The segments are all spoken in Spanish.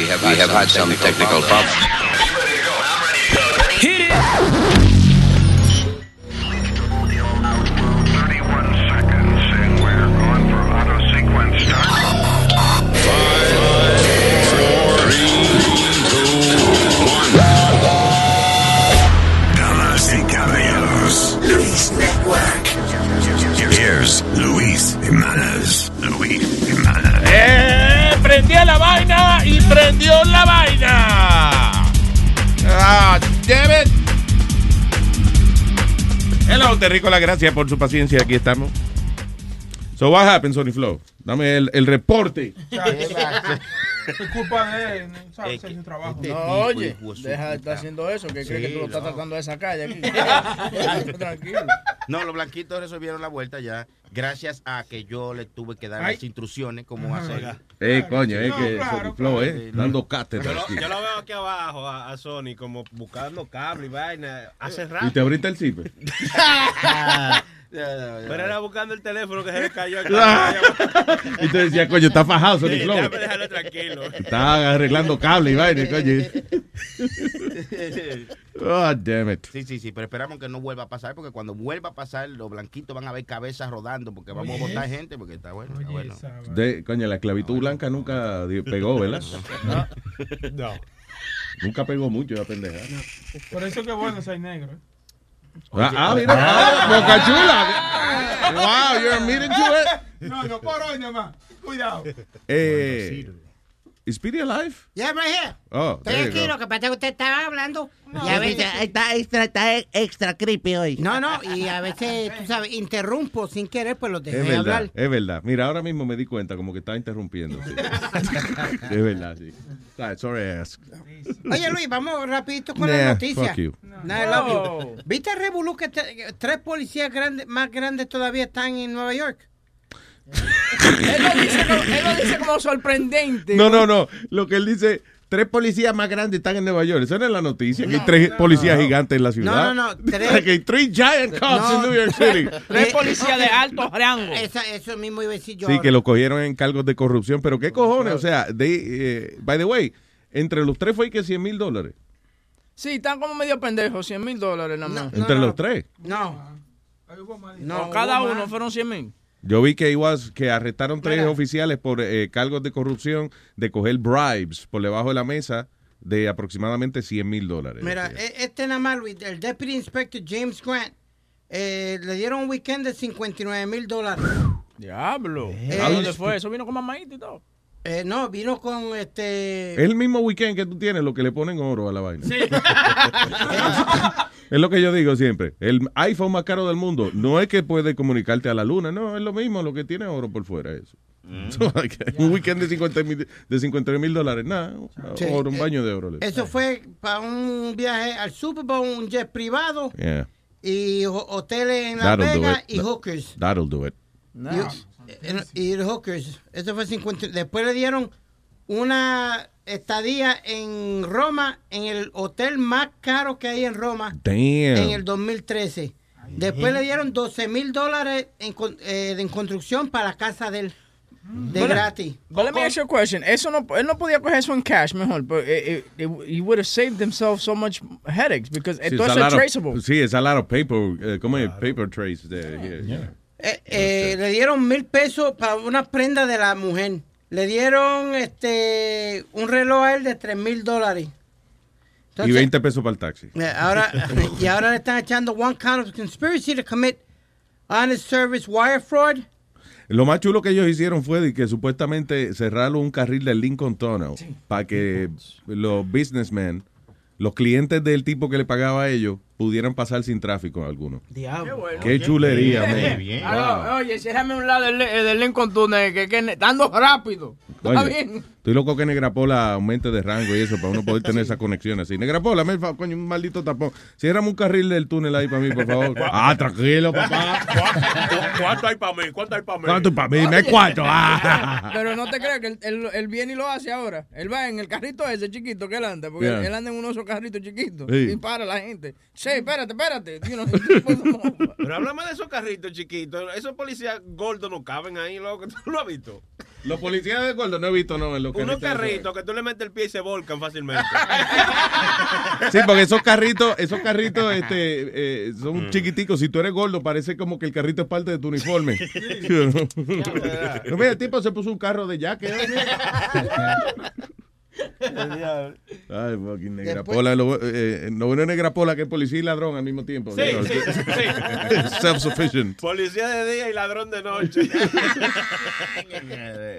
We have, we have had some technical problems. Hit Ah, damn it. Hello, Terrico, la gracias por su paciencia. Aquí estamos. So, what happened, Sony Flow? Dame el, el reporte. Es culpa de él, no sabe hacer su trabajo. No, oye, deja de estar haciendo eso, que cree que tú lo estás tratando de sacar de aquí. Tranquilo. No, los blanquitos resolvieron la vuelta ya, gracias a que yo le tuve que dar Ay. las instrucciones cómo hacer. Eh, coño, es que claro, Sony Flow, eh, dando cátedra. Yo lo, aquí. yo lo veo aquí abajo a, a Sony como buscando cable y vaina. Hace rato. Y te abriste el zipper. Pero era buscando el teléfono que se le cayó. y te decía, coño, está fajado, Sony Sí, Flow. déjame dejarlo tranquilo. Está arreglando cable y vaina, coño. Oh, damn it. Sí, sí, sí, pero esperamos que no vuelva a pasar, porque cuando vuelva a pasar, los blanquitos van a ver cabezas rodando, porque vamos a votar gente, porque está bueno. está bueno. De, coño, la esclavitud blanca nunca pegó, ¿verdad? No. Nunca pegó mucho la pendeja. Por eso que bueno ser negro. Ah, ah, mira, ah, Boca Chula. Wow, you're admitting to it. No, no, por hoy nada más. Cuidado. Eh, ¿Is Speedy alive? Yeah, right here. Oh, Estoy there you aquí, go. lo que pasa es que usted estaba hablando. y Ya a ves, veces, está extra, está extra creepy hoy. no, no, y a veces, tú sabes, interrumpo sin querer, pues lo dejé Es verdad, hablar. es verdad. Mira, ahora mismo me di cuenta como que estaba interrumpiendo. sí. es verdad, sí. Sorry, I asked. Oye, Luis, vamos rapidito con Nah, la noticia. fuck you. Nah, I love you. ¿Viste el revolú que, te- que tres policías grandes, más grandes todavía están en Nueva York? Él lo dice como, él lo dice como sorprendente. No, no, no. Lo que él dice, tres policías más grandes están en Nueva York. Eso no es la noticia. Que hay tres policías gigantes en la ciudad. No, no, no, tres- que hay three giant cops No. en New York City. Tres policías de alto rango. Esa- eso mismo iba a decir yo. Sí, ahora. que lo cogieron en cargos de corrupción. Pero qué cojones. O sea, they, eh, by the way, entre los tres fue que 100 mil dólares. Sí, están como medio pendejos, 100 mil dólares nada más. Entre no. los tres. No, no. Cada uno fueron 100 mil. Yo vi que, igual, que arrestaron tres Mira. oficiales por eh, cargos de corrupción, de coger bribes por debajo de la mesa de aproximadamente 100 mil dólares. Mira, e- este nada más, Luis, el Deputy Inspector James Grant, eh, le dieron un weekend de 59 mil dólares. Diablo. Eh, ¿A dónde fue? Eso vino con mamadita y todo. Eh, no, vino con este... Es el mismo weekend que tú tienes, lo que le ponen oro a la vaina. es lo que yo digo siempre. El iPhone más caro del mundo no es que puede comunicarte a la luna, no, es lo mismo, lo que tiene oro por fuera eso. So, like, un weekend de 50 mil de 50 mil dólares, nada, Sí, oro, un baño de oro. le- Eso fue para un viaje al Super Bowl, un jet privado Yeah, y ho- hoteles en Las Vegas y hookers. that'll do it. Y, y hookers. Eso fue 50. Después le dieron una estadía en Roma, en el hotel más caro que hay en Roma, en el Damn. 2013. Después le dieron 12 mil dólares en, con- eh, en construcción para la casa de él, de Bueno, gratis. But let me ask you a question. Eso no, él no podía coger eso en cash mejor, pero eh, eh, eh, he would have saved himself so much headaches because Sí, it's a of- traceable. sí, es a lot of paper, eh, ¿cómo es? Paper trace. de- yeah, yeah. Eh, eh, le dieron mil pesos para una prenda de la mujer. Le dieron este un reloj a él de tres mil dólares. Y Entonces, 20 pesos para el taxi. eh, ahora, y ahora le están echando one count of conspiracy to commit honest service wire fraud. Lo más chulo que ellos hicieron fue de que supuestamente cerraron un carril del Lincoln Tunnel para que los businessmen, los clientes del tipo que le pagaba a ellos, pudieran pasar sin tráfico alguno. Diablo. Qué chulería, man. bien. No, Oye, déjame un lado del, eh, del Lincoln Tunnel, que, que dando rápido. Está bien. Estoy loco que Negrapola aumente de rango y eso para uno poder tener esa conexión así. Negrapola, me coño, un maldito tapón. Ciérrame un carril del túnel ahí para mí, por favor. Ah, tranquilo, papá. ¿Cuánto hay para mí? ¿Cuánto hay para mí? ¿Cuánto para mí? Me cuatro. Ah. Pero no te creas que él, él- él viene y lo hace ahora. Él va en el carrito ese chiquito que él anda, porque Yeah. él anda en uno de esos carritos chiquitos Sí. y para la gente. Sí, espérate, espérate. You know. Pero háblame de esos carritos chiquitos. Esos policías gordos no caben ahí, loco. ¿Tú lo has visto? Los policías de gordo no he visto, no, en los Unos carritos. que tú le metes el pie y se volcan fácilmente. Sí, porque esos carritos, esos carritos este, eh, son chiquiticos. Si tú eres gordo, parece como que el carrito es parte de tu uniforme. ¿Sí o no? No, mira, el tipo se puso un carro de jaque. Ay, fucking negra Después- pola. Lo, eh, lo bueno es negra pola que es policía y ladrón al mismo tiempo. Sí, You know, sí, sí. Self-sufficient. Policía de día y ladrón de noche.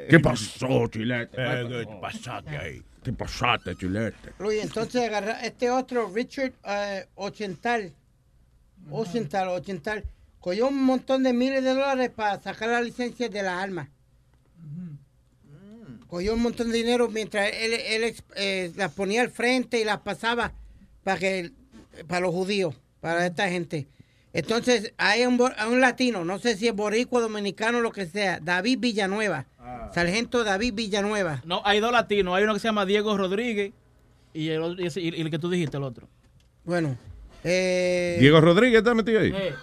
¿Qué pasó, chilete? Eh, ¿Qué pasaste ahí? ¿Qué pasaste, chilete? Luis, entonces agarra este otro, Richard eh, Ochental. Ochental, Ochental. Cogió un montón de miles de dólares para sacar la licencia de las armas. Cogió un montón de dinero mientras él, él eh, las ponía al frente y las pasaba para que para los judíos, para esta gente. Entonces hay un, un latino, no sé si es boricua, dominicano, lo que sea, David Villanueva. Sargento David Villanueva. No, hay dos latinos. Hay uno que se llama Diego Rodríguez y el, otro- y el que tú dijiste, el otro. Bueno, eh, Diego Rodríguez está metido ahí. Eh,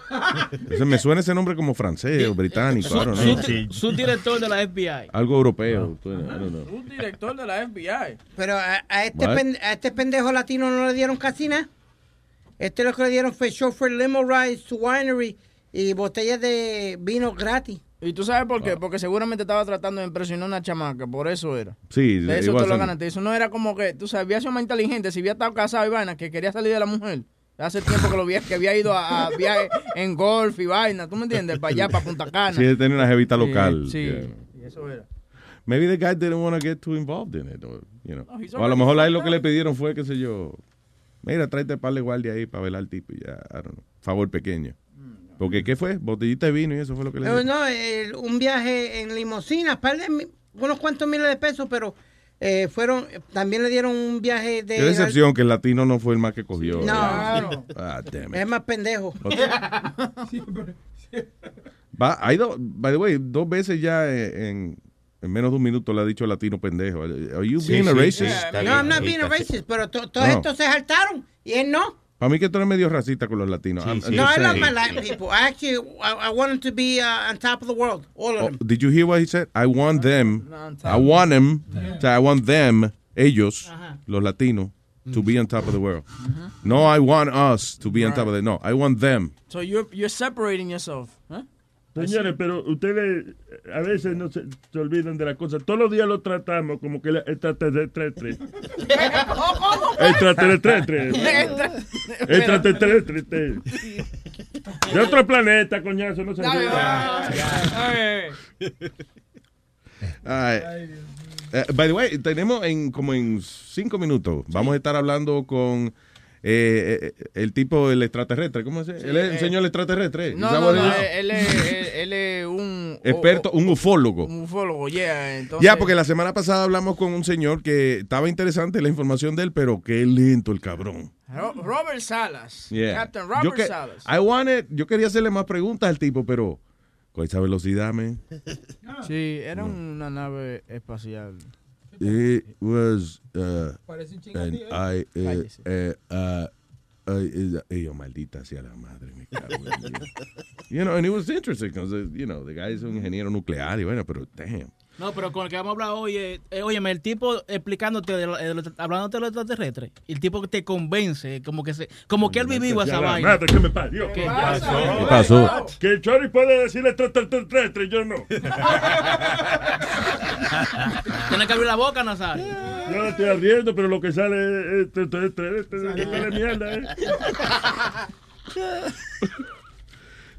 Ese- me suena ese nombre como francés o británico. Su, su- su director de la FBI. Algo europeo. Don't know. Un director de la FBI. Pero a, a este a este pendejo latino no le dieron casi nada. Este lo que le dieron fue chauffeur limo rides to winery y botellas de vino gratis. ¿Y tú sabes por Ah. qué? Porque seguramente estaba tratando de impresionar a una chamaca, por eso era. Sí, De eso te lo. Eso no era como que, tú sabes, había sido más inteligente, si había estado casado y vaina, que quería salir de la mujer. Hace tiempo que lo vi, que había ido a, a viaje en golf y vaina, ¿tú me entiendes? Para allá, para Punta Cana. Sí, tenía una jevita local. Sí, yeah. y eso era. Maybe the guy didn't want to get too involved in it. Or, you know. No, o a lo mejor a él fucked lo que le pidieron fue, qué sé yo, mira, tráete par de guardia ahí para velar al tipo y ya, I don't know. Favor pequeño. Porque, ¿qué fue? Botellita de vino y eso fue lo que le Pero dieron. no, el- un viaje en limosina, par de unos cuantos miles de pesos, pero eh, fueron, también le dieron un viaje de... Qué decepción que el latino no fue el más que cogió. No. Claro. Ah, damn Es más pendejo. Va, hay dos, by the way, dos veces ya eh, en, en menos de un minuto le ha dicho latino pendejo. Are you being a racist? Yeah, No, I'm not being a racist, pero to- todos No. estos se saltaron y él no. Para mí que tú eres medio racista con los latinos. I'm- I'm No, I love my Latin people. I actually, I, I want them to be uh, on top of the world, all of Oh, them. did you hear what he said? I want them. No. I want them. O sea, I want them, ellos, los latinos, to be on top of the world. No, I want us to be on top of the. No, I want them. So you're, you're separating yourself. ¿eh? Señores, pero ustedes eh, a veces no se, se olvidan de la cosa. Todos los días lo tratamos como que el extraterrestre. Extraterrestre. Extraterrestre. De otro planeta, coñazo, no se olvida. Ay, eh, by the way, tenemos en como en cinco minutos. Vamos a estar hablando con eh, eh, el tipo, el extraterrestre. ¿Cómo se Él es el eh, señor extraterrestre. No, no, no, él es, él, es un... Experto, un ufólogo. Un ufólogo, yeah. Entonces, Ya, porque la semana pasada hablamos con un señor que estaba interesante la información de él, pero qué lento el cabrón. Ro- Robert Salas. Yeah. Captain yo, Robert que- Salas. I wanted- yo quería hacerle más preguntas al tipo, pero con esa velocidad, man. Sí, era una nave espacial. It was, uh, Parece un and chingadito. I, uh, Cállese. uh, uh, uh, eh, yo, maldita sea la madre, me cago en Dios. You know, and it was interesting, because, you know, the guy es un ingeniero nuclear y bueno, pero damn. No, pero con el que vamos a hablar hoy, es, eh, óyeme, el tipo explicándote, de lo- de lo- hablándote de lo extraterrestre, el tipo que te convence, como que se, como que él vivió esa vaina. madre que me parió. ¿Qué ¿Qué pasó? Que el Chori puede decir extraterrestre, yo no. Tienes que abrir la boca, Nazario. Yo no estoy ardiendo, pero lo que sale es mierda, ¿eh?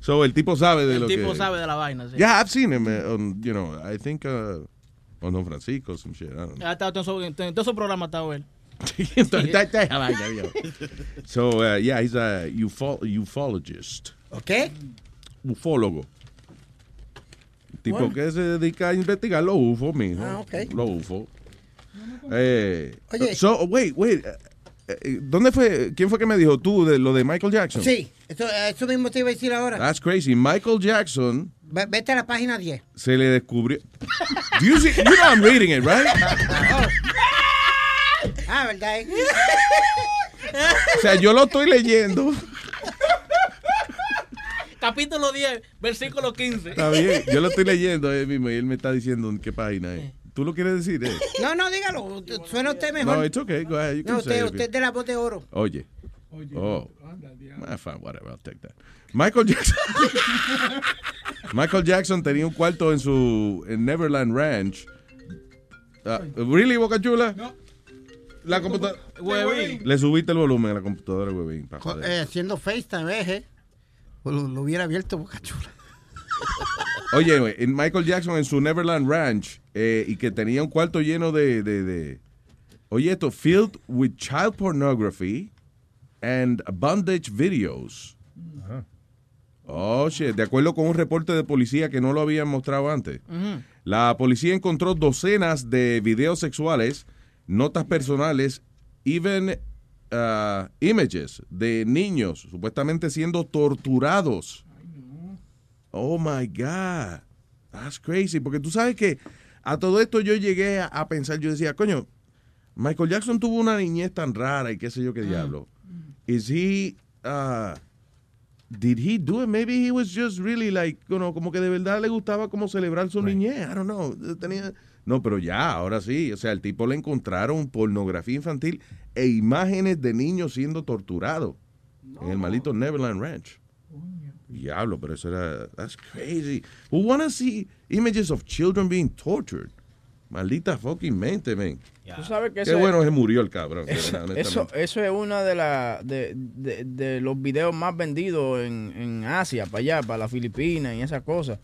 So, el tipo sabe de El lo tipo que... sabe de la vaina, sí. Yeah, I've seen him uh, on, you know, I think uh, on Don Francisco, some shit, I don't know. Ha estado en todos esos programas estado él. so, uh, yeah, he's a ufo ufologist. ¿Ok? Ufólogo. Tipo Bueno. que se dedica a investigar los UFO, mijo. Ah, ok. Los UFO. Eh, Oye. so, wait, wait. eh, eh, ¿Dónde fue? ¿Quién fue que me dijo tú de lo de Michael Jackson? Sí, eso, eso mismo te iba a decir ahora. That's crazy. Michael Jackson Ve- Vete a la página 10. se le descubrió. Do you, see, you know I'm reading it, right? Ah, ¿verdad? O sea, yo lo estoy leyendo. Capítulo 10, versículo 15. Está bien, yo lo estoy leyendo eh, mismo y él me está diciendo en qué página es. ¿Tú lo quieres decir? Eh? No, no, dígalo. Suena usted mejor. No, it's okay. Go ahead. You can No, say usted, it. usted es de la voz de oro. Oye. Oh. Ah, fine, whatever, I'll take that. Michael Jackson. Michael Jackson tenía un cuarto en su en Neverland Ranch. Ah, ¿Really, Boca Chula? No. La computadora. Huevín. Le subiste el volumen a la computadora, huevín. eh, haciendo FaceTime, eh, Lo, lo hubiera abierto boca chula. Oye, en Michael Jackson en su Neverland Ranch eh, y que tenía un cuarto lleno de, de, de- oye esto, filled with child pornography and bondage videos. Oh, shit. De acuerdo con un reporte de policía que no lo habían mostrado antes. La policía encontró docenas de videos sexuales, notas personales, even uh, images de niños supuestamente siendo torturados. Oh my God. That's crazy. Porque tú sabes que a todo esto yo llegué a, a pensar, yo decía, coño, Michael Jackson tuvo una niñez tan rara y qué sé yo qué diablo. Is he, uh, did he do it? Maybe he was just really like, you know, como que de verdad le gustaba como celebrar su niñez. I don't know. Tenía, no, pero ya, ahora sí. O sea, el tipo le encontraron pornografía infantil e imágenes de niños siendo torturados en el maldito Neverland Ranch. Diablo, pero eso era. That's crazy. Who wanna see images of children being tortured? Maldita fucking mente, man. Tú sabes que Qué eso es- bueno se murió el cabrón. Eso, eso, es uno de, la, de, de, de los videos más vendidos en, en Asia, para allá, para las Filipinas y esas cosas.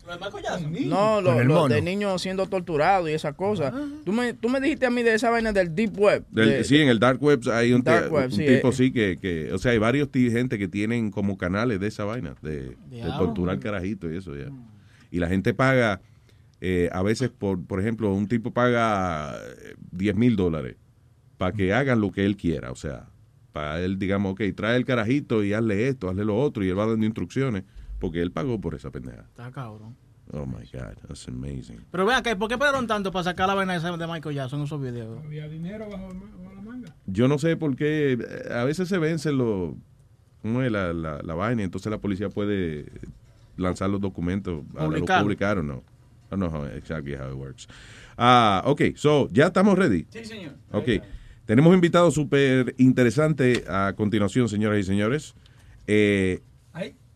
No, los mono. de niños siendo torturados y esas cosas. Tú, me, tú me dijiste a mí de esa vaina del Deep Web. Del- de- sí, en el Dark Web hay un, Dark Web, un sí, tipo eh. sí que, que, o sea, hay varios gente que tienen como canales de esa vaina, de, torturar carajitos y eso ya. Y la gente paga, eh, a veces, por, por ejemplo, un tipo paga eh, 10 mil dólares para que hagan lo que él quiera, o sea, para él, digamos, ok, trae el carajito y hazle esto, hazle lo otro, y él va dando instrucciones, porque él pagó por esa pendeja. Está cabrón. Oh my God, that's amazing. Pero vean que, ¿por qué pagaron tanto para sacar la vaina de Michael Jackson en esos videos? Había dinero bajo, bajo la manga. Yo no sé por qué eh, a veces se vencen los ¿cómo es? La, la, la vaina y entonces la policía puede lanzar los documentos a lo Publicar. publicar o no. I don't know how, exactly how it works. Ah, ok, so ya estamos ready. Sí, señor. Ok. Tenemos invitado súper interesante a continuación, señoras y señores. Eh,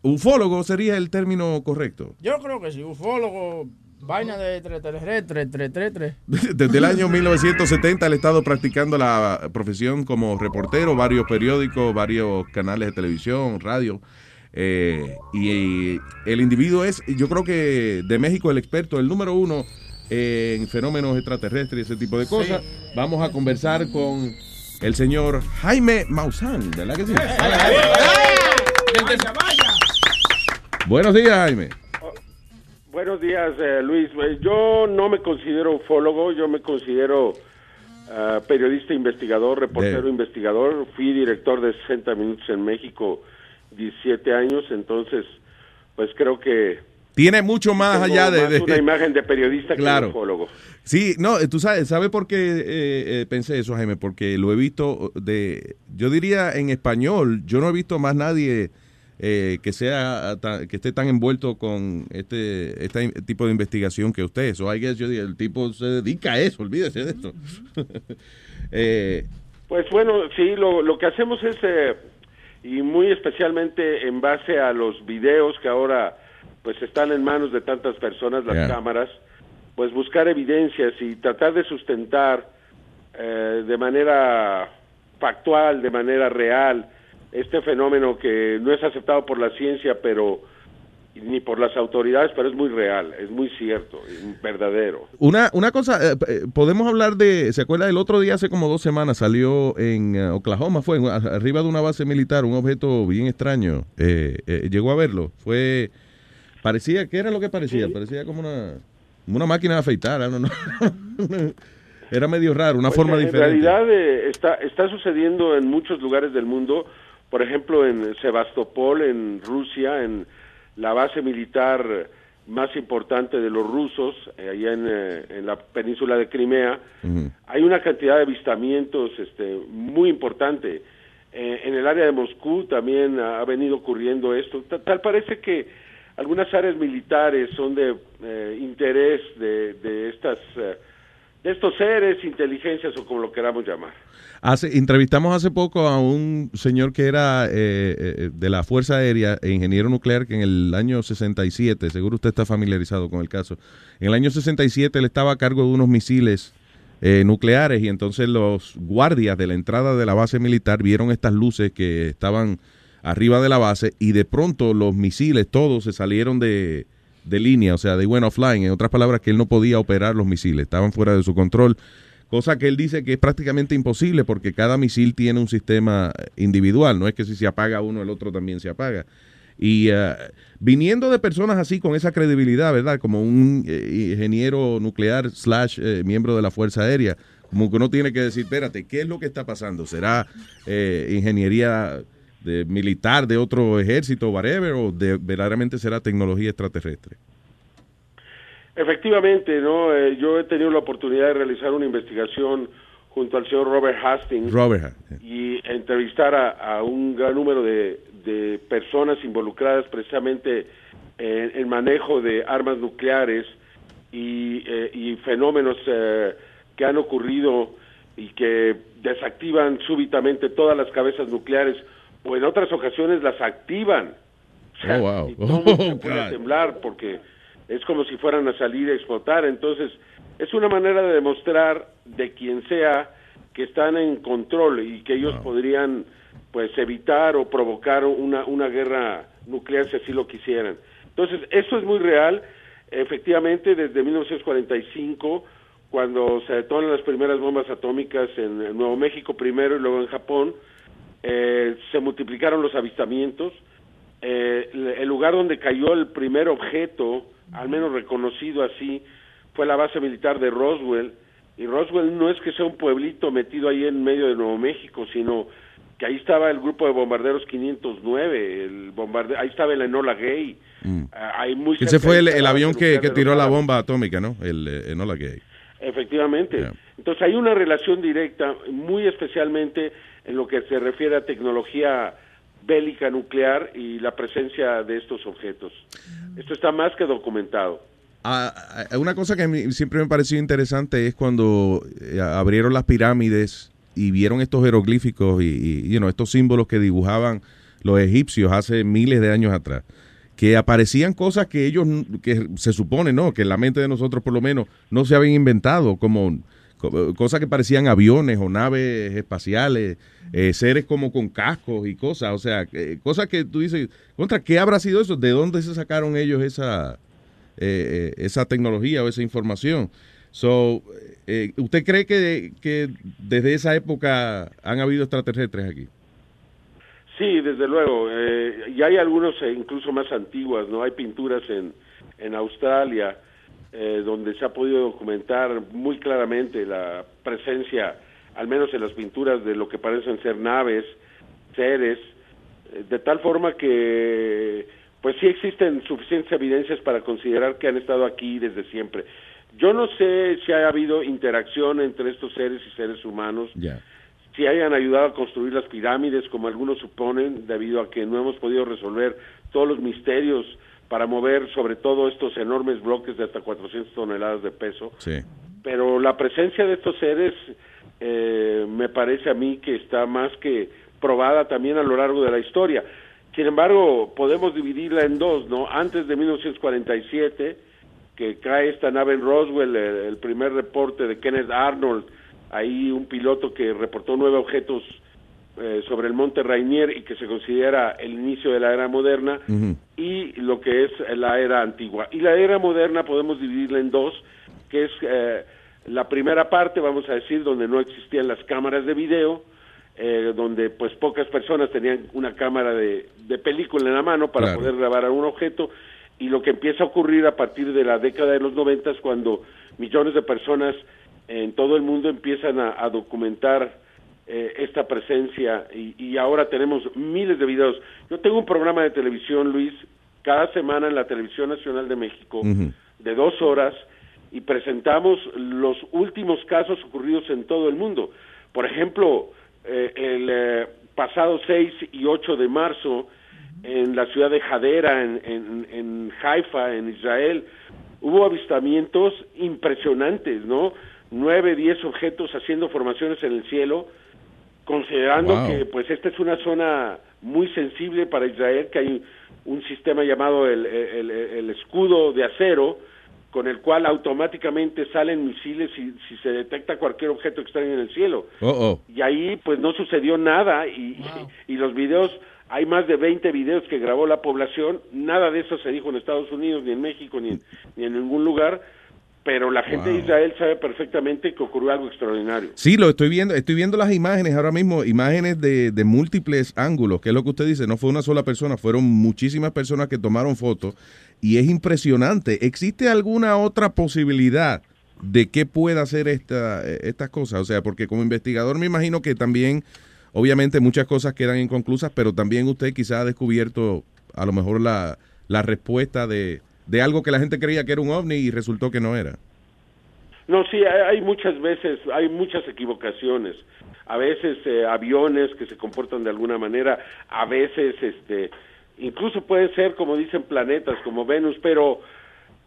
ufólogo sería el término correcto. Yo creo que sí, ufólogo, vaina de 333, 333. Desde el año 1970 él ha estado practicando la profesión como reportero, varios periódicos, varios canales de televisión, radio. Eh, y, el individuo es, yo creo que de México el experto, el número uno en fenómenos extraterrestres y ese tipo de cosas. Vamos a conversar con el señor Jaime Maussan, ¿verdad que sí? Vaya, vaya. Buenos días, Jaime. Buenos días, eh, Luis. Eh, Yo no me considero ufólogo, yo me considero ah, periodista investigador, reportero De- investigador. Fui director de 60 Minutos en México 17 años, entonces, pues creo que Tiene mucho más tengo allá de... más de- una imagen de periodista Claro. que de ufólogo. Sí, no, eh, tú sabes, ¿sabe por qué eh, eh, pensé eso, Jaime? Porque lo he visto de, yo diría en español, yo no he visto más nadie eh, que sea que esté tan envuelto con este este tipo de investigación que usted. So, I guess yo digo, el tipo se dedica a eso, olvídese de esto. eh, Pues bueno, sí, lo, lo que hacemos es, eh, y muy especialmente en base a los videos que ahora pues están en manos de tantas personas, las Yeah. cámaras, pues buscar evidencias y tratar de sustentar eh, de manera factual, de manera real, este fenómeno que no es aceptado por la ciencia, pero ni por las autoridades, pero es muy real, es muy cierto, es verdadero. Una, una cosa, eh, eh, podemos hablar de, ¿se acuerda? El otro día, hace como dos semanas, salió en eh, Oklahoma, fue en- arriba de una base militar, un objeto bien extraño. Eh, eh, llegó a verlo. Fue, parecía, ¿qué era lo que parecía? Parecía como una, una máquina de afeitar. Don't know. era medio raro, una Pues, forma en diferente. realidad eh, está, está sucediendo en muchos lugares del mundo, por ejemplo en Sebastopol, en Rusia, en la base militar más importante de los rusos, eh, allá en, eh, en la península de Crimea, hay una cantidad de avistamientos este, muy importante. Eh, en el área de Moscú también ha venido ocurriendo esto. Ta- Tal parece que algunas áreas militares son de interés de, de estas de estos seres, inteligencias o como lo queramos llamar. Hace, entrevistamos hace poco a un señor que era eh, eh, de la Fuerza Aérea e ingeniero nuclear que en el año 67, seguro usted está familiarizado con el caso, en el año 67 él estaba a cargo de unos misiles eh, nucleares y entonces los guardias de la entrada de la base militar vieron estas luces que estaban arriba de la base y de pronto los misiles todos se salieron de, de línea, o sea, de went offline, en otras palabras que él no podía operar los misiles, estaban fuera de su control, cosa que él dice que es prácticamente imposible porque cada misil tiene un sistema individual, no es que si se apaga uno el otro también se apaga. Y eh, viniendo de personas así con esa credibilidad, ¿verdad? Como un eh, ingeniero nuclear slash eh, miembro de la Fuerza Aérea, como que uno tiene que decir, espérate, ¿qué es lo que está pasando? ¿Será eh, ingeniería de militar de otro ejército, whatever, o de, verdaderamente será tecnología extraterrestre? Efectivamente, no, Eh, yo he tenido la oportunidad de realizar una investigación junto al señor Robert Hastings Robert, y entrevistar a, a un gran número de, de personas involucradas precisamente en el manejo de armas nucleares y, eh, y fenómenos eh, que han ocurrido y que desactivan súbitamente todas las cabezas nucleares o en otras ocasiones las activan. O sea, Oh, wow. y todo se Oh, temblar porque es como si fueran a salir a explotar. Entonces, es una manera de demostrar de quien sea que están en control y que ellos podrían pues evitar o provocar una, una guerra nuclear si así lo quisieran. Entonces, eso es muy real. Efectivamente, desde 1945, cuando se detonan las primeras bombas atómicas en, Nuevo México primero y luego en Japón, eh, se multiplicaron los avistamientos. Eh, el lugar donde cayó el primer objeto, al menos reconocido así, fue la base militar de Roswell. Y Roswell no es que sea un pueblito metido ahí en medio de Nuevo México, sino que ahí estaba el grupo de bombarderos 509, el bombarde ahí estaba el Enola Gay. Ah, ahí muy Ese fue el, avión que, que tiró la bomba atómica, ¿no? El eh, Enola Gay. Efectivamente. Entonces hay una relación directa, muy especialmente en lo que se refiere a tecnología bélica nuclear y la presencia de estos objetos. Esto está más que documentado. Ah, ah, una cosa que siempre me pareció interesante es cuando eh, abrieron las pirámides y vieron estos jeroglíficos y, y, estos símbolos que dibujaban los egipcios hace miles de años atrás. Que aparecían cosas que ellos, que se supone, ¿no? Que en la mente de nosotros por lo menos no se habían inventado, como co- cosas que parecían aviones o naves espaciales, eh, seres como con cascos y cosas, o sea, eh, cosas que tú dices, contra, ¿qué habrá sido eso? ¿De dónde se sacaron ellos esa, eh, eh, esa tecnología o esa información. So, eh, ¿Usted cree que, que desde esa época han habido extraterrestres aquí? Sí, desde luego. eh, y hay algunos incluso más antiguas, ¿no? Hay pinturas en, en Australia eh, donde se ha podido documentar muy claramente la presencia, al menos en las pinturas, de lo que parecen ser naves, seres, eh, de tal forma que, pues sí existen suficientes evidencias para considerar que han estado aquí desde siempre. Yo no sé si ha habido interacción entre estos seres y seres humanos si hayan ayudado a construir las pirámides, como algunos suponen, debido a que no hemos podido resolver todos los misterios para mover sobre todo estos enormes bloques de hasta 400 toneladas de peso. Sí. Pero la presencia de estos seres eh, me parece a mí que está más que probada también a lo largo de la historia. Sin embargo, podemos dividirla en dos, ¿no? Antes de 1947, que cae esta nave en Roswell, el, el primer reporte de Kenneth Arnold, ahí un piloto que reportó nueve objetos eh, sobre el monte Rainier y que se considera el inicio de la era moderna, y lo que es la era antigua. Y la era moderna podemos dividirla en dos, que es eh, la primera parte, vamos a decir, donde no existían las cámaras de video, eh, donde pues pocas personas tenían una cámara de, de película en la mano para Claro. poder grabar algún objeto, y lo que empieza a ocurrir a partir de la década de los noventas, cuando millones de personas en todo el mundo empiezan a, a documentar eh, esta presencia y, y ahora tenemos miles de videos. Yo tengo un programa de televisión, Luis, cada semana en la Televisión Nacional de México, de dos horas, y presentamos los últimos casos ocurridos en todo el mundo. Por ejemplo, eh, el eh, pasado 6 y 8 de marzo, en la ciudad de Hadera, en, en, en Haifa, en Israel, hubo avistamientos impresionantes, ¿no? Nueve, diez objetos haciendo formaciones en el cielo, considerando Wow. que pues esta es una zona muy sensible para Israel, que hay un sistema llamado el, el- el escudo de acero, con el cual automáticamente salen misiles si, si se detecta cualquier objeto extraño en el cielo. Oh, oh. Y ahí pues no sucedió nada y, y los videos, hay más de 20 videos que grabó la población, nada de eso se dijo en Estados Unidos, ni en México, ni en, ni en ningún lugar, pero la gente de. Israel sabe perfectamente que ocurrió algo extraordinario. Sí, lo estoy viendo. Estoy viendo las imágenes ahora mismo, imágenes de, de múltiples ángulos, que es lo que usted dice. No fue una sola persona, fueron muchísimas personas que tomaron fotos y es impresionante. ¿Existe alguna otra posibilidad de que pueda hacer esta, eh, estas cosas? O sea, porque como investigador me imagino que también, obviamente muchas cosas quedan inconclusas, pero también usted quizá ha descubierto a lo mejor la, la respuesta de, de algo que la gente creía que era un ovni y resultó que no era. No, sí, hay, hay muchas veces, hay muchas equivocaciones. A veces eh, aviones que se comportan de alguna manera, a veces, este, incluso pueden ser, como dicen, planetas como Venus, pero,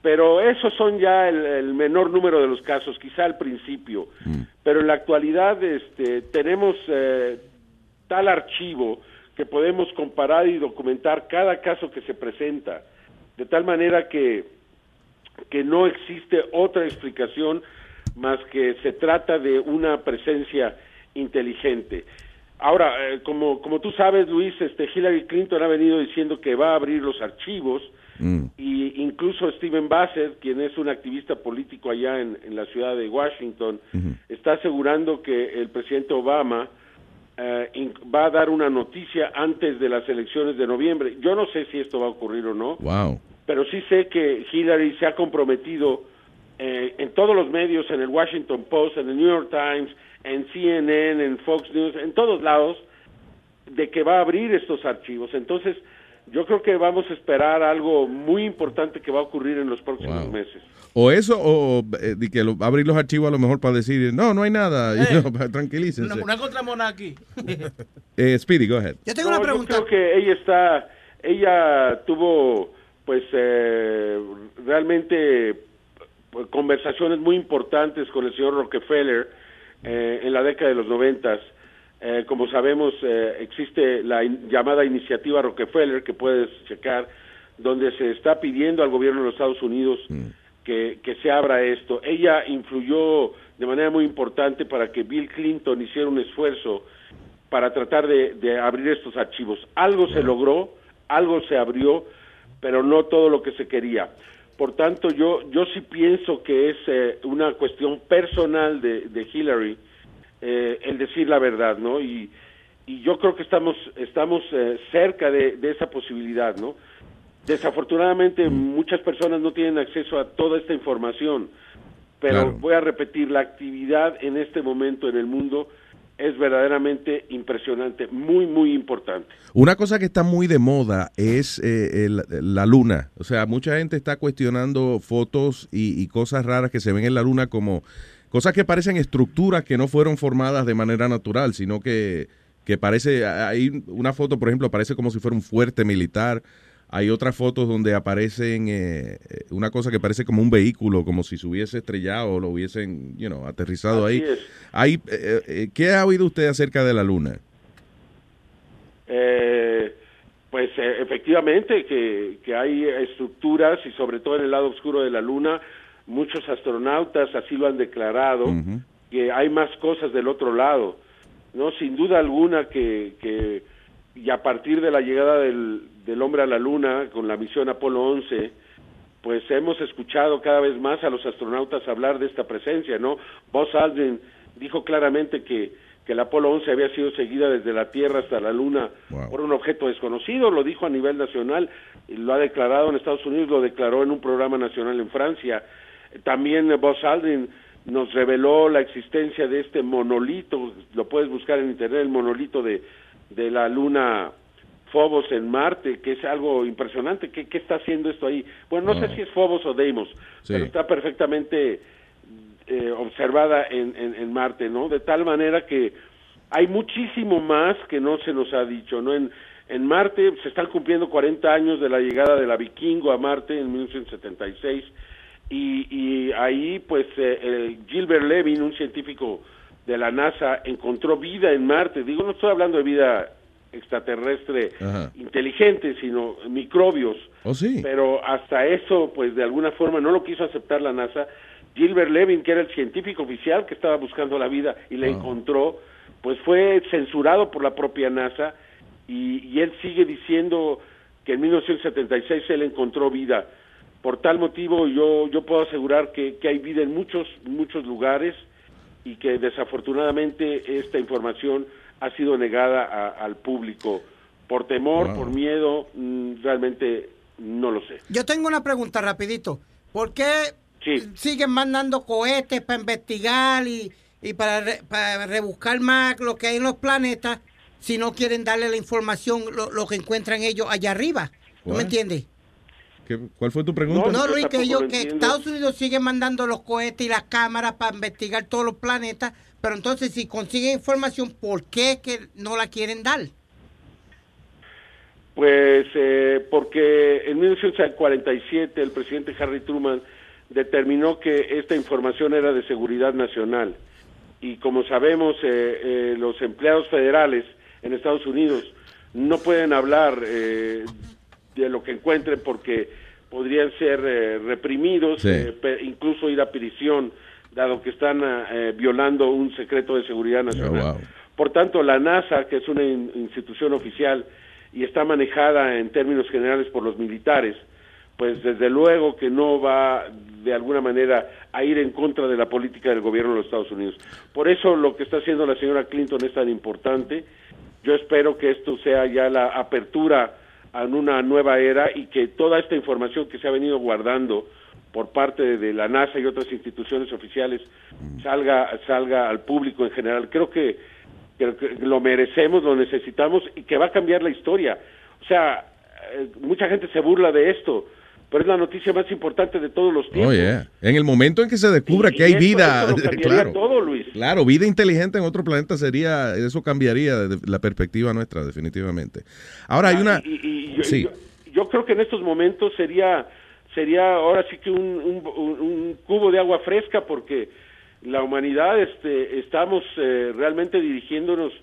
pero esos son ya el, el menor número de los casos, quizá al principio. Pero en la actualidad, este, tenemos eh, tal archivo que podemos comparar y documentar cada caso que se presenta, de tal manera que que no existe otra explicación más que se trata de una presencia inteligente. Ahora, eh, como, como tú sabes, Luis, este Hillary Clinton ha venido diciendo que va a abrir los archivos y incluso Stephen Bassett, quien es un activista político allá en, en la ciudad de Washington, está asegurando que el presidente Obama eh, va a dar una noticia antes de las elecciones de noviembre. Yo no sé si esto va a ocurrir o no, Wow. pero sí sé que Hillary se ha comprometido eh, en todos los medios, en el Washington Post, en el New York Times, en CNN, en Fox News, en todos lados, de que va a abrir estos archivos. Entonces, yo creo que vamos a esperar algo muy importante que va a ocurrir en los próximos meses. O eso, o eh, de que lo- abrir los archivos a lo mejor para decir, no, no hay nada, y no, tranquilícense. Una, una encontramos aquí. Eh, Speedy, go ahead. No, Yo creo que ella está, ella tuvo, pues, eh, realmente pues, conversaciones muy importantes con el señor Rockefeller eh, en la década de los noventas. Eh, como sabemos, eh, existe la in- llamada iniciativa Rockefeller que puedes checar, donde se está pidiendo al gobierno de los Estados Unidos que, que se abra esto. Ella influyó de manera muy importante para que Bill Clinton hiciera un esfuerzo para tratar de, de abrir estos archivos. Algo se logró, algo se abrió, pero no todo lo que se quería. Por tanto, yo, yo sí pienso que es eh, una cuestión personal de, de Hillary eh, el decir la verdad, ¿no? Y, y yo creo que estamos, estamos eh, cerca de, de esa posibilidad, ¿no? Desafortunadamente muchas personas no tienen acceso a toda esta información, pero Claro. voy a repetir, la actividad en este momento en el mundo es verdaderamente impresionante, muy, muy importante. Una cosa que está muy de moda es eh, el- la luna. O sea, mucha gente está cuestionando fotos y, y cosas raras que se ven en la luna como cosas que parecen estructuras que no fueron formadas de manera natural, sino que, que parece, hay una foto, por ejemplo, parece como si fuera un fuerte militar. Hay otras fotos donde aparecen eh, eh, una cosa que parece como un vehículo, como si se hubiese estrellado o lo hubiesen, you know, aterrizado Así ahí. Hay, eh, eh, ¿Qué ha oído usted acerca de la luna? Eh, pues efectivamente que, que hay estructuras y sobre todo en el lado oscuro de la luna, muchos astronautas así lo han declarado, que hay más cosas del otro lado, ¿no? Sin duda alguna que, que y a partir de la llegada del, del hombre a la luna con la misión Apolo 11, pues hemos escuchado cada vez más a los astronautas hablar de esta presencia, ¿no? Buzz Aldrin dijo claramente que, que el Apolo 11 había sido seguida desde la Tierra hasta la Luna por un objeto desconocido, lo dijo a nivel nacional, lo ha declarado en Estados Unidos, lo declaró en un programa nacional en Francia. También eh, Buzz Aldrin nos reveló la existencia de este monolito, lo puedes buscar en internet, el monolito de, de la Luna Phobos en Marte, que es algo impresionante. ¿Qué, qué está haciendo esto ahí? Bueno, no sé si es Phobos o Deimos, Sí. pero está perfectamente eh, observada en, en, en Marte, ¿no? De tal manera que hay muchísimo más que no se nos ha dicho, ¿no? En, en Marte se están cumpliendo 40 años de la llegada de la Vikingo a Marte en 1976 y, y ahí pues eh, el Gilbert Levin, un científico de la NASA, encontró vida en Marte. Digo, no estoy hablando de vida extraterrestre Ajá. inteligente, sino microbios. Oh, sí. Pero hasta eso, pues de alguna forma no lo quiso aceptar la NASA. Gilbert Levin, que era el científico oficial que estaba buscando la vida y la Wow. encontró, pues fue censurado por la propia NASA y, y él sigue diciendo que en 1976 él encontró vida. Por tal motivo yo, yo puedo asegurar que, que hay vida en muchos, muchos lugares y que desafortunadamente esta información ha sido negada a- al público por temor, Wow. por miedo, mm, realmente no lo sé. Yo tengo una pregunta rapidito. ¿Por qué siguen mandando cohetes para investigar y, y para, re- para rebuscar más lo que hay en los planetas si no quieren darle la información, lo, lo que encuentran ellos allá arriba? ¿No me entiendes? ¿Qué- ¿Cuál fue tu pregunta? No, Luis, que, ellos, que Estados Unidos sigue mandando los cohetes y las cámaras para investigar todos los planetas, pero entonces si consiguen información, ¿por qué es que no la quieren dar? Pues eh, porque en 1947 el presidente Harry Truman determinó que esta información era de seguridad nacional y como sabemos eh, eh, los empleados federales en Estados Unidos no pueden hablar eh, de lo que encuentren porque podrían ser eh, reprimidos, Sí. eh, incluso ir a prisión, dado que están eh, violando un secreto de seguridad nacional. Oh, wow. Por tanto, la NASA, que es una in- institución oficial y está manejada en términos generales por los militares, pues desde luego que no va de alguna manera a ir en contra de la política del gobierno de los Estados Unidos. Por eso lo que está haciendo la señora Clinton es tan importante. Yo espero que esto sea ya la apertura a una nueva era y que toda esta información que se ha venido guardando por parte de la NASA y otras instituciones oficiales salga salga al público en general. Creo que, creo que lo merecemos, lo necesitamos y que va a cambiar la historia. O sea, eh, mucha gente se burla de esto, pero es la noticia más importante de todos los tiempos. Oh, yeah. En el momento en que se descubra que hay eso- vida, eso claro, todo, Luis. claro, vida inteligente en otro planeta sería, eso cambiaría de- la perspectiva nuestra, definitivamente. Ahora hay una, Y, y yo, sí, yo- yo creo que en estos momentos sería sería ahora sí que un, un- un- un cubo de agua fresca porque la humanidad este, estamos eh, realmente dirigiéndonos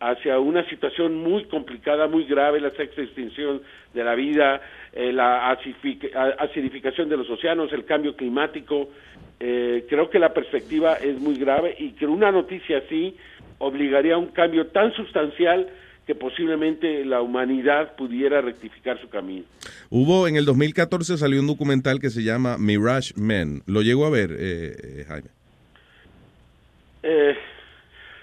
hacia una situación muy complicada, muy grave, la sexta extinción de la vida, eh, la acidificación de los océanos, el cambio climático. Eh, creo que la perspectiva es muy grave y que una noticia así obligaría a un cambio tan sustancial que posiblemente la humanidad pudiera rectificar su camino. hubo en el 2014 salió un documental que se llama Mirage Men. ¿Lo llegó a ver, eh, eh, Jaime? Eh,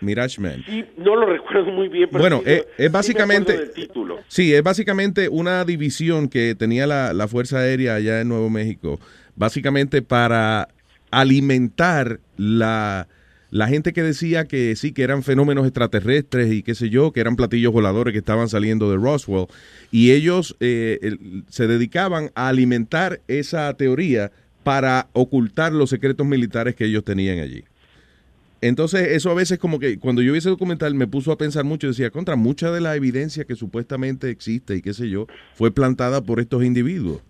Mirage Men. sí, no lo recuerdo muy bien, pero Bueno, sí, eh, sí es me básicamente- del título. Sí, es básicamente una división que tenía la, la Fuerza Aérea allá en Nuevo México, básicamente para alimentar la, la gente que decía que sí, que eran fenómenos extraterrestres y qué sé yo, que eran platillos voladores que estaban saliendo de Roswell, y ellos eh, el- se dedicaban a alimentar esa teoría para ocultar los secretos militares que ellos tenían allí. Entonces, eso a veces como que cuando yo vi ese documental me puso a pensar mucho, decía, contra mucha de la evidencia que supuestamente existe y qué sé yo, fue plantada por estos individuos.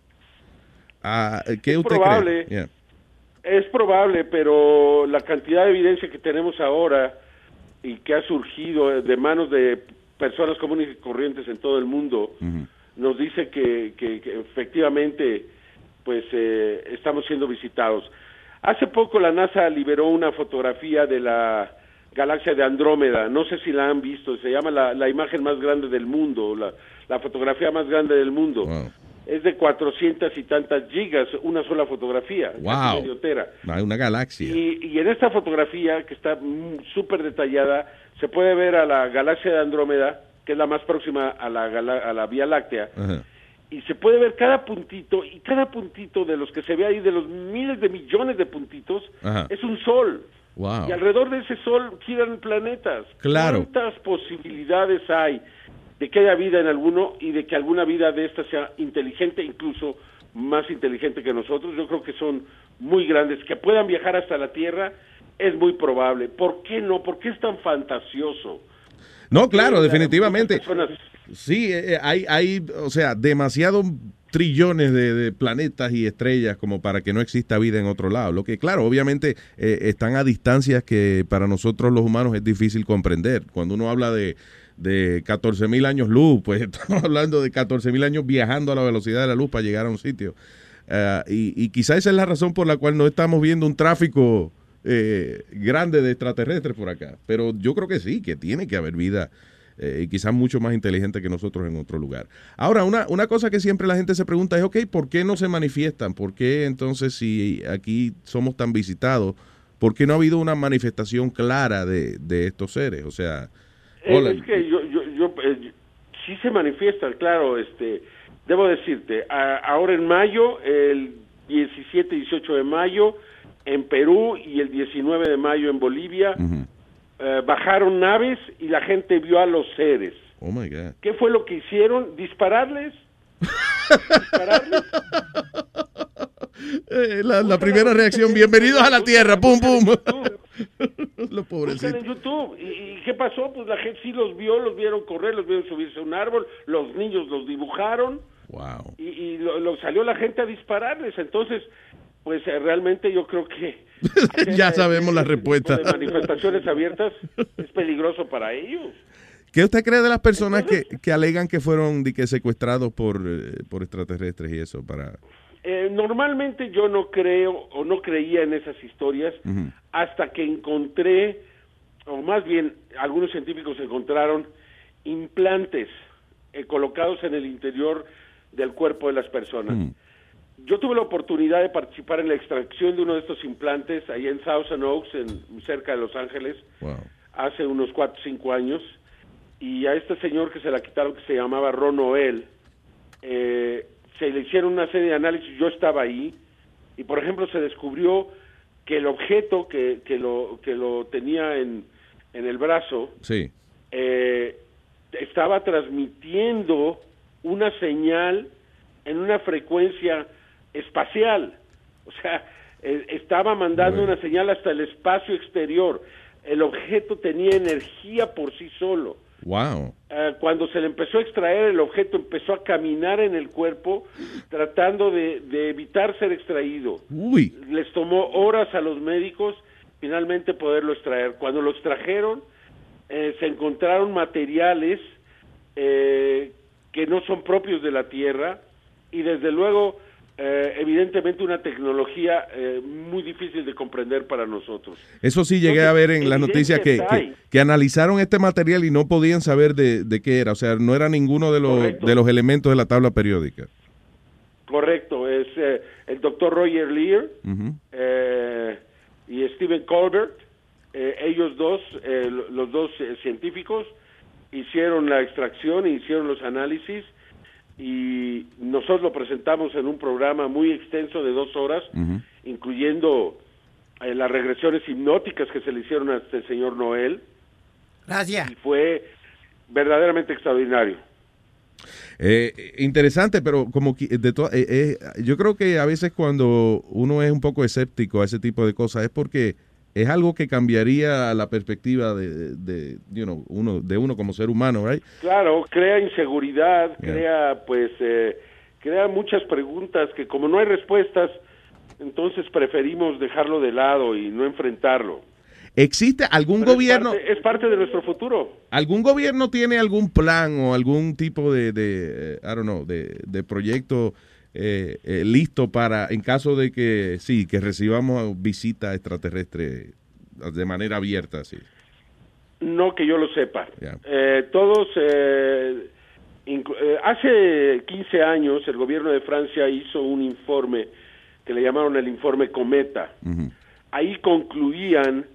Ah, ¿Qué Es usted probable. cree? Yeah. Es probable, pero la cantidad de evidencia que tenemos ahora y que ha surgido de manos de personas comunes y corrientes en todo el mundo nos dice que, que- que efectivamente pues eh, estamos siendo visitados. Hace poco la NASA liberó una fotografía de la galaxia de Andrómeda, no sé si la han visto, se llama la, la imagen más grande del mundo, la, la fotografía más grande del mundo. Es de 400 y tantas gigas, una sola fotografía, Wow. Hay una galaxia. Y, y en esta fotografía, que está mm, súper detallada, se puede ver a la galaxia de Andrómeda, que es la más próxima a la, a la Vía Láctea. Y se puede ver cada puntito, y cada puntito de los que se ve ahí, de los miles de millones de puntitos, Ajá. es un sol. Wow. Y alrededor de ese sol giran planetas. Claro. ¿Cuántas posibilidades hay de que haya vida en alguno y de que alguna vida de esta sea inteligente, incluso más inteligente que nosotros? Yo creo que son muy grandes. Que puedan viajar hasta la Tierra es muy probable. ¿Por qué no? ¿Por qué es tan fantasioso? No, claro, definitivamente. personas Sí, eh, eh, hay, hay, o sea, demasiados trillones de, planetas y estrellas como para que no exista vida en otro lado. Lo que, claro, obviamente eh, están a distancias que para nosotros los humanos es difícil comprender. Cuando uno habla de, de 14 mil años luz, pues estamos hablando de 14 mil años viajando a la velocidad de la luz para llegar a un sitio. Ah, y, y quizá esa es la razón por la cual no estamos viendo un tráfico eh, grande de extraterrestres por acá. Pero yo creo que sí, que tiene que haber vida eh, y quizás mucho más inteligente que nosotros en otro lugar. Ahora, una, una cosa que siempre la gente se pregunta es, ok, ¿por qué no se manifiestan? ¿Por qué entonces si aquí somos tan visitados, por qué no ha habido una manifestación clara de, de estos seres? O sea, hola, Es que yo, yo, yo eh, sí se manifiesta, claro, este, debo decirte, a- ahora en mayo, el 17 y 18 de mayo, en Perú y el 19 de mayo en Bolivia, eh, bajaron naves y la gente vio a los seres. oh my God. ¿Qué fue lo que hicieron? ¿Dispararles? ¿Dispararles? Eh, la, la primera reacción, bienvenidos a la Tierra, pum, pum. Los pobrecitos. en YouTube. ¿Y, y qué pasó? Pues la gente sí los vio, los vieron correr, los vieron subirse a un árbol, los niños los dibujaron. Wow. y, y lo, lo- salió la gente a dispararles. Entonces, pues eh, realmente yo creo que ya sabemos la respuesta. de manifestaciones abiertas es peligroso para ellos. ¿Qué usted cree de las personas que, que alegan que fueron que secuestrados por, eh, por extraterrestres y eso? para Eh, normalmente yo no creo o no creía en esas historias hasta que encontré, o más bien algunos científicos encontraron implantes eh, colocados en el interior del cuerpo de las personas. Yo tuve la oportunidad de participar en la extracción de uno de estos implantes allá en Thousand Oaks, en, cerca de Los Ángeles, Wow. hace unos 4 o 5 años. Y a este señor que se la quitaron, que se llamaba Ron Noel, eh, se le hicieron una serie de análisis, yo estaba ahí, y por ejemplo se descubrió que el objeto que, que, lo, que lo tenía en, en el brazo Sí. eh, estaba transmitiendo una señal en una frecuencia espacial. O sea, eh, estaba mandando una señal hasta el espacio exterior. El objeto tenía energía por sí solo. Wow. Eh, cuando se le empezó a extraer, el objeto empezó a caminar en el cuerpo tratando de, de evitar ser extraído. Uy. Les tomó horas a los médicos finalmente poderlo extraer. Cuando lo extrajeron, eh, se encontraron materiales eh, que no son propios de la Tierra y desde luego, eh, evidentemente, una tecnología eh, muy difícil de comprender para nosotros. Eso sí llegué a ver en las noticias que, que, analizaron este material y no podían saber de, de qué era. O sea, no era ninguno de los, Correcto. de los elementos de la tabla periódica. Correcto, es eh, el doctor Roger Lear eh, y Stephen Colbert, eh, ellos dos, eh, lo- los dos eh, científicos, hicieron la extracción e hicieron los análisis y nosotros lo presentamos en un programa muy extenso de dos horas, incluyendo eh, las regresiones hipnóticas que se le hicieron a este señor Noel. Gracias. Y fue verdaderamente extraordinario. Eh, interesante, pero como que de to- eh, eh, yo creo que a veces cuando uno es un poco escéptico a ese tipo de cosas es porque es algo que cambiaría la perspectiva de, de, you know, uno, de uno como ser humano, right? Claro, crea inseguridad, Yeah. crea pues eh, crea muchas preguntas que como no hay respuestas, entonces preferimos dejarlo de lado y no enfrentarlo. ¿Existe algún Pero es gobierno, parte- es parte de nuestro futuro. algún gobierno tiene algún plan o algún tipo de, de eh, I don't know, de, de proyecto eh, eh, listo para, en caso de que sí, que recibamos visita extraterrestre de manera abierta, sí? No que yo lo sepa. Eh, todos, eh, eh, hace 15 años el gobierno de Francia hizo un informe que le llamaron el informe Cometa. Ahí concluían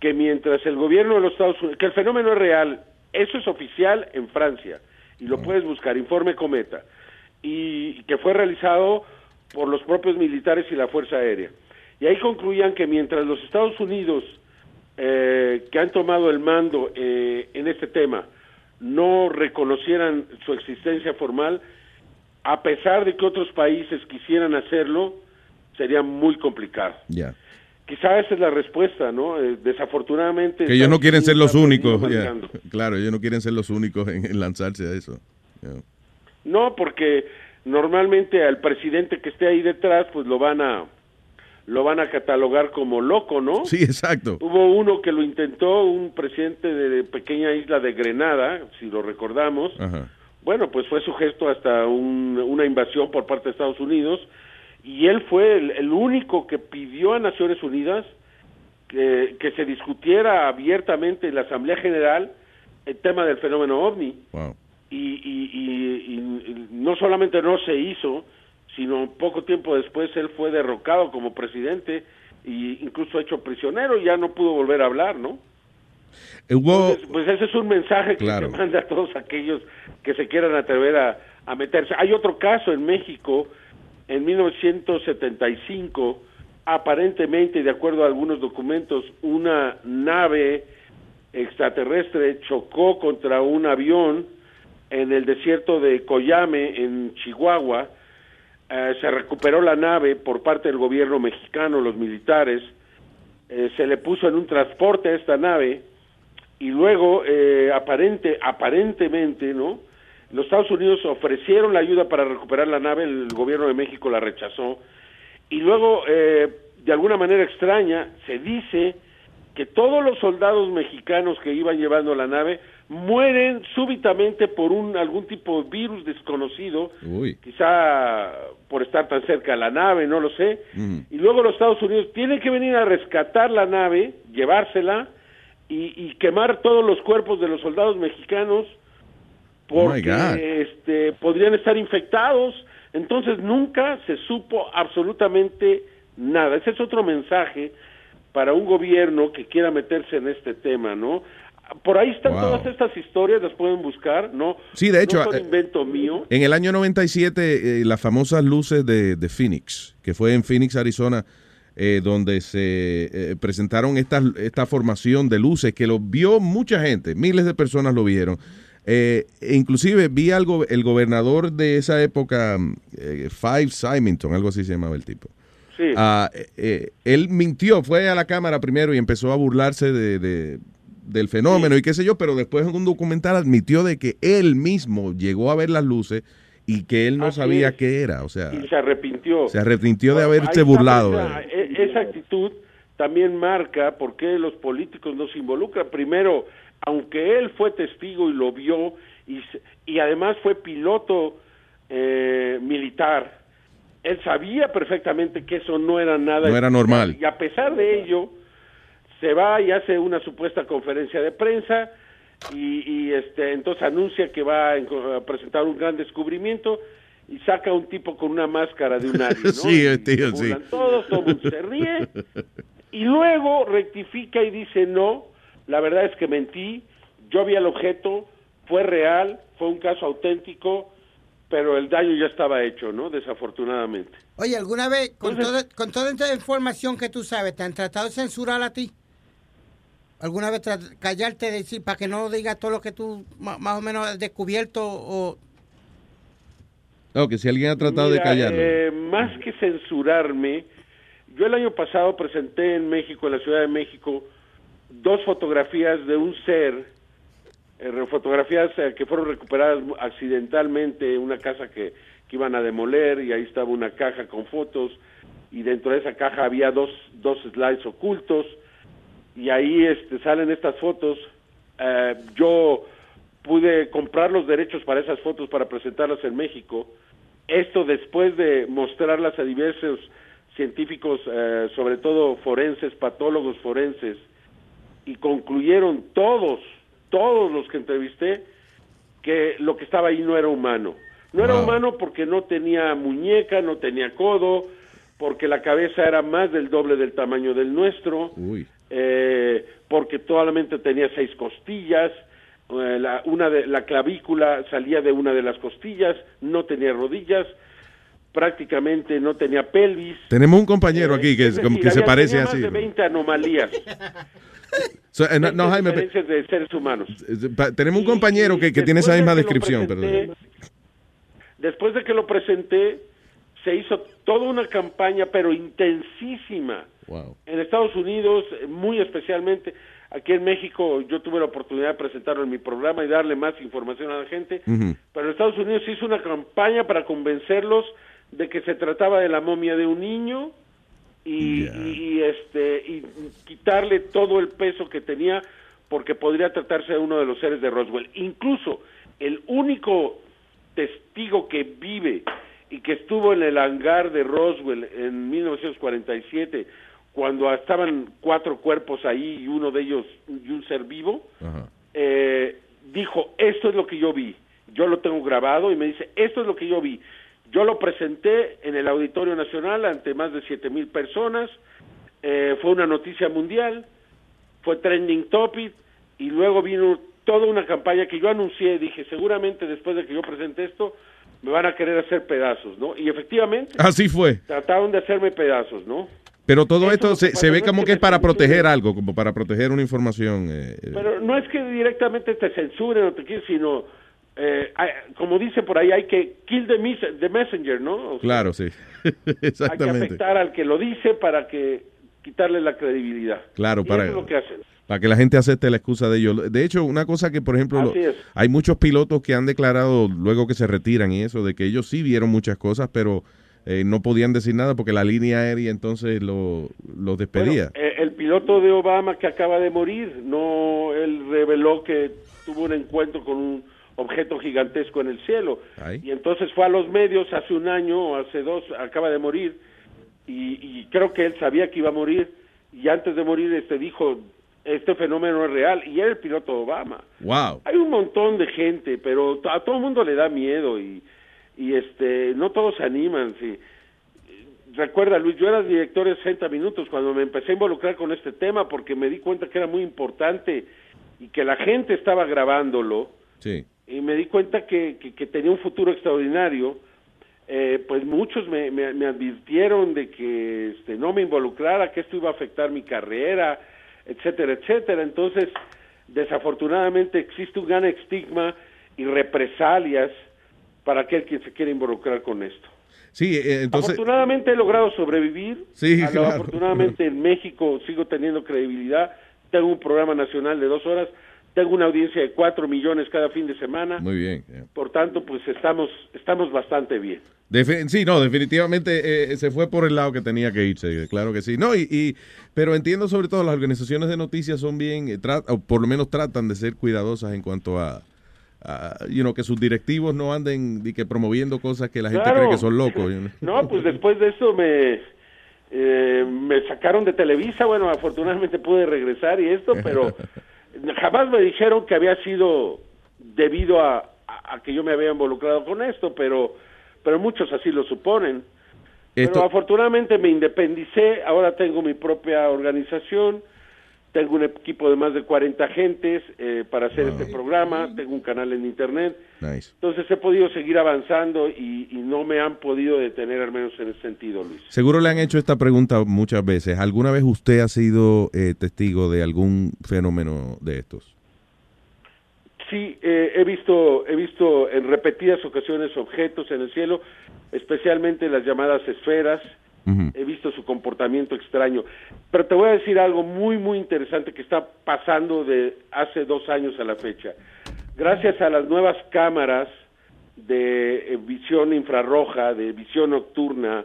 que mientras el gobierno de los Estados Unidos, que el fenómeno es real, eso es oficial en Francia, y lo puedes buscar, informe Cometa, y que fue realizado por los propios militares y la Fuerza Aérea. Y ahí concluían que mientras los Estados Unidos eh, que han tomado el mando eh, en este tema no reconocieran su existencia formal, a pesar de que otros países quisieran hacerlo, sería muy complicado. Ya. Quizá esa es la respuesta, ¿no? Eh, desafortunadamente... Que ellos no quieren ser los únicos. Claro, ellos no quieren ser los únicos en, en lanzarse a eso. Yeah. No, porque normalmente al presidente que esté ahí detrás, pues lo van a lo van a catalogar como loco, ¿no? Sí, exacto. Hubo uno que lo intentó, un presidente de pequeña isla de Grenada, si lo recordamos. Ajá. Bueno, pues fue sujeto hasta un- una invasión por parte de Estados Unidos y él fue el, el único que pidió a Naciones Unidas que, que se discutiera abiertamente en la Asamblea General el tema del fenómeno ovni Wow. Y, y- y- y no solamente no se hizo, sino poco tiempo después él fue derrocado como presidente y incluso hecho prisionero y ya no pudo volver a hablar, ¿no? Hubo, Entonces, pues ese es un mensaje que Claro. se manda a todos aquellos que se quieran atrever a, a meterse. Hay otro caso en México, en 1975, aparentemente, de acuerdo a algunos documentos, una nave extraterrestre chocó contra un avión en el desierto de Coyame, en Chihuahua. Eh, se recuperó la nave por parte del gobierno mexicano, los militares. Eh, se le puso en un transporte a esta nave y luego eh, aparente aparentemente no los Estados Unidos ofrecieron la ayuda para recuperar la nave el gobierno de México la rechazó y luego eh, de alguna manera extraña se dice que todos los soldados mexicanos que iban llevando la nave mueren súbitamente por un algún tipo de virus desconocido uy. quizá por estar tan cerca de la nave no lo sé y luego los Estados Unidos tienen que venir a rescatar la nave, llevársela y, y quemar todos los cuerpos de los soldados mexicanos Oh porque este, podrían estar infectados. Entonces nunca se supo absolutamente nada. Ese es otro mensaje para un gobierno que quiera meterse en este tema, ¿no? Por ahí están Wow. todas estas historias, las pueden buscar, ¿no? Sí, de hecho, No son eh, invento mío. En el año 97, eh, las famosas luces de, de Phoenix, que fue en Phoenix, Arizona, eh, donde se eh, presentaron esta, esta formación de luces que lo vio mucha gente, miles de personas lo vieron. E inclusive vi algo, el gobernador de esa época, eh, Five Symington, algo así se llamaba el tipo. Sí. Eh, él mintió, fue a la cámara primero y empezó a burlarse de, de- del fenómeno y qué sé yo, pero después en un documental admitió de que él mismo llegó a ver las luces y que él no Así sabía es. qué era, o sea, y se arrepintió. se arrepintió de haberse burlado. Esa, e- esa actitud también marca por qué los políticos no se involucran. Primero, aunque él fue testigo y lo vio, y, y además fue piloto eh, militar, él sabía perfectamente que eso no era nada. No era normal. Y a pesar de ello, se va y hace una supuesta conferencia de prensa y, y, este entonces anuncia que va a, enco- a presentar un gran descubrimiento y saca un tipo con una máscara de un alien, ¿no? Sí, Y tío, sí. Todos, todo el mundo se ríe y luego rectifica y dice no, la verdad es que mentí, yo vi el objeto, fue real, fue un caso auténtico, pero el daño ya estaba hecho, ¿no? Desafortunadamente. Oye, ¿alguna vez, con, Entonces- toda, con toda esta información que tú sabes, te han tratado de censurar a ti? ¿Alguna vez callarte, decir, para que no digas todo lo que tú más o menos has descubierto o... No, que si alguien ha tratado de callarlo. eh, más que censurarme, yo el año pasado presenté en México, en la Ciudad de México, dos fotografías de un ser, eh, fotografías eh, que fueron recuperadas accidentalmente en una casa que, que iban a demoler y ahí estaba una caja con fotos y dentro de esa caja había dos, dos slides ocultos y ahí este, salen estas fotos. Eh, yo pude comprar los derechos para esas fotos para presentarlas en México. Esto después de mostrarlas a diversos científicos, eh, sobre todo forenses, patólogos forenses, y concluyeron todos, todos los que entrevisté, que lo que estaba ahí no era humano. No era Wow. humano porque no tenía muñeca, no tenía codo, porque la cabeza era más del doble del tamaño del nuestro, Uy. Eh, porque solamente tenía seis costillas, eh, la, una de, la clavícula salía de una de las costillas, no tenía rodillas, prácticamente no tenía pelvis. Tenemos un compañero Eh, aquí que, es decir, que se parece así. Más de 20 anomalías. So, eh, no, no, 20 Jaime, de seres humanos. tenemos un compañero que, que tiene esa misma descripción. presenté, Pero, Después de que lo presenté, se hizo toda una campaña, pero intensísima, wow. en Estados Unidos, eh, muy especialmente. Aquí en México yo tuve la oportunidad de presentarlo en mi programa y darle más información a la gente, pero en Estados Unidos se hizo una campaña para convencerlos de que se trataba de la momia de un niño y, y- y, este y quitarle todo el peso que tenía porque podría tratarse de uno de los seres de Roswell. Incluso el único testigo que vive y que estuvo en el hangar de Roswell en 1947 cuando estaban cuatro cuerpos ahí y uno de ellos y un ser vivo Ajá. eh, dijo, esto es lo que yo vi, yo lo tengo grabado y me dice, esto es lo que yo vi. Yo lo presenté en el Auditorio Nacional ante más de siete mil personas, eh, fue una noticia mundial, fue trending topic y luego vino toda una campaña que yo anuncié, dije, seguramente después de que yo presente esto, me van a querer hacer pedazos, ¿no? Y efectivamente, Así fue. trataron de hacerme pedazos, ¿no? Pero todo Eso esto se, ve como que es para proteger algo, como para proteger una información. eh, eh. Pero no es que directamente te censuren o te quieran, sino, eh, como dice por ahí, hay que kill the, mes- the messenger, ¿no? O sea, Claro, sí. Hay que Exactamente. afectar al que lo dice para que quitarle la credibilidad. Claro, Y para- eso es lo que hacen. Para que la gente acepte la excusa de ellos. De hecho, una cosa que, por ejemplo, lo- hay muchos pilotos que han declarado luego que se retiran y eso, de que ellos sí vieron muchas cosas, pero eh, no podían decir nada porque la línea aérea entonces lo- los despedía. Bueno, eh, el piloto de Obama que acaba de morir, no, él reveló que tuvo un encuentro con un objeto gigantesco en el cielo. Ay. Y entonces fue a los medios hace un año o hace dos, acaba de morir, y, y creo que él sabía que iba a morir, y antes de morir este dijo, este fenómeno es real, y era el piloto Obama. Wow. Hay un montón de gente, pero a todo el mundo le da miedo y, y este no todos se animan. Sí. Recuerda, Luis, yo era director de 60 Minutos cuando me empecé a involucrar con este tema porque me di cuenta que era muy importante y que la gente estaba grabándolo Sí. y me di cuenta que, que, que tenía un futuro extraordinario. Eh, pues muchos me, me, me advirtieron de que este, no me involucrara, que esto iba a afectar mi carrera, etcétera, etcétera. Entonces, desafortunadamente existe un gran estigma y represalias para aquel que se quiere involucrar con esto. Sí, eh, entonces. Afortunadamente he logrado sobrevivir. Sí, A lo- claro. Afortunadamente en México sigo teniendo credibilidad. Tengo un programa nacional de dos horas. Tengo una audiencia de cuatro millones cada fin de semana. Muy bien. yeah. Por tanto, pues estamos estamos bastante bien. Sí, no, definitivamente eh, se fue por el lado que tenía que irse, claro que sí. No, y, y- pero entiendo sobre todo las organizaciones de noticias son bien, eh, o por lo menos tratan de ser cuidadosas en cuanto a, a, you know, que sus directivos no anden di que promoviendo cosas que la gente Claro. cree que son locos. you know. No, pues después de eso me eh, me sacaron de Televisa. Bueno, afortunadamente pude regresar y esto, pero jamás me dijeron que había sido debido a, a- a que yo me había involucrado con esto, pero pero muchos así lo suponen. Esto- Pero afortunadamente me independicé, ahora tengo mi propia organización, tengo un equipo de más de 40 agentes eh, para hacer este programa, tengo un canal en internet, Nice. entonces he podido seguir avanzando y, y no me han podido detener, al menos en ese sentido, Luis. Seguro le han hecho esta pregunta muchas veces. ¿Alguna vez usted ha sido eh, testigo de algún fenómeno de estos? Sí, eh, he visto, he visto en repetidas ocasiones objetos en el cielo, especialmente las llamadas esferas. He visto su comportamiento extraño. Pero te voy a decir algo muy, muy interesante que está pasando de hace dos años a la fecha. Gracias a las nuevas cámaras de eh, visión infrarroja, de visión nocturna,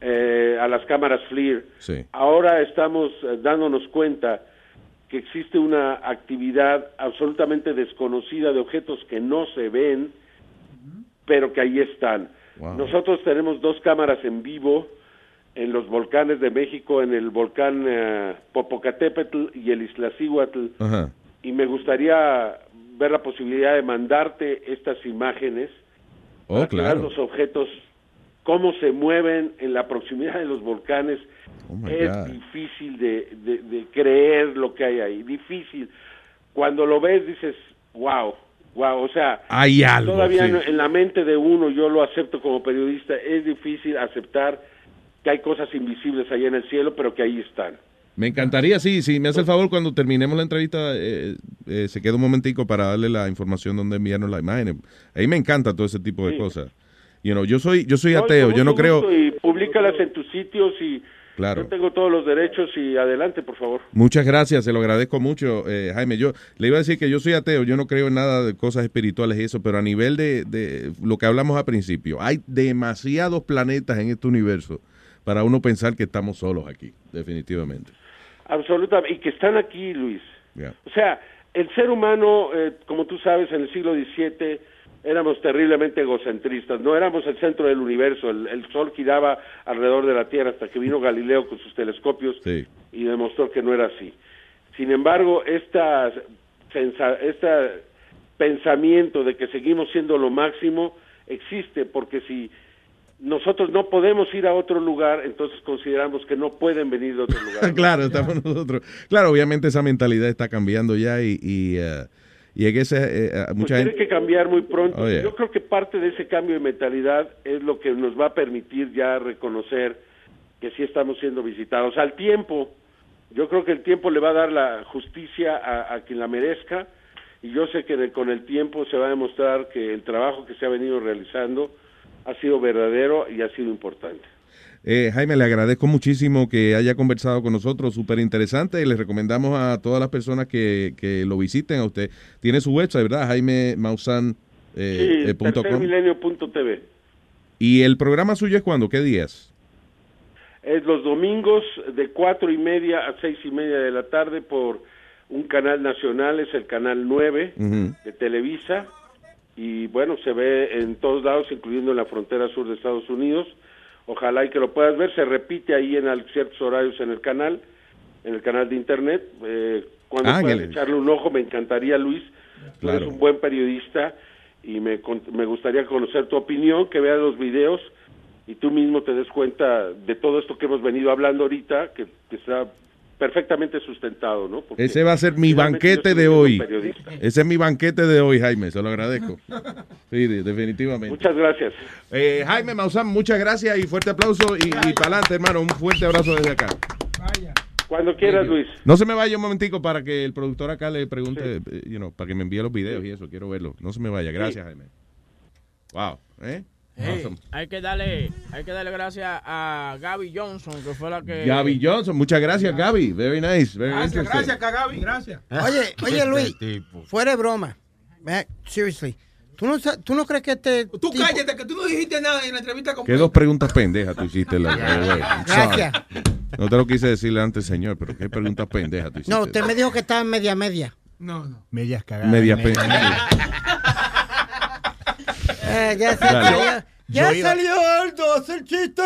eh, a las cámaras FLIR, Sí. ahora estamos eh, dándonos cuenta que existe una actividad absolutamente desconocida de objetos que no se ven, pero que ahí están. Nosotros tenemos dos cámaras en vivo en los volcanes de México, en el volcán eh, Popocatépetl y el Iztaccíhuatl, Ajá. y me gustaría ver la posibilidad de mandarte estas imágenes Oh, para claro. los objetos, cómo se mueven en la proximidad de los volcanes. Oh, es God. difícil de, de- de creer lo que hay ahí, difícil. Cuando lo ves dices, wow, wow, o sea, Hay algo, todavía sí. en la mente de uno, yo lo acepto como periodista, es difícil aceptar que hay cosas invisibles allá en el cielo, pero que ahí están. Me encantaría, sí, sí, me hace el favor cuando terminemos la entrevista, eh, eh, se queda un momentico para darle la información donde enviarnos la imagen. Ahí me encanta todo ese tipo de cosas. You know, yo soy, yo soy No, ateo, yo no creo, Y públicalas en tus sitios y Claro. Yo tengo todos los derechos y adelante, por favor. Muchas gracias, se lo agradezco mucho, eh, Jaime. Yo le iba a decir que yo soy ateo, yo no creo en nada de cosas espirituales y eso, pero a nivel de, de lo que hablamos al principio, hay demasiados planetas en este universo para uno pensar que estamos solos aquí, definitivamente. Absolutamente. Y que están aquí, Luis. Yeah. O sea, el ser humano, eh, como tú sabes, en el siglo XVII éramos terriblemente egocentristas, no éramos el centro del universo, el, el sol giraba alrededor de la Tierra hasta que vino Galileo con sus telescopios Sí. y demostró que no era así. Sin embargo, esta, sensa- este pensamiento de que seguimos siendo lo máximo existe porque si nosotros no podemos ir a otro lugar, entonces consideramos que no pueden venir de otro lugar. claro, estamos nosotros. Claro, obviamente esa mentalidad está cambiando ya y, y, eh, y en ese, eh, Pues tiene que cambiar muy pronto. Oh, yeah. Yo creo que parte de ese cambio de mentalidad es lo que nos va a permitir ya reconocer que sí estamos siendo visitados. Al tiempo, yo creo que el tiempo le va a dar la justicia a, a quien la merezca y yo sé que de- con el tiempo se va a demostrar que el trabajo que se ha venido realizando ha sido verdadero y ha sido importante. Eh, Jaime, le agradezco muchísimo que haya conversado con nosotros, súper interesante, y les recomendamos a todas las personas que, que lo visiten a usted. Tiene su website, ¿verdad? Jaime Maussan. eh, sí, eh, punto com. tercermilenio.tv. ¿Y el programa suyo es cuándo? ¿Qué días? Es los domingos de cuatro y media a seis y media de la tarde por un canal nacional, es el canal 9 Ujú. de Televisa y bueno, se ve en todos lados, incluyendo en la frontera sur de Estados Unidos. Ojalá y que lo puedas ver, se repite ahí en ciertos horarios en el canal, en el canal de internet. Eh, cuando Ah, puedas echarle un ojo, me encantaría, Luis. Tú Claro. eres un buen periodista y me, me gustaría conocer tu opinión, que veas los videos y tú mismo te des cuenta de todo esto que hemos venido hablando ahorita, que, que está perfectamente sustentado, ¿no? Porque Ese va a ser mi banquete de hoy. Ese es mi banquete de hoy, Jaime, se lo agradezco. Sí, de- definitivamente. Muchas gracias. Eh, Jaime Maussan, muchas gracias y fuerte aplauso y, y para adelante, hermano. Un fuerte abrazo desde acá. Cuando quieras, Luis. No se me vaya un momentico para que el productor acá le pregunte, eh, you know, para que me envíe los videos y eso, quiero verlo. No se me vaya. Gracias, Jaime. Wow, ¿eh? Hey, Awesome. hay que darle, hay que darle gracias a Gaby Johnson, que fue la que. Gaby Johnson, muchas gracias, Gaby. Very nice, very Gracias, gracias, Cagabi, gracias. Oye, oye Luis, Este fuera de broma. Seriously. ¿Tú no, ¿Tú no crees que este Tú tipo- cállate, que tú no dijiste nada en la entrevista con ¿Qué dos preguntas pendejas tú hiciste? La, Gracias. No te lo quise decirle antes, señor, pero qué preguntas pendejas tú hiciste. No, usted me dijo que estaba en media media. No, no. Medias cagadas. Media Media- pendeja. Eh, ya salió, ya iba- salió Aldo a hacer chiste.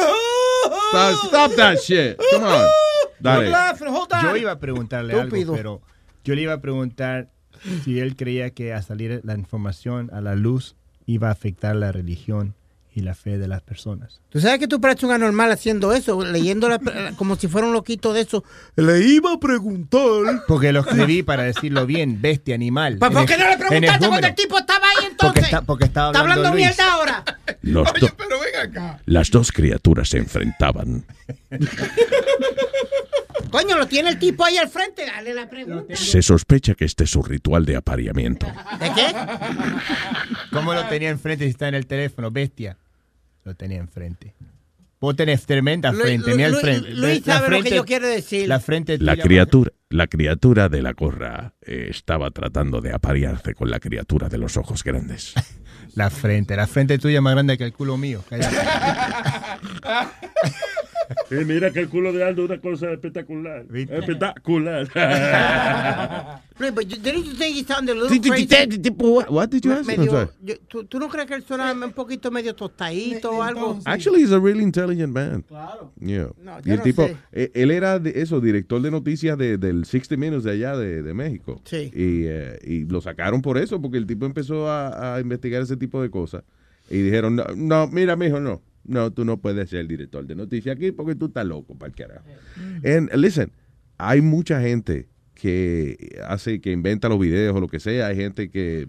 Stop, stop that shit. Come on. Dale. Yo iba a preguntarle algo, pero yo le iba a preguntar si él creía que a salir la información a la luz iba a afectar la religión y la fe de las personas. Tú sabes que tú pareces un anormal haciendo eso, leyendo la- como si fuera un loquito de eso. Le iba a preguntar. Porque lo escribí para decirlo bien, bestia, animal. ¿Pues En por qué no le preguntaste cuando el tipo estaba ahí Porque, entonces? está, porque estaba Está hablando, hablando Luis. mierda ahora. Los, do- Pero ven acá. las dos criaturas se enfrentaban. Coño, lo tiene el tipo ahí al frente, dale la pregunta. Se sospecha que este es su ritual de apareamiento. ¿De qué? ¿Cómo lo tenía enfrente si está en el teléfono? Bestia. Lo tenía enfrente. Vos tenés tremenda Luis- frente, mira el Luis- frente. Luis La sabe lo que frente- yo quiero decir. La frente La criatura, la criatura de la gorra eh, estaba tratando de aparearse con la criatura de los ojos grandes. La frente, la frente tuya es más grande que el culo mío. Cállate. Sí, mira que el culo de Aldo es una cosa espectacular. ¿Viste? Espectacular. But didn't you think he sounded a little crazy? what- did you ask? Medio- ¿tú, tú no crees que él suena un poquito medio tostadito o algo? Actually, he's a really intelligent man. Claro. Yeah. No, y el no tipo, sé. eh, él era de eso, director de noticias de, del 60 Minutes de allá de, de México. Sí. Y, eh, y lo sacaron por eso, porque el tipo empezó a, a investigar ese tipo de cosas. Y dijeron, no, no, mira, mijo, no. No, tú no puedes ser el director de noticias aquí porque tú estás loco, para el carajo. And listen, hay mucha gente que hace, que inventa los videos o lo que sea. Hay gente que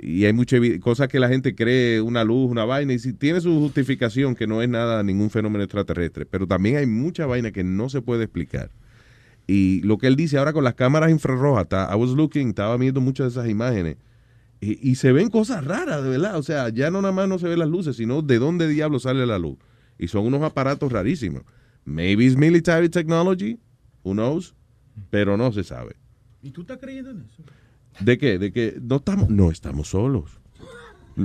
y hay muchas cosas que la gente cree, una luz, una vaina, y si tiene su justificación que no es nada, ningún fenómeno extraterrestre, pero también hay mucha vaina que no se puede explicar. Y lo que él dice ahora con las cámaras infrarrojas, I was looking, estaba viendo muchas de esas imágenes, y, y se ven cosas raras, de verdad, o sea, ya no nada más no se ven las luces, sino de dónde diablo sale la luz. Y son unos aparatos rarísimos. Maybe it's military technology, who knows, pero no se sabe. ¿Y tú estás creyendo en eso? ¿De qué? De que no estamos, no estamos solos.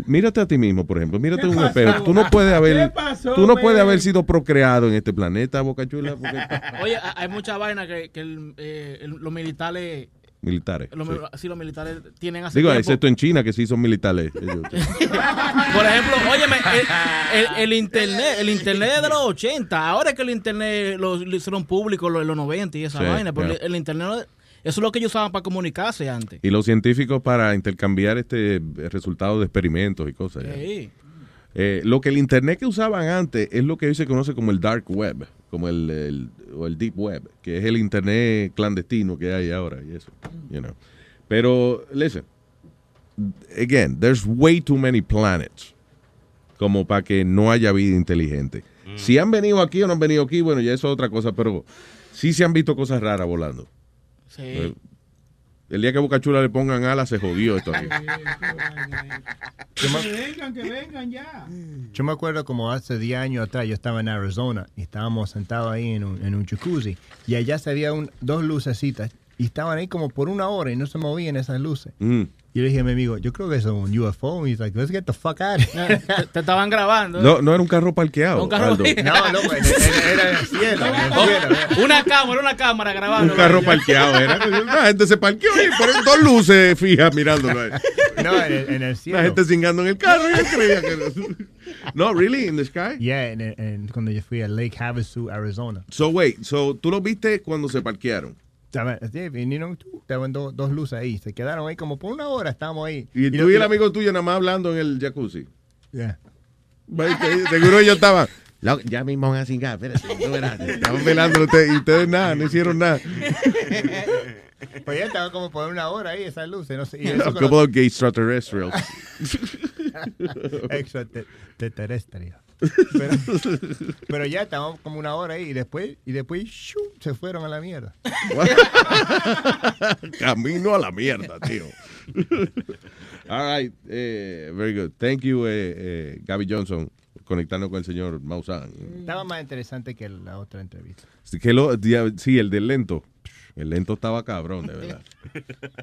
Mírate a ti mismo, por ejemplo. Mírate ¿Qué en un pasó? espejo. Tú no puedes haber, ¿Qué pasó, tú no puedes haber sido procreado en este planeta, Boca Chula, porque Oye, ha- hay mucha vaina que, que el- eh, el- los militares, militares. los, sí. sí, los militares tienen hace Digo, tiempo. excepto en China, que sí son militares. ellos. Por ejemplo, óyeme, el, el- el internet, el internet de los 80. Ahora es que el internet lo, lo hicieron público en los 90 y esa Sí, vaina. Yeah. el internet, eso es lo que ellos usaban para comunicarse antes. Y los científicos para intercambiar este resultado de experimentos y cosas. ya. Eh, lo que el internet que usaban antes es lo que hoy se conoce como el dark web, como el, el- o el deep web, que es el internet clandestino que hay ahora y eso, you know. Pero, listen, again, there's way too many planets como para que no haya vida inteligente. Si han venido aquí o no han venido aquí, bueno, ya eso es otra cosa, pero sí se han visto cosas raras volando. Sí. El día que Boca Chula le pongan alas, se jodió esto aquí. Que vengan, que vengan ya. Yo me acuerdo como hace 10 años atrás, yo estaba en Arizona y estábamos sentados ahí en un, en un jacuzzi y allá se había un- dos lucecitas y estaban ahí como por una hora y no se movían esas luces. Mm. Y yo le dije a mi amigo, yo creo que eso es un UFO. Y he's like, let's get the fuck out te, te estaban grabando. No, no era un carro parqueado. Un carro- Aldo. No, loco, era, era en el cielo. en el cielo. Una cámara, una cámara grabando. Un carro parqueado era. La gente se parqueó y ponen dos luces fijas mirándolo. ahí. No, en el, en el cielo. La gente cingando en el carro y yo creía que no. really, in the sky. Yeah, en- cuando yo fui a Lake Havasu, Arizona. So wait, so tú lo viste cuando se parquearon. Vinieron, estaban do- dos luces ahí. Se quedaron ahí como por una hora. Estábamos ahí. Y, lo- tú y el amigo tuyo nada más hablando en el jacuzzi. Yeah. Te- Seguro ellos estaban. "Lo- ya mismo van a cingar, espérate, tú verás. Estaban velando ustedes y ustedes nada, no hicieron nada. Pues ya estaba como por una hora ahí esas luces. No sé, y eso con couple of gay extraterrestrials. Extraterrestre. Pero, pero ya estábamos como una hora ahí y después, y después ¡shoo! se fueron a la mierda. Camino a la mierda, tío. All right, eh, very good. Thank you, eh, eh, Gaby Johnson, conectando con el señor Maussan. Estaba más interesante que la otra entrevista. Sí, que lo- sí, el del lento. El lento estaba cabrón, de verdad.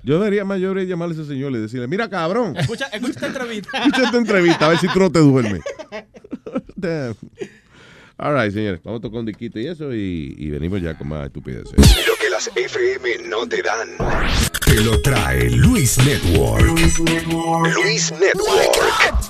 Yo debería mayor llamarle a ese señor y decirle, mira cabrón, Escucha, escucha esta entrevista. escucha esta entrevista, a ver si tú no te duermes. Damn. All right, señores, vamos a tocar un diquito y eso y, y venimos ya con más estupideces. Lo que las FM no te dan. Te lo trae Luis Network. Luis Network.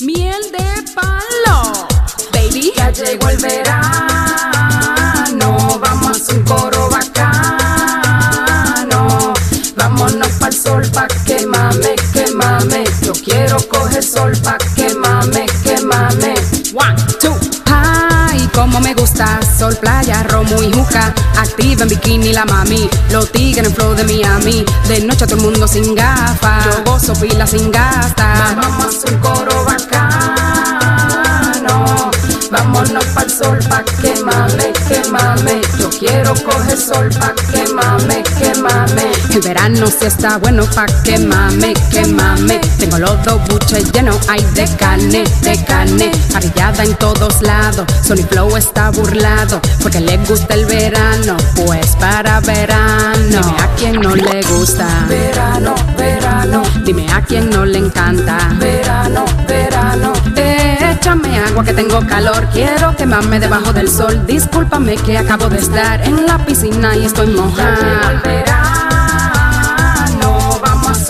Miel de palo, baby, ya llegó el verano. Vamos a un coro bacano. Vámonos pa'l sol pa' que mame, que mame. Yo quiero coger sol pa' que como me gusta, sol, playa, romo y juca. Activa en bikini la mami, los tigres en flow de Miami. De noche todo el mundo sin gafas, yo gozo pila sin gasta. A hacer un coro sol pa' que mame, que mame. Yo quiero coger sol pa' que mame, que mame. El verano sí está bueno pa' que mame, que mame. Tengo los dos buches llenos, hay de carne, de carne. Parrillada en todos lados, Sony Flow está burlado. Porque le gusta el verano, pues para verano. Dime a quien no le gusta. Verano, verano. Dime a quien no le encanta. Verano, verano. Échame agua que tengo calor. Quiero quemarme debajo del sol. Discúlpame que acabo de estar en la piscina y estoy mojada. Ya llegó el verano, vamos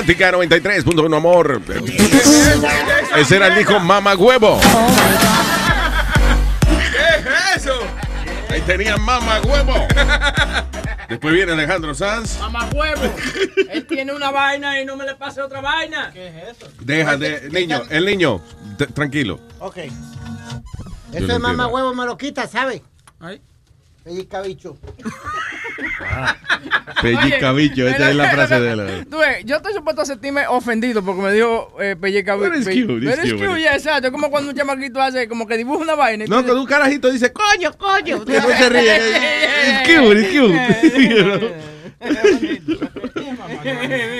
romántica 93.1 amor. Ese era el hijo Mama Huevo. ¿Qué es eso? Ahí tenía Mama Huevo. Después viene Alejandro Sanz. Mamá huevo. Él tiene una vaina y no me le pase otra vaina. ¿Qué es eso? Deja de. Niño, el niño, tranquilo. Ok. Yo Ese mamá huevo me lo quita, ¿sabe? Ay. Pellizca bicho. Pellizca bicho, esa es la frase de él. Tú ves, yo estoy supuesto a sentirme ofendido porque me dijo eh, pelleca But it's pe- cute, Pero es cute, ya, exacto. Es como cuando un chamaquito hace, como que dibuja una vaina. No, cuando un carajito dice, coño, coño. Después se ríe. It's cute, it's cute.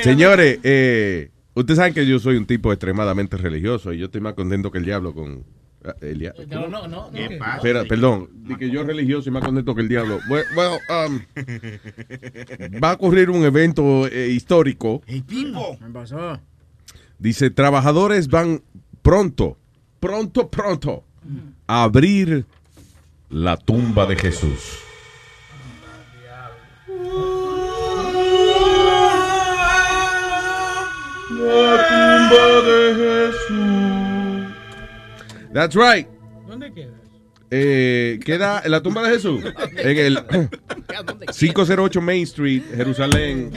Señores, eh, ustedes saben que yo soy un tipo extremadamente religioso y yo estoy más contento que el diablo con. Ah, el dia- No, no, no. ¿Qué no. pasa? Espera, perdón, di que yo religioso y más contento que el diablo. Well, well, um, va a ocurrir un evento eh, histórico. ¡Ey, Pipo! ¿Qué pasó? Dice, trabajadores van pronto, pronto, pronto a abrir la tumba de Jesús. La tumba de Jesús. That's right. ¿Dónde queda? Eh, queda en la tumba de Jesús en el 508 Main Street, Jerusalén,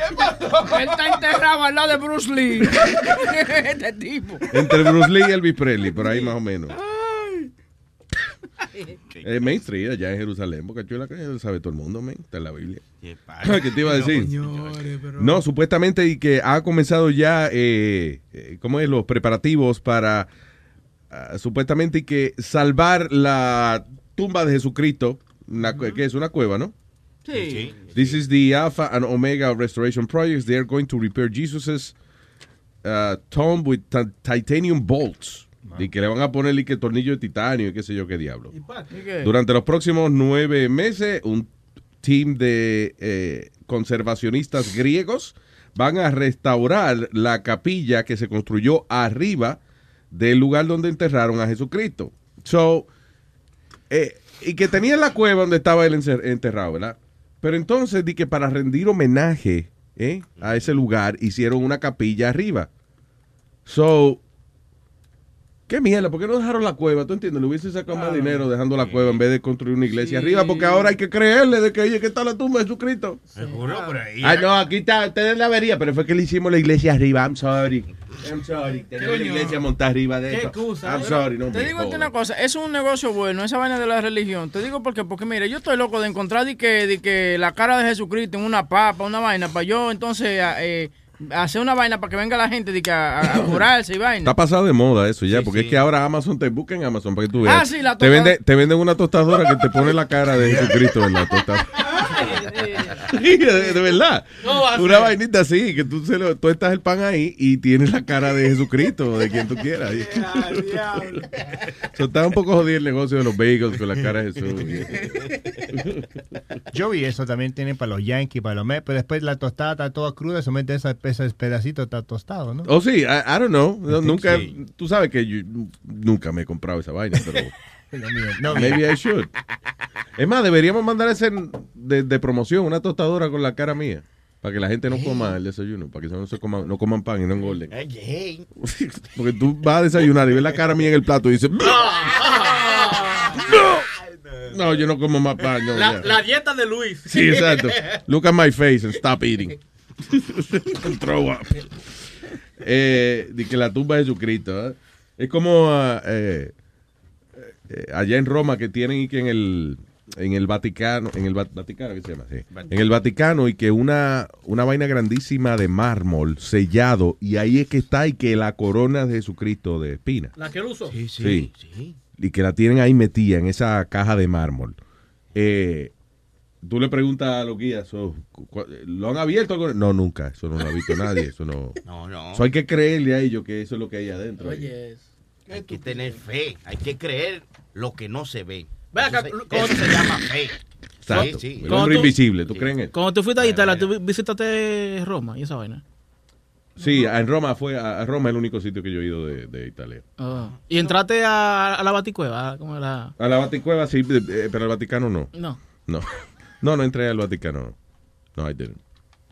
Él está enterrado al lado de Bruce Lee. este tipo. entre Bruce Lee y Elvis Presley, por ahí más o menos. Eh, Main Street, allá en Jerusalén, porque chula que lo sabe todo el mundo, man, está en la Biblia. ¿Qué? ¿Qué te iba a decir? No, supuestamente y que ha comenzado ya, eh, eh, ¿cómo es? Los preparativos para, ah, supuestamente y que salvar la tumba de Jesucristo, una, que es una cueva, ¿no? Sí. This is the Alpha and Omega Restoration Projects. They are going to repair Jesus's uh, tomb with ti- titanium bolts. Y que le van a poner y que tornillo de titanio y qué sé yo qué diablo. qué? Durante los próximos nueve meses, un team de eh, conservacionistas griegos van a restaurar la capilla que se construyó arriba del lugar donde enterraron a Jesucristo. So, eh, y que tenía la cueva donde estaba él enterrado, ¿verdad? Pero entonces di que para rendir homenaje ¿eh? a ese lugar hicieron una capilla arriba. So, qué mierda, ¿por qué no dejaron la cueva? ¿Tú entiendes? Le hubiese sacado más dinero dejando la cueva en vez de construir una iglesia arriba, porque ahora hay que creerle de que oye, que está la tumba de Jesucristo. Seguro, por ahí. Ah, no, aquí está, ustedes la vería, pero fue que le hicimos la iglesia arriba. I'm sorry. I'm sorry. Tenemos la iglesia montada arriba de Qué eso. excusa, I'm sorry, no Te me digo jodas. una cosa, es un negocio bueno, esa vaina de la religión. Te digo porque, porque mira, yo estoy loco de encontrar de que, de que la cara de Jesucristo en una papa, una vaina, para yo entonces eh, hacer una vaina para que venga la gente de que a, a- curarse y vaina. Está pasado de moda eso ya, porque es que ahora Amazon te busca en Amazon para que tú veas. Ah, sí, la te, vende, te venden una tostadora que te pone la cara de Jesucristo en la tostadora. Sí, de, de verdad. No Una vainita así, que tú, se lo, tú estás el pan ahí y tienes la cara de Jesucristo, de quien tú quieras. So, está un poco jodido el negocio de los bagels con la cara de Jesús. Yo vi eso también tienen para los Yankees, para los Mets, pero después la tostada está toda cruda, se mete ese, ese pedacito está tostado, ¿no? Oh, sí, I, I don't know. No, nunca, sí. tú sabes que yo nunca me he comprado esa vaina, pero No, maybe. I should. Es más, deberíamos mandar ese de, de promoción, una tostadora con la cara mía, para que la gente no coma el desayuno, para que no se coman, no coman pan y no engorden. Porque tú vas a desayunar y ves la cara mía en el plato y dices, "No, no, yo no como más pan. no, La, ya". la dieta de Luis. Sí, exacto. Look at my face and stop eating. Throw up. Eh, de que la tumba de Jesucristo. ¿eh? Es como ah, eh, eh, allá en Roma que tienen y que en el en el Vaticano, en el Va- Vaticano, ¿qué se llama? Sí. En el Vaticano y que una, una vaina grandísima de mármol sellado y ahí es que está y que la corona de Jesucristo de espina. La que él usó. Sí, Y que la tienen ahí metida en esa caja de mármol. Eh, tú le preguntas a los guías, ¿lo han abierto? alguna- No, nunca. Eso no lo ha visto nadie. Eso no. No, no. Eso hay que creerle a ellos que eso es lo que hay adentro. Oye, hay que tener fe, hay que creer lo que no se ve. Ve acá, eso, se, ¿cómo- eso se llama fe. Exacto. Sí, sí. El hombre invisible, ¿tú crees en él? Cuando tú fuiste a Italia, tú visitaste Roma y esa vaina. Sí, en Roma fue, a Roma es el único sitio que yo he ido de, de Italia. Ah. Y entraste a, a la Baticueva, ¿cómo era? A la Vaticueva sí, eh, pero al Vaticano no. No. No, no, no entré al Vaticano. No, I didn't.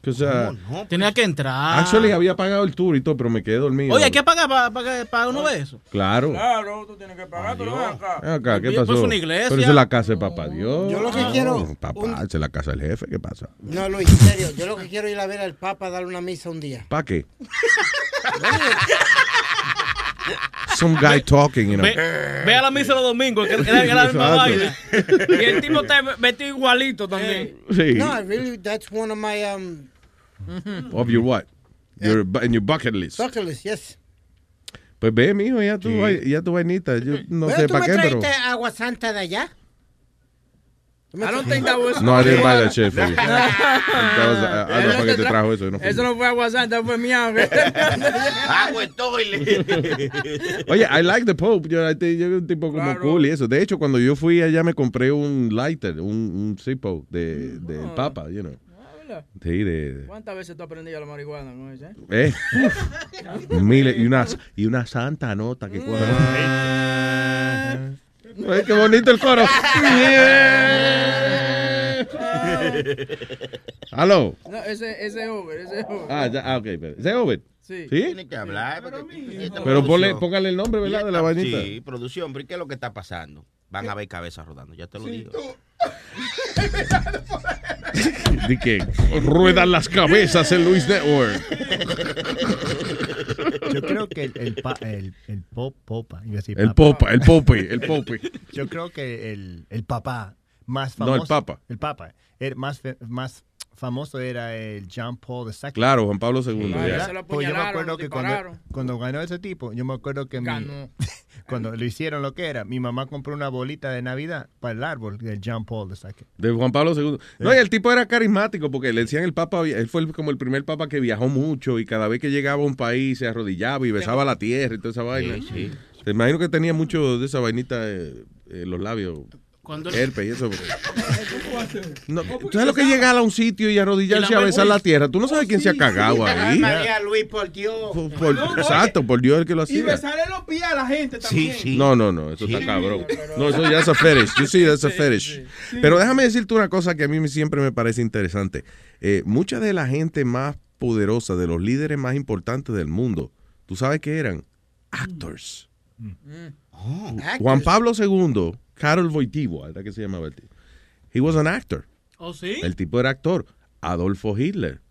Que, o sea, Tenía que entrar. Actually, había pagado el tour y todo, pero me quedé dormido. Oye, hay que pagar para, para, para uno ver eso. Claro. Claro, tú tienes que pagar, pero ven acá. Acá, ¿qué Pues pasó? es una iglesia. Pero es la casa de papá Dios. Yo lo que quiero- Papá, es la casa del jefe, ¿qué pasa? No, Luis, en serio, yo lo que quiero es ir a ver al Papa a darle una misa un día. ¿Para qué? Some guy talking, you know. Ve, ve a la misa los domingos, que era, era la misma vaina. Y el tipo está vestido igualito también. Sí. No, I really, that's one of my um, Of your what? Your, bu- in your bucket list. bucket list, yes. Pues ve, mijo, ya tu, vai- ya tu vainita. Yo no Pero sé tú para me qué, pero... trajiste agua santa de allá. Tú me I don't think that was- No, I didn't buy that shit for you. That was, uh, I don't know para qué te trajo eso. no fui. Eso no fue agua santa, fue mi agua. Agua en toilet. Oye, I like the Pope. Yo, yo soy un tipo como cool y eso. De hecho, cuando yo fui allá me compré un lighter, un, un Zippo de, del Papa, you know. Sí, de... ¿Cuántas veces tú has aprendido la marihuana con eso? eh? Eh, miles, y una, y una santa nota que cuadra. Ay, qué bonito el coro. Aló. No, ese, ese es Uber, ese es Uber. Ah, ya, ah, ok. pero- ¿Ese es Obed? Sí. Tiene que hablar. Pero ponle, póngale el nombre, ¿verdad? De la vainita. Sí, producción, pero ¿y ¿qué es lo que está pasando? Van a ver cabezas rodando, ya te lo digo. De que ruedan las cabezas en Luis Network. Yo creo que el, el, pa- el, el pop, popa, iba a decir El popa, el pope, el pope. Yo creo que el, el papá más No, famoso. el papa. El papa. El más, fe- más famoso era el John Paul II. Claro, Juan Pablo II. ¿verdad? ya. Se lo Pues yo me acuerdo lo que cuando, cuando ganó ese tipo, yo me acuerdo que mi- cuando lo hicieron lo que era, mi mamá compró una bolita de Navidad para el árbol del John Paul II. De Juan Pablo II. No, y el tipo era carismático porque le decían el papa, él fue como el primer papa que viajó mucho y cada vez que llegaba a un país se arrodillaba y besaba la tierra y toda esa vaina. sí. Te imagino que tenía mucho de esa vainita eh, en los labios. Cuando- Herpes y eso. No, ¿Tú sabes lo que es llegar a un sitio y arrodillarse a besar la tierra? Tú no sabes quién se ha cagado ahí. María Luis, por Dios. Por- exacto, por Dios el que lo Y hacía. besarle los pies a la gente también. No, no, no, eso está cabrón. No, eso ya es a fetish. You see, that's a fetish. Pero déjame decirte una cosa que a mí siempre me parece interesante. Eh, mucha de la gente más poderosa, de los líderes más importantes del mundo, ¿tú sabes qué eran? Actors. Juan Pablo II, Karol Wojtyła, ¿verdad que se llamaba el tipo? He was an actor. ¿Oh, sí? El tipo era actor. Adolfo Hitler.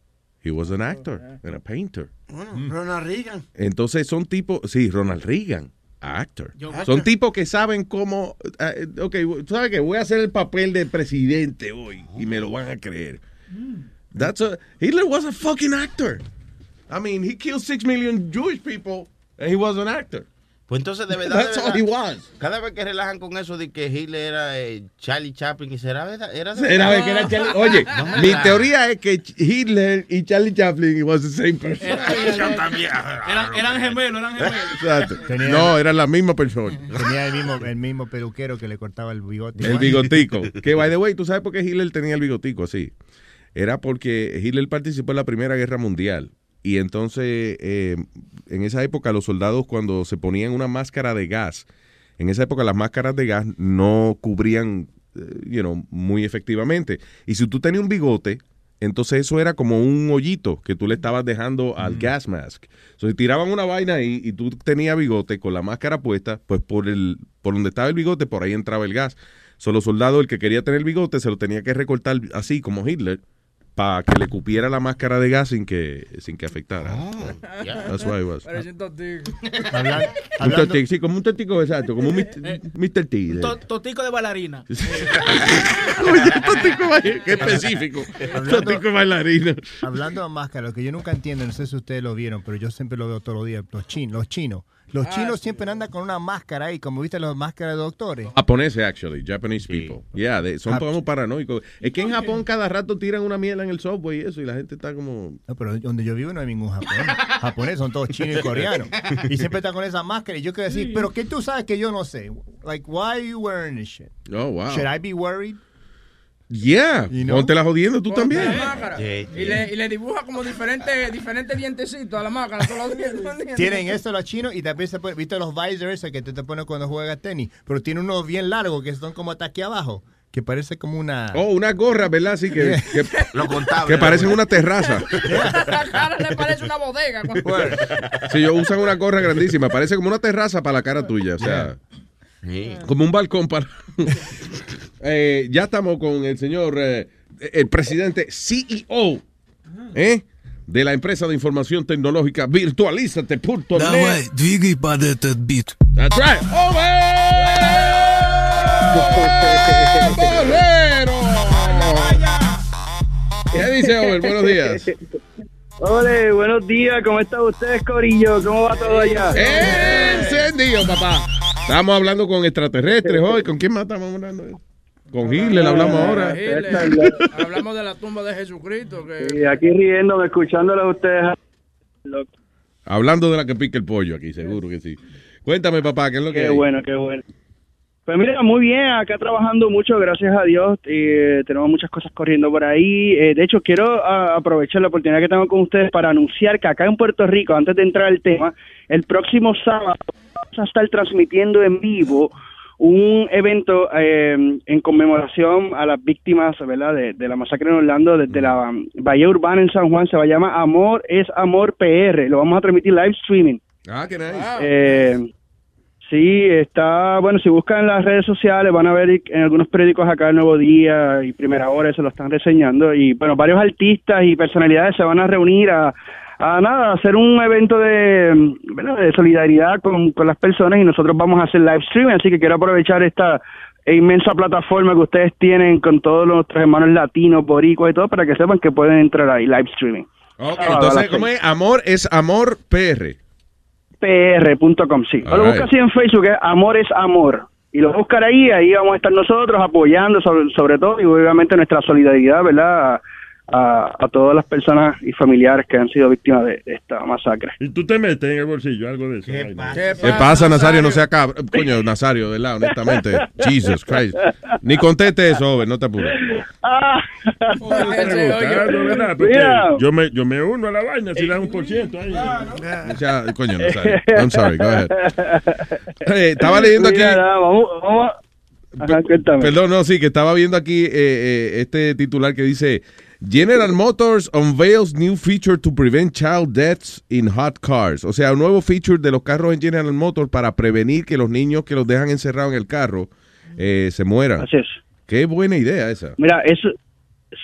He was an actor and a painter. Bueno, Ronald Reagan. Entonces son tipos, sí, Ronald Reagan, actor. Yo- Son Actor. tipos que saben cómo, eh, ok, tú sabes que voy a hacer el papel de presidente hoy y me lo van a creer. That's a, Hitler was a fucking actor. I mean, he killed six million Jewish people and he was an actor. Pues entonces, de verdad, de That's verdad, all he was. cada vez que relajan con eso de que Hitler era eh, Charlie Chaplin, y será verdad, era de Era verdad? que era Charlie- Oye, No mi teoría es que Hitler y Charlie Chaplin was the same person. Eran, eran gemelos, eran gemelos. Exacto. Tenía- No, eran la misma persona. Tenía el mismo, el mismo peluquero que le cortaba el bigote. El bigotico. que, by the way, ¿tú sabes por qué Hitler tenía el bigotico así? Era porque Hitler participó en la Primera Guerra Mundial. Y entonces, eh, en esa época, los soldados cuando se ponían una máscara de gas, en esa época las máscaras de gas no cubrían, eh, you know, muy efectivamente. Y si tú tenías un bigote, entonces eso era como un hoyito que tú le estabas dejando al gas mask. Entonces tiraban una vaina ahí y tú tenías bigote con la máscara puesta, pues por el por donde estaba el bigote, por ahí entraba el gas. Solo los soldados, el que quería tener bigote, se lo tenía que recortar así como Hitler para que le cupiera la máscara de gas sin que sin que afectara. That's why it was. Parece un totico. Un totico, sí, como un totico exacto, como un Mr. Mr. T. To- Totico de bailarina. Oye, totico, qué específico. Totico bailarina. Hablando de máscaras, lo que yo nunca entiendo, no sé si ustedes lo vieron, pero yo siempre lo veo todos los días, los chinos. Los chinos, los Ah, chinos sí. siempre andan con una máscara ahí, como viste las máscaras de doctores. Japoneses, actually, Japanese people. Yeah, they- son Jap- como paranoicos. Es que en Japón cada rato tiran una mierda en el software y eso, y la gente está como... No, pero donde yo vivo no hay ningún japonés. japonés son todos chinos y coreanos. Y siempre están con esa máscara. Y yo quiero decir, pero ¿qué tú sabes que yo no sé? Like, why are you wearing this shit? Oh, wow. Should I be worried? Yeah, You know? ponte la jodiendo tú Ponte también. la. Y, le, y le dibuja como diferentes diferentes dientecitos a la máscara. todos los dientes, ¿entiendes? Tienen eso los chinos y también se ponen, ¿viste los visors esos que tú te pones cuando juegas tenis? Pero tiene unos bien largos que son como hasta aquí abajo, que parece como una... Oh, una gorra, ¿verdad? Así que, que, Lo contable. que parecen una terraza. La cara le parece una bodega. Si ellos usan una gorra grandísima, parece como una terraza para la cara tuya. O sea, Ah. Como un balcón para... Eh, ya estamos con el señor, eh, el presidente CEO ah. eh, de la empresa de información tecnológica virtualízate.net. That's right. ¡Over! ¿Qué dice Over? Buenos días. Hola, buenos días, ¿cómo están ustedes, Corillo? ¿Cómo va todo allá? Encendido, papá. Estamos hablando con extraterrestres hoy. ¿Con quién más estamos hablando? Con Hitler hablamos ahora. Hitler. Hablamos de la tumba de Jesucristo. Que... Y aquí riéndome, escuchándolos a ustedes. Hablando de la que pica el pollo aquí, seguro que sí. Cuéntame, papá, ¿qué es lo que Qué hay? bueno, qué bueno. Pues mira, muy bien, acá trabajando mucho, gracias a Dios. eh, tenemos muchas cosas corriendo por ahí. Eh, de hecho, quiero aprovechar la oportunidad que tengo con ustedes para anunciar que acá en Puerto Rico, antes de entrar al tema, el próximo sábado vamos a estar transmitiendo en vivo un evento eh, en conmemoración a las víctimas ¿verdad? De, de la masacre en Orlando desde la um, Bahía Urbana en San Juan. Se va a llamar Amor es Amor PR. Lo vamos a transmitir live streaming. Ah, qué nice. Eh, sí, está, bueno, si buscan en las redes sociales van a ver en algunos periódicos acá el Nuevo Día y Primera Hora se lo están reseñando y bueno, varios artistas y personalidades se van a reunir a, a nada, a hacer un evento de, ¿verdad? de solidaridad con, con las personas y nosotros vamos a hacer live streaming, así que quiero aprovechar esta inmensa plataforma que ustedes tienen con todos nuestros hermanos latinos, boricuas y todo para que sepan que pueden entrar ahí, live streaming. Ok, Ah, a entonces, ¿cómo es? Amor es amor PR. pr.com, sí. O lo Alright. busca así en Facebook, es Amor es Amor. Y lo buscar ahí, ahí vamos a estar nosotros apoyando sobre, sobre todo y obviamente nuestra solidaridad, ¿verdad? A, a, todas las personas y familiares que han sido víctimas de, de esta masacre. Y tú te metes en el bolsillo algo de eso. vaina. ¿Qué pasa, Nazario? No sea cabrón. Coño, Nazario, de verdad, honestamente. Jesus Christ. Ni conteste eso, joven, no te apures. Mira. yo me, yo me uno a la vaina si dan un por ciento ahí. O sea, coño, Nazario. I'm sorry, go ahead. Eh, estaba leyendo aquí. Mira, nada, vamos, vamos. Ajá. Perdón, no, sí, que estaba viendo aquí eh, eh, este titular que dice General Motors unveils new feature to prevent child deaths in hot cars. O sea, un nuevo feature de los carros en General Motors para prevenir que los niños que los dejan encerrados en el carro eh, se mueran. Así es. Qué buena idea esa. Mira, eso,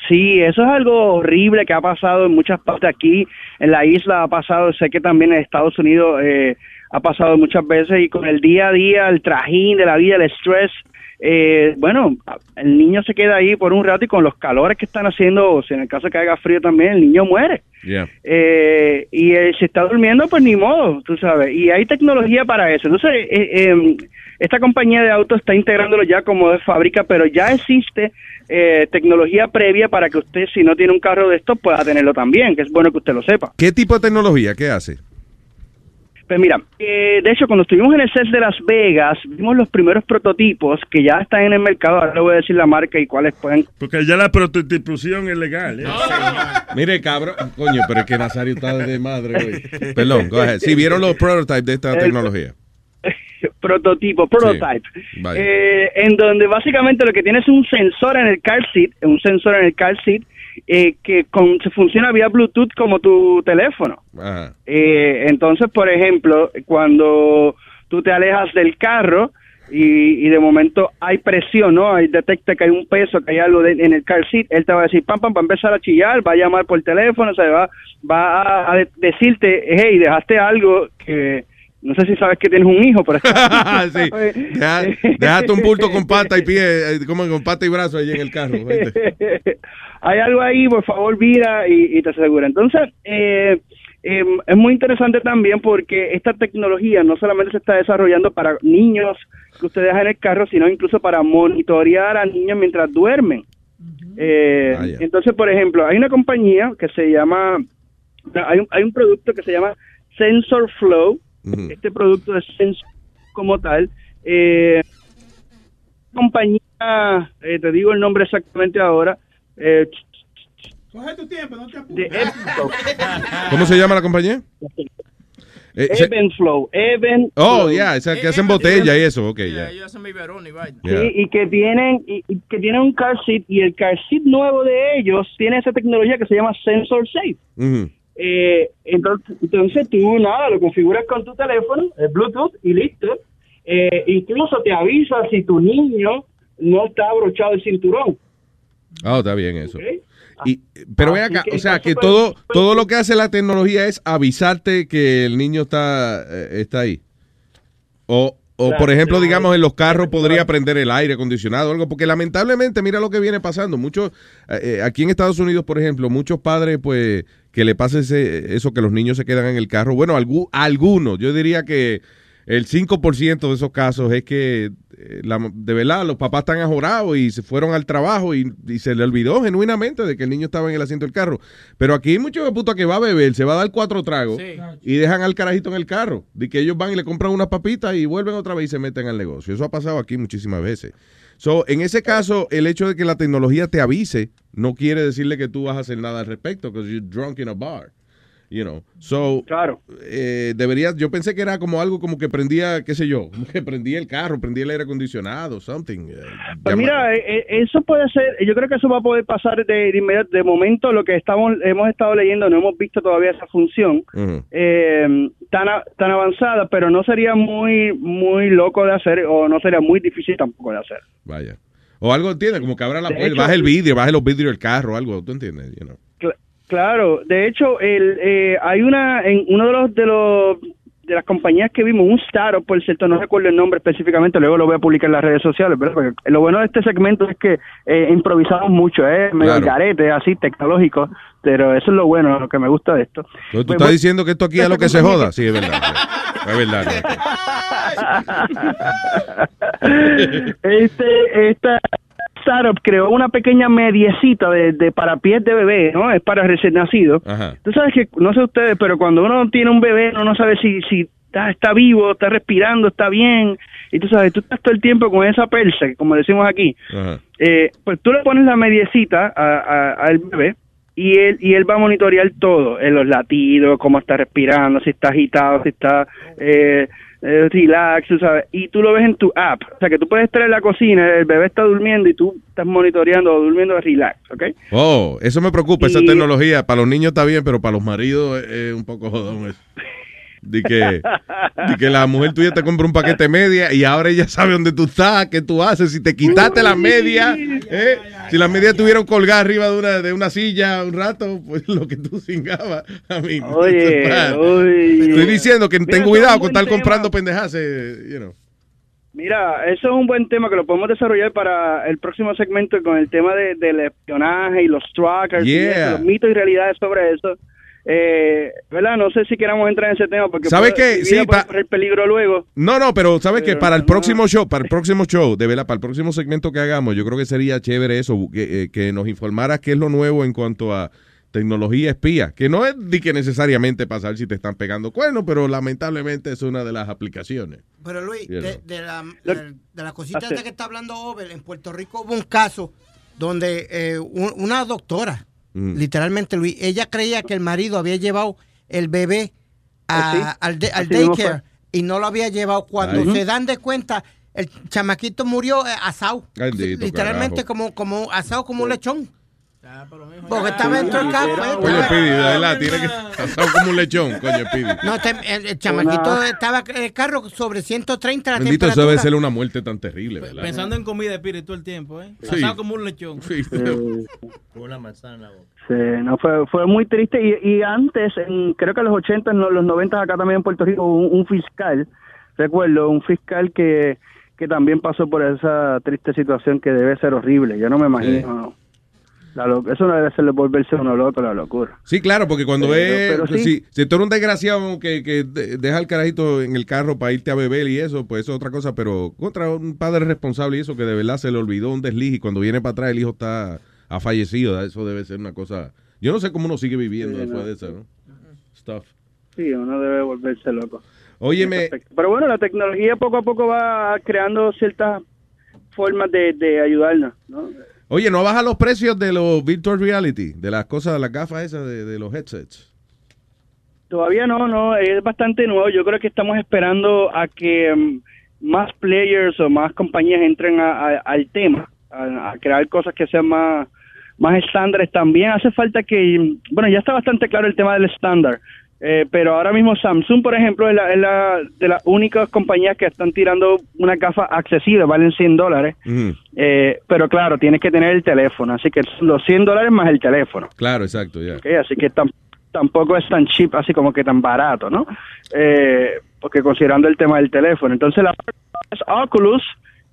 sí, eso es algo horrible que ha pasado en muchas partes aquí, en la isla ha pasado, sé que también en Estados Unidos eh, ha pasado muchas veces y con el día a día, el trajín de la vida, el estrés, eh, bueno, el niño se queda ahí por un rato y con los calores que están haciendo, o sea, en el caso que haga frío también, el niño muere. Yeah. Eh, y eh, si está durmiendo, pues ni modo, tú sabes. Y hay tecnología para eso. Entonces, eh, eh, esta compañía de autos está integrándolo ya como de fábrica, pero ya existe eh, tecnología previa para que usted, si no tiene un carro de estos, pueda tenerlo también, que es bueno que usted lo sepa. ¿Qué tipo de tecnología? ¿Qué hace? Pues mira, eh, de hecho, cuando estuvimos en el CES de Las Vegas, vimos los primeros prototipos que ya están en el mercado. Ahora le voy a decir la marca y cuáles pueden. Porque ya la prostitución es legal. ¿eh? Mire, cabrón. Coño, pero es que Nazario está de madre hoy. Perdón, go ahead. Sí, vieron los prototypes de esta El- tecnología. prototipo, prototype, eh, en donde básicamente lo que tiene es un sensor en el car seat, un sensor en el car seat eh, que con, se funciona vía Bluetooth como tu teléfono. Ajá. Eh, entonces, por ejemplo, cuando tú te alejas del carro y, y de momento hay presión, ¿no? Hay detecta que hay un peso, que hay algo de- en el car seat, él te va a decir, pam, pam, va a empezar a chillar, va a llamar por teléfono, se va, va a, a de- decirte, hey, dejaste algo que no sé si sabes que tienes un hijo, pero sí. Deja- Déjate un bulto con pata y pie, eh, como con pata y brazo ahí en el carro. hay algo ahí, por favor, vira y, y te asegura. Entonces, eh, eh, es muy interesante también porque esta tecnología no solamente se está desarrollando para niños que usted deja en el carro, sino incluso para monitorear a niños mientras duermen. Eh, Vaya. entonces, por ejemplo, hay una compañía que se llama, hay un, hay un producto que se llama Sensor Flow. Este producto es Sensor como tal. Eh, compañía, eh, te digo el nombre exactamente ahora, eh, Coge tu tiempo, no te de apures. Evenflow. ¿Cómo se llama la compañía? Eh, se- Evenflow. Even oh, ya, que hacen botella y eso. Ok, ya. Ellos hacen biberón y vaina. Yeah. Sí, y que tienen y, y que tienen un car seat y el car seat nuevo de ellos tiene esa tecnología que se llama sensor safe. Eh, entonces, entonces tú nada, lo configuras con tu teléfono, el Bluetooth y listo. Eh, incluso te avisa si tu niño no está abrochado el cinturón. Ah, está bien eso. Y, pero ven Así acá, o sea, que todo, todo lo que hace la tecnología es avisarte que el niño está, eh, está ahí. O, o Claro, por ejemplo, digamos, en los carros podría prender el aire acondicionado o algo, porque lamentablemente, mira lo que viene pasando. Muchos, eh, eh, aquí en Estados Unidos, por ejemplo, muchos padres, pues, que le pasa ese, eso, que los niños se quedan en el carro. Bueno, algu- algunos, yo diría que el 5% de esos casos es que la- de verdad los papás están ajorados y se fueron al trabajo y, y se le olvidó genuinamente de que el niño estaba en el asiento del carro. Pero aquí hay muchos puta que va a beber, se va a dar cuatro tragos y dejan al carajito en el carro. De que ellos van y le compran unas papitas y vuelven otra vez y se meten al negocio. Eso ha pasado aquí muchísimas veces. So, en ese caso, el hecho de que la tecnología te avise no quiere decirle que tú vas a hacer nada al respecto, because you're drunk in a bar. You know, so claro. eh, debería, yo pensé que era como algo como que prendía, qué sé yo, como que prendía el carro, prendía el aire acondicionado, something. eh, Pues mira, eh, eh, eso puede ser, yo creo que eso va a poder pasar de, de inmediato. De momento, lo que estamos hemos estado leyendo, no hemos visto todavía esa función eh, tan, a- tan avanzada, pero no sería muy muy loco de hacer o no sería muy difícil tampoco de hacer. Vaya. O algo, ¿entiendes? Como que abra la hecho- baja el vidrio, baja los vidrios del carro, algo, ¿tú entiendes? You know. Cl- Claro, de hecho, el, eh, hay una en uno de los de los de las compañías que vimos, un startup, por cierto, no recuerdo el nombre específicamente, luego lo voy a publicar en las redes sociales, ¿verdad? Porque lo bueno de este segmento es que eh, improvisamos mucho, ¿eh? Medio Claro. garete, así, tecnológico, pero eso es lo bueno, lo que me gusta de esto. Entonces, ¿Tú Pues, estás diciendo que esto aquí es lo que se joda? Sí, es verdad. Es verdad. este, esta startup creó una pequeña mediecita de, de para pies de bebé, ¿no? Es para recién nacido. Ajá. Tú sabes que, no sé ustedes, pero cuando uno tiene un bebé, uno no sabe si, si está, está vivo, está respirando, está bien. Y tú sabes, tú estás todo el tiempo con esa persa, como decimos aquí. Ajá. Eh, pues tú le pones la mediecita a- a- al bebé y él, y él va a monitorear todo, eh, los latidos, cómo está respirando, si está agitado, si está eh, eh, relax, sabes. Y tú lo ves en tu app. O sea, que tú puedes estar en la cocina, el bebé está durmiendo y tú estás monitoreando o durmiendo relax, ¿ok? Oh, eso me preocupa, esa tecnología. Para los niños está bien, pero para los maridos es, es un poco jodón eso. De que, de que la mujer tuya te compra un paquete de media y ahora ella sabe dónde tú estás, qué tú haces. Si te quitaste la media, ¿eh? si las medias tuvieron colgadas arriba de una, de una silla un rato, pues lo que tú cingabas. A mí, Oye. Estoy diciendo que Mira, ten cuidado con estar tema. comprando pendejas, eh, you know. Mira, eso es un buen tema que lo podemos desarrollar para el próximo segmento con el tema de, del espionaje y los trackers, y Yeah. eso, los mitos y realidades sobre eso. Eh, ¿Verdad? No sé si queramos entrar en ese tema porque ¿Sabe puede- qué? Sí, vida puede pa- correr peligro luego. No, no, pero ¿sabes qué? Pero Para el no. próximo show, para el próximo show, de verdad, para el próximo segmento que hagamos, yo creo que sería chévere eso, que, eh, que nos informaras qué es lo nuevo en cuanto a tecnología espía, que no es de que necesariamente para saber si te están pegando cuernos, pero lamentablemente es una de las aplicaciones. Pero Luis, You de, know. de la, de, de la cosita Hace- esta que está hablando Over, en Puerto Rico hubo un caso donde eh, un- una doctora, Mm. literalmente Luis, ella creía que el marido había llevado el bebé a- sí. al, de- al daycare y no lo había llevado. Cuando Ay. se dan de cuenta, el chamaquito murió eh, asado. Literalmente carajo. como, como asado como un lechón. Porque estaba dentro del carro. eh, Coño, estaba- Pidi, de verdad, tiene que pasar como un lechón, coño, Pidi. No, este- el, el chamaquito estaba en el carro sobre 130 la Bendito, eso temperatura. debe ser una muerte tan terrible, ¿verdad? Pensando en comida de pire todo el tiempo, ¿eh? Sí. Asado como un lechón. Sí. Con una manzana en la boca. Sí, no, fue, fue muy triste. Y, y antes, en, creo que en los 80, en los 90 acá también en Puerto Rico, hubo un, un fiscal, recuerdo, un fiscal que, que también pasó por esa triste situación que debe ser horrible. Yo no me imagino. La lo- eso no debe ser volverse uno loco, la locura. Sí, claro, porque cuando es. pero sí. si, si tú eres un desgraciado que, que de- deja el carajito en el carro para irte a beber y eso, pues eso es otra cosa. Pero contra un padre responsable y eso que de verdad se le olvidó un desliz y cuando viene para atrás el hijo está ha fallecido, eso debe ser una cosa. Yo no sé cómo uno sigue viviendo Sí, después no. de eso, ¿no? Stuff. Sí, uno debe volverse loco. Óyeme, Pero bueno, la tecnología poco a poco va creando ciertas formas de, de ayudarnos, ¿no? Oye, ¿no baja los precios de los virtual reality? De las cosas, de las gafas esas, de, los headsets. Todavía no, no, es bastante nuevo. Yo creo que estamos esperando a que mm, más players o más compañías entren al tema, a, a crear cosas que sean más, más estándares. También hace falta que, mm, bueno, ya está bastante claro el tema del estándar, eh, pero ahora mismo Samsung, por ejemplo, es, la, es la de las únicas compañías que están tirando una gafa accesible, valen 100 dólares. Eh, pero claro, tienes que tener el teléfono, así que los 100 dólares más el teléfono. Claro, exacto, ya. Así que tam- tampoco es tan cheap, así como que tan barato, ¿no? Eh, porque considerando el tema del teléfono. Entonces la es Oculus,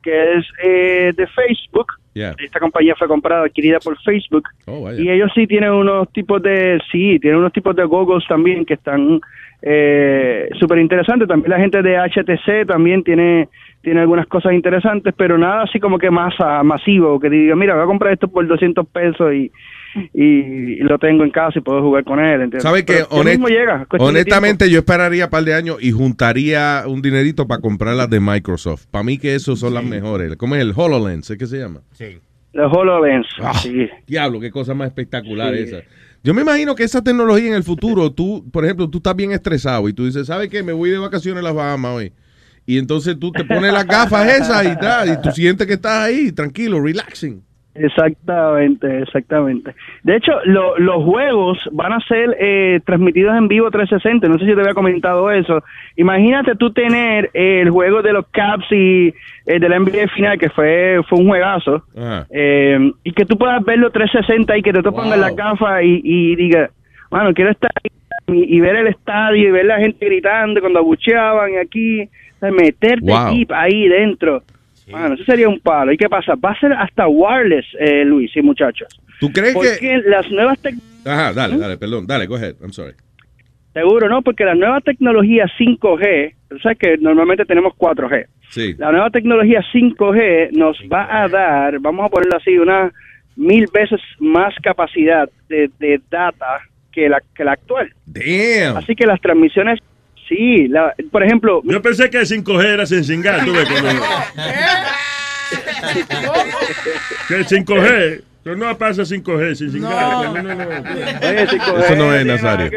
que es eh, de Facebook. Yeah. Esta compañía fue comprada, adquirida por Facebook. Oh. Y ellos sí tienen unos tipos de, sí, tienen unos tipos de goggles también que están eh, súper interesantes. También la gente de HTC también tiene tiene algunas cosas interesantes, pero nada así como que masa, masivo, que diga, mira, voy a comprar esto por 200 pesos y, y, y lo tengo en casa y puedo jugar con él. ¿entiendes? ¿Sabe que mismo llega, honestamente yo esperaría un par de años y juntaría un dinerito para comprar las de Microsoft? Para mí que esos son las mejores. ¿Cómo es el HoloLens? ¿Es que se llama? Sí. Los HoloLens, Ah, sí. Diablo, qué cosa más espectacular Sí. esa. Yo me imagino que esa tecnología en el futuro, tú, por ejemplo, tú estás bien estresado y tú dices, ¿sabes qué? Me voy de vacaciones a las Bahamas hoy. Y entonces tú te pones las gafas esas y tal, y tú sientes que estás ahí, tranquilo, relaxing. Exactamente, exactamente. De hecho, lo- los juegos van a ser eh, transmitidos en vivo 360. No sé si te había comentado eso. Imagínate tú tener eh, el juego de los Caps y eh, del NBA final, que fue, fue un juegazo, eh, y que tú puedas verlo 360 y que te te pongan la gafa y, y diga, bueno, quiero estar ahí y, y ver el estadio y ver la gente gritando cuando abucheaban y aquí, o sea, meterte Wow. ahí dentro. Bueno, eso sería un palo. ¿Y qué pasa? Va a ser hasta wireless, eh, Luis y muchachos. ¿Tú crees Porque que...? las nuevas tecnologías, Ajá, ¿Mm? dale, dale, perdón, dale, go ahead, I'm sorry. seguro, ¿no? Porque las nuevas tecnologías 5G, sabes que normalmente tenemos 4G. Sí. La nueva tecnología 5G nos va a dar, vamos a ponerlo así, unas mil veces más capacidad de, de data que la, que la actual. Damn. Así que las transmisiones, sí, la, por ejemplo... Yo pensé que 5G era sin cingar, tú ves, cuando- que 5G, pero no pasa 5G sin cingar. No, no, no. Oye, 5G Eso no es Nazario.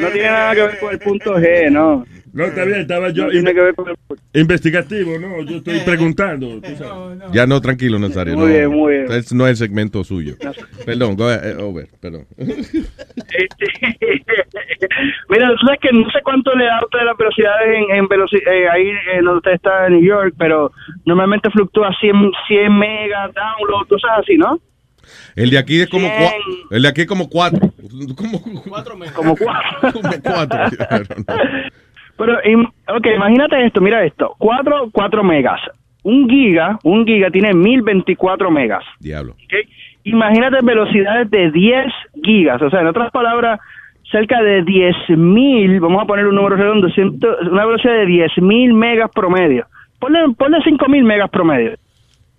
no tiene nada que ver con el punto G, no. No, está bien, estaba yo No tiene que ver con el investigativo, no, yo estoy preguntando. tú sabes. Ya no, tranquilo, Nazario. Muy no, bien, muy bien. Es- no es el segmento suyo. Perdón, go ahead, eh, over, perdón. Mira, tú sabes que no sé cuánto le da a usted las velocidades en, en veloci- eh, ahí en donde usted está en New York, pero normalmente fluctúa 100, 100 megas, download, cosas así, ¿no? El de aquí es como Bien. cua- el de aquí es como cuatro. Como, Como cuatro. como cuatro. Pero, ok, imagínate esto, mira esto. 4, 4 megas. Un giga, un giga tiene 1024 megas. Diablo. ¿ok? Imagínate velocidades de 10 gigas. O sea, en otras palabras, cerca de 10.000, vamos a poner un número redondo, ciento- una velocidad de 10.000 megas promedio. Ponle, ponle 5.000 megas promedio.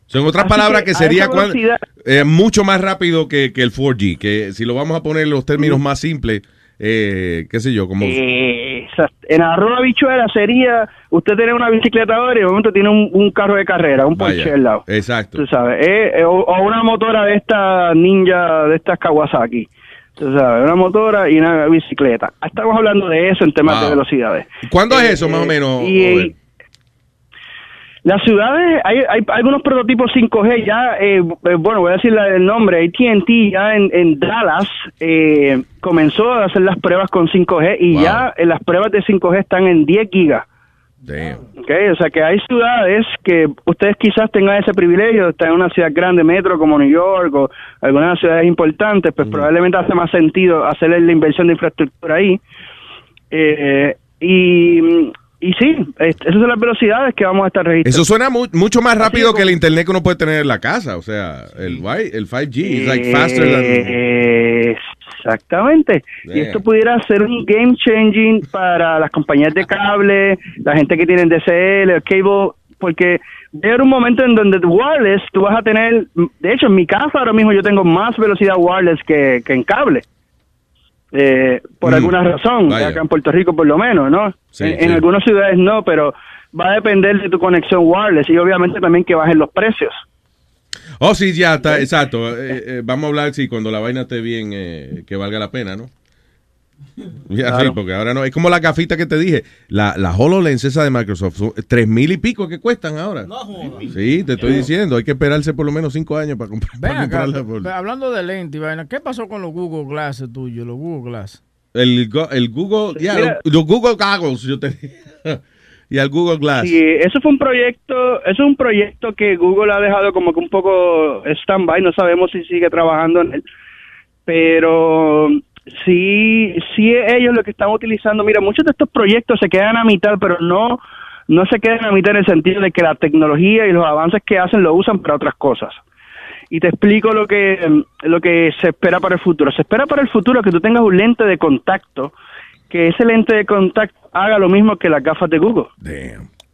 Son otras Así palabras que sería velocidad- eh, mucho más rápido que, que el 4G, que si lo vamos a poner en los términos más simples, eh, qué sé yo, como... Eh, en arroba bichuela sería usted tiene una bicicleta ahora y de momento tiene un, un carro de carrera, un Vaya, Porsche al lado. Exacto. Tú sabes, eh, eh, o, o una motora de esta ninja, de estas Kawasaki. Tú sabes, una motora y una bicicleta. Estamos hablando de eso en temas Wow. de velocidades. ¿Cuándo es eso, más o menos? y-? Las ciudades, hay, hay algunos prototipos 5G ya, eh, eh, bueno, voy a decir el nombre, AT&T ya en, en Dallas eh, comenzó a hacer las pruebas con 5G y Wow. ya eh, las pruebas de 5G están en 10 gigas. Damn. ¿ok? O sea que hay ciudades que ustedes quizás tengan ese privilegio de estar en una ciudad grande, metro como New York o algunas ciudades importantes, pues probablemente hace más sentido hacer la inversión de infraestructura ahí. Eh, y, y sí, es- esas son las velocidades que vamos a estar registrando. Eso suena mu- mucho más rápido que el internet que uno puede tener en la casa. O sea, el, el 5G es like faster than... Eh, Exactamente. Y esto pudiera ser un game changing para las compañías de cable, la gente que tiene DCL, el cable, porque va a haber un momento en donde wireless tú vas a tener, de hecho en mi casa ahora mismo yo tengo más velocidad wireless que, que en cable. Eh, por Mm, alguna razón, vaya. acá en Puerto Rico por lo menos, ¿no? Sí, en, sí. en algunas ciudades no, pero va a depender de tu conexión wireless y obviamente también que bajen los precios. Oh, sí, ya está, exacto. Eh, eh, vamos a hablar, sí, cuando la vaina esté bien, eh, que valga la pena, ¿no? Ya, sí, porque ahora no. Es como la gafita que te dije. La, la HoloLens esa de Microsoft, son tres mil y pico que cuestan ahora. Sí, te estoy diciendo. Hay que esperarse por lo menos cinco años para, comprar, Ven para acá, comprarla. por- hablando de lente y vaina, ¿qué pasó con los Google Glasses tuyos, los Google Glass? El, el Google, ya, los, los Google Goggles, yo te dije. y el Google Glass. Sí, eso fue un proyecto, eso es un proyecto que Google ha dejado como que un poco stand-by, no sabemos si sigue trabajando en él, pero sí, sí ellos lo que están utilizando, mira, muchos de estos proyectos se quedan a mitad, pero no, no se quedan a mitad en el sentido de que la tecnología y los avances que hacen lo usan para otras cosas. Y te explico lo que, lo que se espera para el futuro. Se espera para el futuro que tú tengas un lente de contacto, que ese lente de contacto haga lo mismo que las gafas de Google.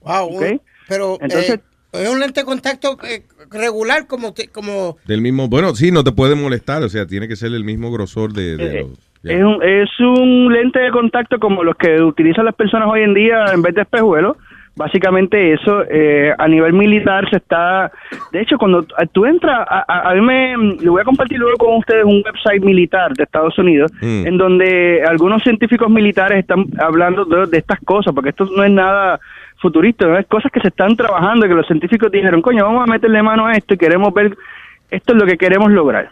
Wow, un- Ok. pero Entonces- eh, es un lente de contacto eh, regular como te- como Del mismo, bueno, sí, no te puede molestar, o sea, tiene que ser el mismo grosor de, de Eh, los-. Es un, es un lente de contacto como los que utilizan las personas hoy en día en vez de espejuelos. Básicamente eso, eh, a nivel militar se está... De hecho, cuando tú entras, a, a- a mí me... Le voy a compartir luego con ustedes un website militar de Estados Unidos, Mm. en donde algunos científicos militares están hablando de, de estas cosas, porque esto no es nada futurista, ¿no? es cosas que se están trabajando, que los científicos dijeron, coño, vamos a meterle mano a esto y queremos ver, esto es lo que queremos lograr.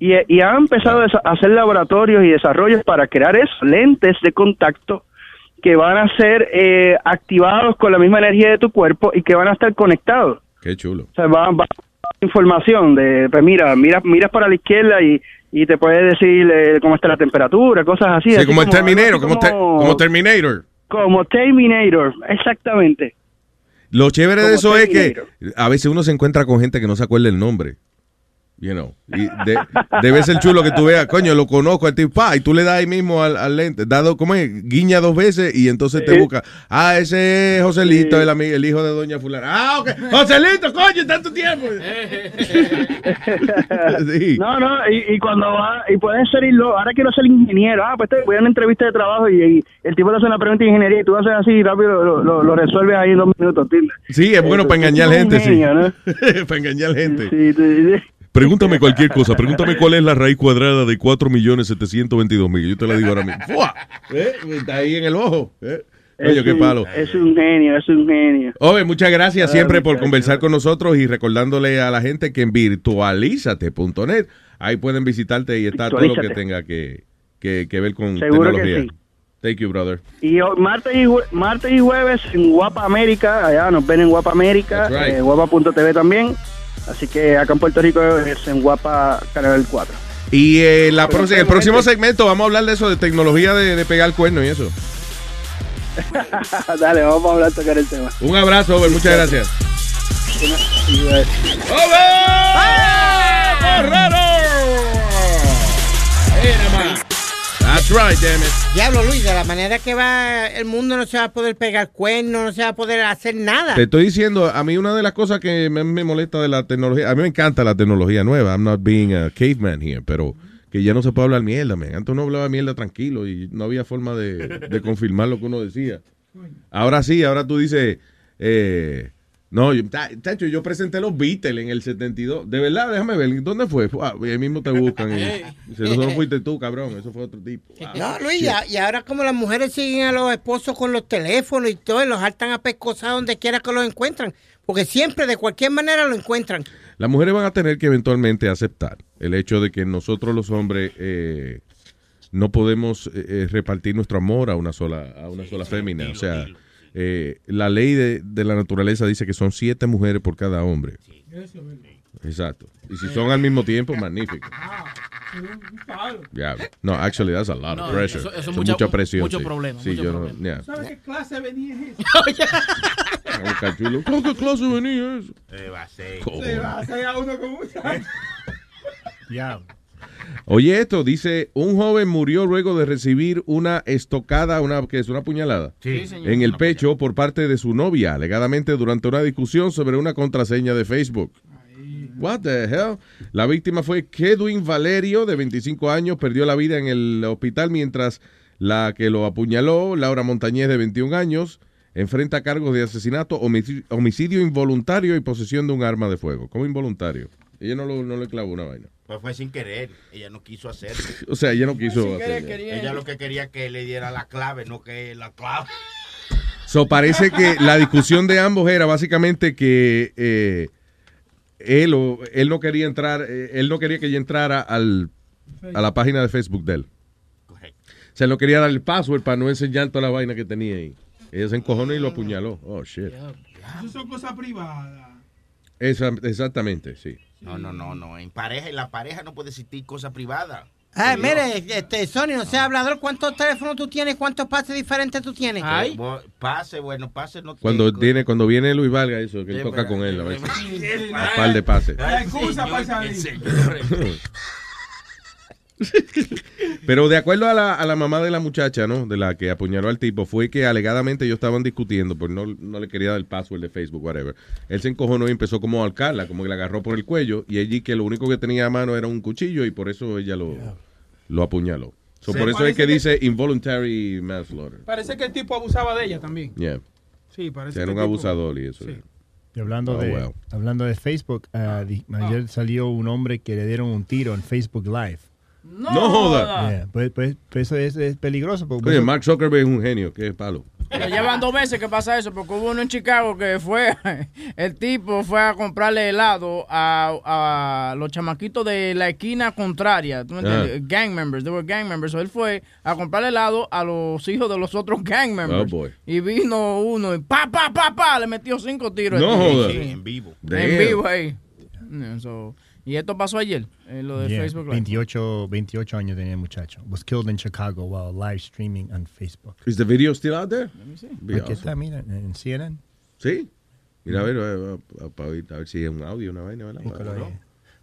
Y, y han empezado a hacer laboratorios y desarrollos para crear esos lentes de contacto que van a ser eh, activados con la misma energía de tu cuerpo y que van a estar conectados. Qué chulo. O sea, va, va información de, pues mira, miras, miras para la izquierda y, y te puede decir eh, cómo está la temperatura, cosas así. Sí, así como el Terminator, como Terminator. Como Terminator, exactamente. Lo chévere de eso es que a veces uno se encuentra con gente que no se acuerda el nombre. You know, y de- debe ser chulo que tú veas, coño, lo conozco al tipo, pa, y tú le das ahí mismo al, al lente, dado, ¿cómo es? Guiña dos veces y entonces te Sí. busca. Ah, ese es Joselito, el, ami- el hijo de Doña Fulana. Ah, ok. Joselito, coño, tanto tiempo. Sí. No, no, y, y cuando va, y pueden ser, ahora quiero ser ingeniero, ah, pues te voy a una entrevista de trabajo y, y el tipo te hace una pregunta de ingeniería y tú haces así rápido lo, lo, lo resuelves ahí en dos minutos, ¿entiendes? Sí, es bueno para engañar gente, sí. genio, ¿no? para engañar gente. Sí, sí, sí. Pregúntame cualquier cosa. Pregúntame cuál es la raíz cuadrada de 4.722.000. Yo te la digo ahora mismo. ¡Fua! ¿Eh? Está ahí en el ojo. ¿eh? Oye, Es qué un- palo. Es un genio, es un genio. Oye, muchas gracias Ah, siempre por conversar con nosotros y recordándole a la gente que en virtualízate.net ahí pueden visitarte y está todo lo que tenga que, que, que ver con Seguro que tecnología. sí. Thank you, brother. Y martes y, martes y jueves en Guapa América, allá nos ven en Guapa América, right. eh, guapa.tv también. Así que acá en Puerto Rico es en Guapa Canal 4. Y eh, la el próximo segmento vamos a hablar de eso, de tecnología de, de pegar el cuerno y eso. Dale, vamos a hablar, tocar el tema. Un abrazo, Over, muchas gracias. That's right, damn it. Diablo, Luis, de la manera que va el mundo no se va a poder pegar cuernos, no se va a poder hacer nada. Te estoy diciendo, a mí una de las cosas que me, me molesta de la tecnología, a mí me encanta la tecnología nueva, I'm not being a caveman here, pero que ya no se puede hablar mierda, man. Antes uno hablaba mierda tranquilo y no había forma de, de confirmar lo que uno decía. Ahora sí, ahora tú dices, eh, no, yo, ta- tacho, yo presenté los Beatles en el 72. De verdad, déjame ver, ¿dónde fue? Ah, ahí mismo te buscan. Y, eso no fuiste tú, cabrón, eso fue otro tipo. Ah, No, Luis, y, ahora como las mujeres siguen a los esposos con los teléfonos y todo, y los hartan a pescosar donde quiera que los encuentran. Porque siempre, de cualquier manera, lo encuentran. Las mujeres van a tener que eventualmente aceptar el hecho de que nosotros los hombres eh, no podemos eh, eh, repartir nuestro amor a una sola, a una sola fémina. O sea, eh, la ley de, de la naturaleza dice que son siete mujeres por cada hombre. Exacto. Y si son al mismo tiempo, magnífico. Ya. No, actually, that's a lot No, of pressure. eso- eso es mucha- mucha presión. mucho sí. problema, Sí, mucho yo no- problema. yeah. ¿Sabes qué clase venía es eso? Cachulo. ¿Cómo que clase venía eso? Se va a ser. Se va a hacer a uno con mucha. Ya. Oye, esto dice, un joven murió luego de recibir una estocada, una que es una puñalada, Sí, señor. en el pecho por parte de su novia, alegadamente durante una discusión sobre una contraseña de Facebook. What the hell? La víctima fue Kedwin Valerio, de 25 años, perdió la vida en el hospital mientras la que lo apuñaló, Laura Montañez, de 21 años, enfrenta cargos de asesinato, homicidio, homicidio involuntario y posesión de un arma de fuego. ¿Cómo involuntario? Ella no, lo, no le clavó una vaina. Pues fue sin querer. Ella no quiso hacerlo. O sea, ella no quiso hacerlo. Ella lo que quería que le diera la clave, no que la clave. So, parece que la discusión de ambos era básicamente que eh, él, o- él no quería entrar, eh, él no quería que ella entrara al, a la página de Facebook de él. O sea, él no quería dar el password para no enseñar toda la vaina que tenía ahí. Ella se encojonó y lo apuñaló. Oh, shit. Eso son cosas privadas. Esa- exactamente, sí. No, no, no, no. En pareja, en la pareja no puede existir cosa privada. Ay, mire, este, Sony, no sea hablador, ¿cuántos teléfonos tú tienes? ¿Cuántos pases diferentes tú tienes? Bo- Pase, bueno, pase no Cuando, tengo. tiene, cuando viene Luis Valga, eso, que él toca con él. a veces. Un par de pases. La excusa. Pero de acuerdo a la, a la mamá de la muchacha, ¿no? De la que apuñaló al tipo, fue que alegadamente ellos estaban discutiendo, porque no, no le quería dar el password de Facebook, whatever. Él se encojonó y empezó como a ahorcarla, como que la agarró por el cuello, y allí que lo único que tenía a mano era un cuchillo, y por eso ella lo, lo apuñaló. So, Sí, por eso es que que- dice involuntary manslaughter. Parece que el tipo abusaba de ella también. Yeah. Sí, parece Era que un tipo- abusador y eso. Y hablando, Oh, de, wow. hablando de Facebook, di- ayer salió un hombre que le dieron un tiro en Facebook Live. No, No joda. Yeah, pues, pues, pues eso es, es peligroso. Porque Oye, eso- Mark Zuckerberg es un genio, qué palo. Pero llevan dos veces que pasa eso, porque hubo uno en Chicago que fue, el tipo fue a comprarle helado a, a los chamaquitos de la esquina contraria, ¿tú me entiendes? Ah. Gang members, they were gang members. So él fue a comprarle helado a los hijos de los otros gang members. Oh, boy. Y vino uno y pa, pa, pa, pa, le metió cinco tiros. No joda. Sí. En vivo. En vivo ahí. Yeah, so, y esto pasó ayer, en lo de Yeah, Facebook Live. 28, 28 años tenía el muchacho. Was killed in Chicago while live streaming on Facebook. Is the video still out there? Be Aquí awesome. está, mira, en CNN. Sí. Mira, a ver, a, a- a- para oír, a ver si es un audio, una vaina, ¿verdad?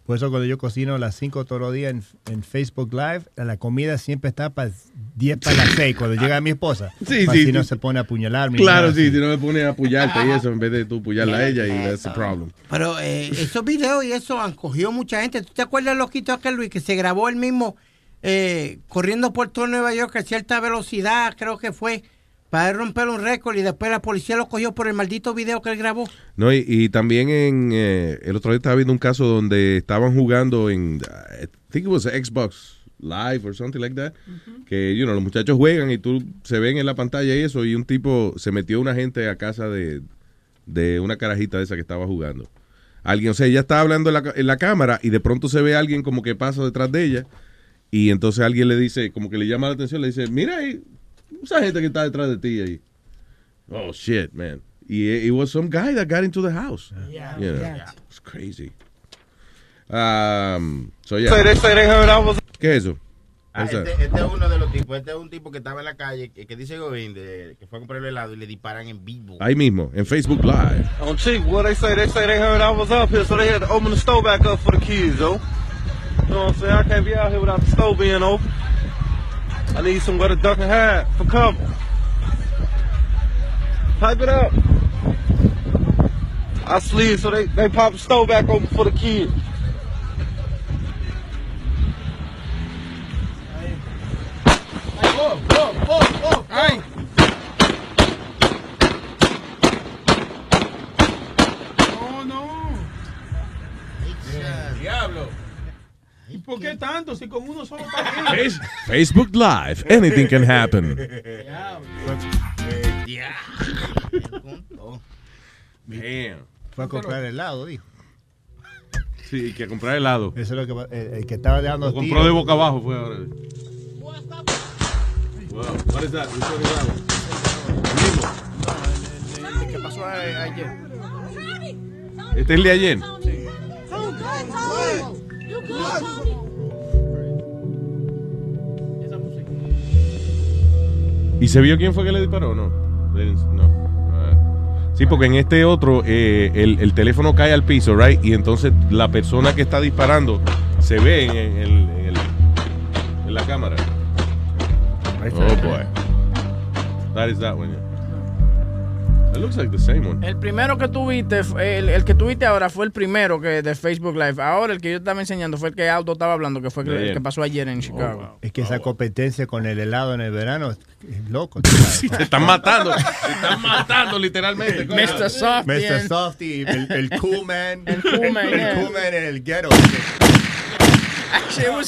Por eso cuando yo cocino a las 5 todos los días en, en Facebook Live, la comida siempre está para 10 para las 6 cuando llega mi esposa. Sí, sí, Si no se pone a apuñalarme. Claro, sí, si no me pone a apoyarte y eso, en vez de tú apoyarla a ella, y that's the problem. Pero eh, esos videos y eso han cogido mucha gente. ¿Tú te acuerdas, loquito, aquel Luis, que se grabó él mismo eh, corriendo por todo Nueva York a cierta velocidad, creo que fue, para romper un récord y después la policía lo cogió por el maldito video que él grabó? No, y, y también en eh, el otro día estaba viendo un caso donde estaban jugando en I think it was Xbox Live or something like that, que you know, los muchachos juegan y tú se ven en la pantalla y eso y un tipo se metió una gente a casa de, de una carajita de esa que estaba jugando. Alguien, o sea, ella estaba hablando en la, en la cámara y de pronto se ve a alguien como que pasa detrás de ella y entonces alguien le dice, como que le llama la atención, le dice, mira ahí, esa gente que está detrás de ti ahí. Oh shit, man. Y it, it was some guy that got into the house. Yeah. You know, Yeah. It's crazy. Um, so yeah. Say they- say they heard I was- ¿Qué es eso? Ah, este, este es uno de los tipos. Este es un tipo que estaba en la calle, que, que dice Govind, de- que fue a comprar el helado y le disparan en vivo. Ahí mismo, en Facebook Live. On cheap, what they say, they say they heard I was up here, so they had to open the store back up for the kids, though. You know what I'm saying? I can't be out here without the store being open. I need somewhere to duck and hide for cover. Pipe it up. I sleep, so they, they pop the stove back open for the kids. Oh, oh, oh, oh, ay. No, no. Diablo. ¿Y por qué tanto? Si con uno solo está bien. Facebook Live. Anything can happen. Damn. Fue a comprar helado, dijo. Sí, que comprar helado. Eso es lo que el, el que estaba dejando Lo compró de boca abajo fue ahora. Wow, what is that? Which one is that one? ¿Qué pasó a- ayer? Este es el de ayer. ¿Y se vio quién fue que le disparó o no? No. Ah. Sí, porque en este otro eh, el, el teléfono cae al piso, right? Y entonces la persona que está disparando se ve en, en el- en el- en la cámara. Oh boy. That is that one. yeah. It looks like the same one. El primero que tuviste, el, el que tuviste ahora fue el primero que de Facebook Live. Ahora el que yo estaba enseñando fue el que Auto estaba hablando, que fue el, que pasó ayer en Chicago. Es que esa competencia con el helado en el verano es es loco. Sí, te están matando. Te están matando literalmente. Mr. Softy. Mr. Softy, el, el cool man. El cool man, El yeah. cool man en el ghetto. Actually, it was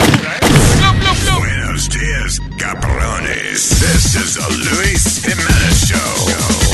Buenos dias, cabrones. This is the Luis Jimenez Show.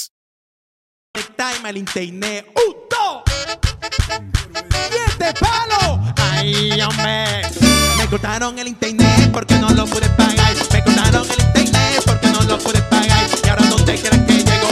Time internet. ¡Siete! ¡Ay, hombre! Me cortaron el internet porque no lo pude pagar. Me cortaron el internet porque no lo pude pagar. Y ahora donde quiera que llego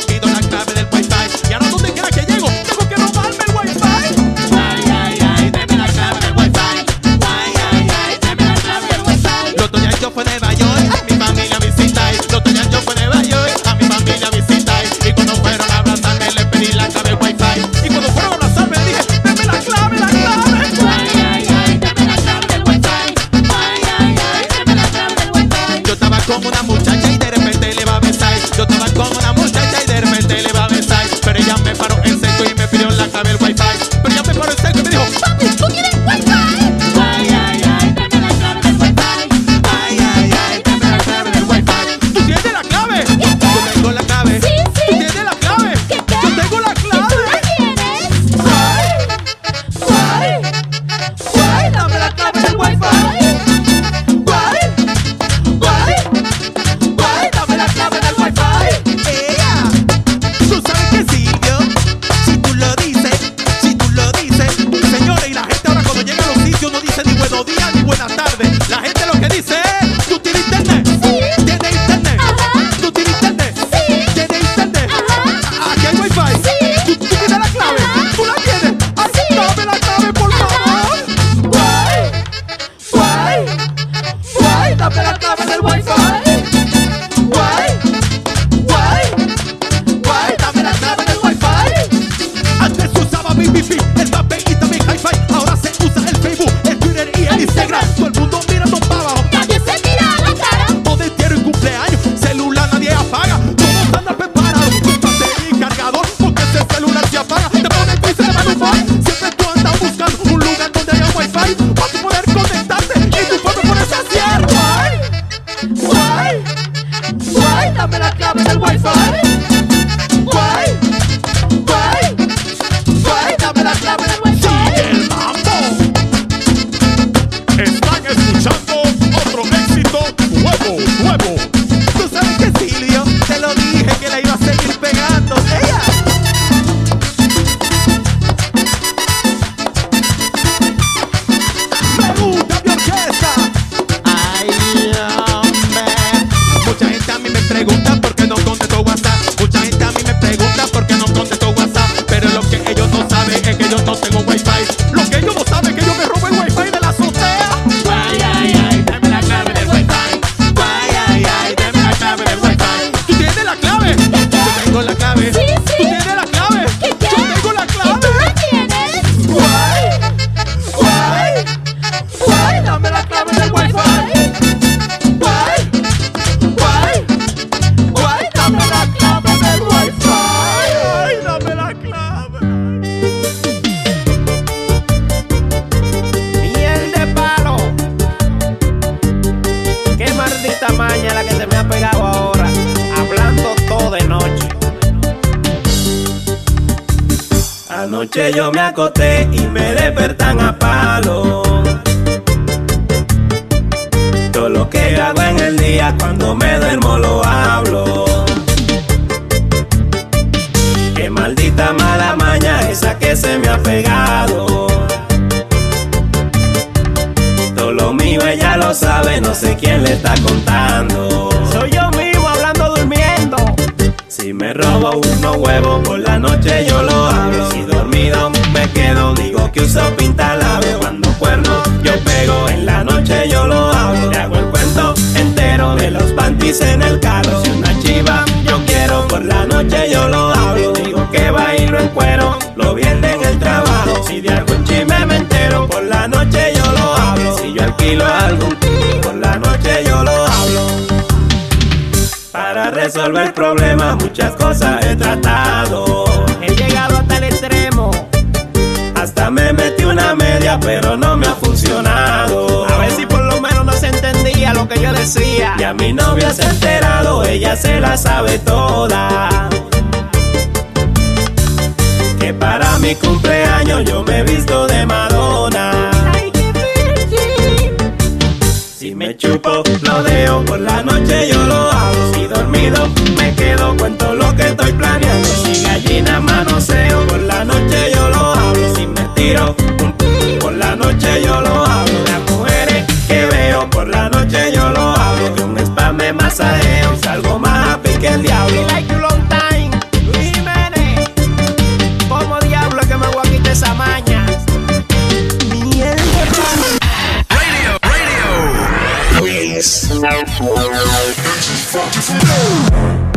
se me ha pegado ahora. Hablando todo de noche. Anoche yo me acosté y me despertan a palo. Todo lo que hago en el día cuando me duermo lo hablo. Qué maldita mala maña esa que se me ha pegado. Lo sabe, no sé quién le está contando. Soy yo mismo hablando durmiendo. Si me robo unos huevos por la noche yo lo hablo. Si dormido me quedo, digo que uso pintalabio. Cuando cuerno yo pego, en la noche yo lo hablo. Le hago el cuento entero de los panties en el carro. Si una chiva yo quiero, por la noche yo lo hablo. Digo que bailo en cuero, lo viene en el trabajo. Si de alquilo algún por la noche yo lo hablo. Para resolver el problema muchas cosas he tratado. He llegado hasta el extremo. Hasta me metí una media, pero no me ha funcionado. A ver si por lo menos no se entendía lo que yo decía. Y a mi novia se ha enterado, ella se la sabe toda. Que para mi cumpleaños yo me he visto de Madonna. Lo dejo por la noche, yo lo hago. Si dormido, me quedo, cuento lo que estoy planeando. Si gallina manoseo, por la noche yo lo hablo. Si me tiro, por la noche yo lo hablo. Las mujeres que veo, por la noche yo lo hablo. Que un spam me masajeo, y salgo más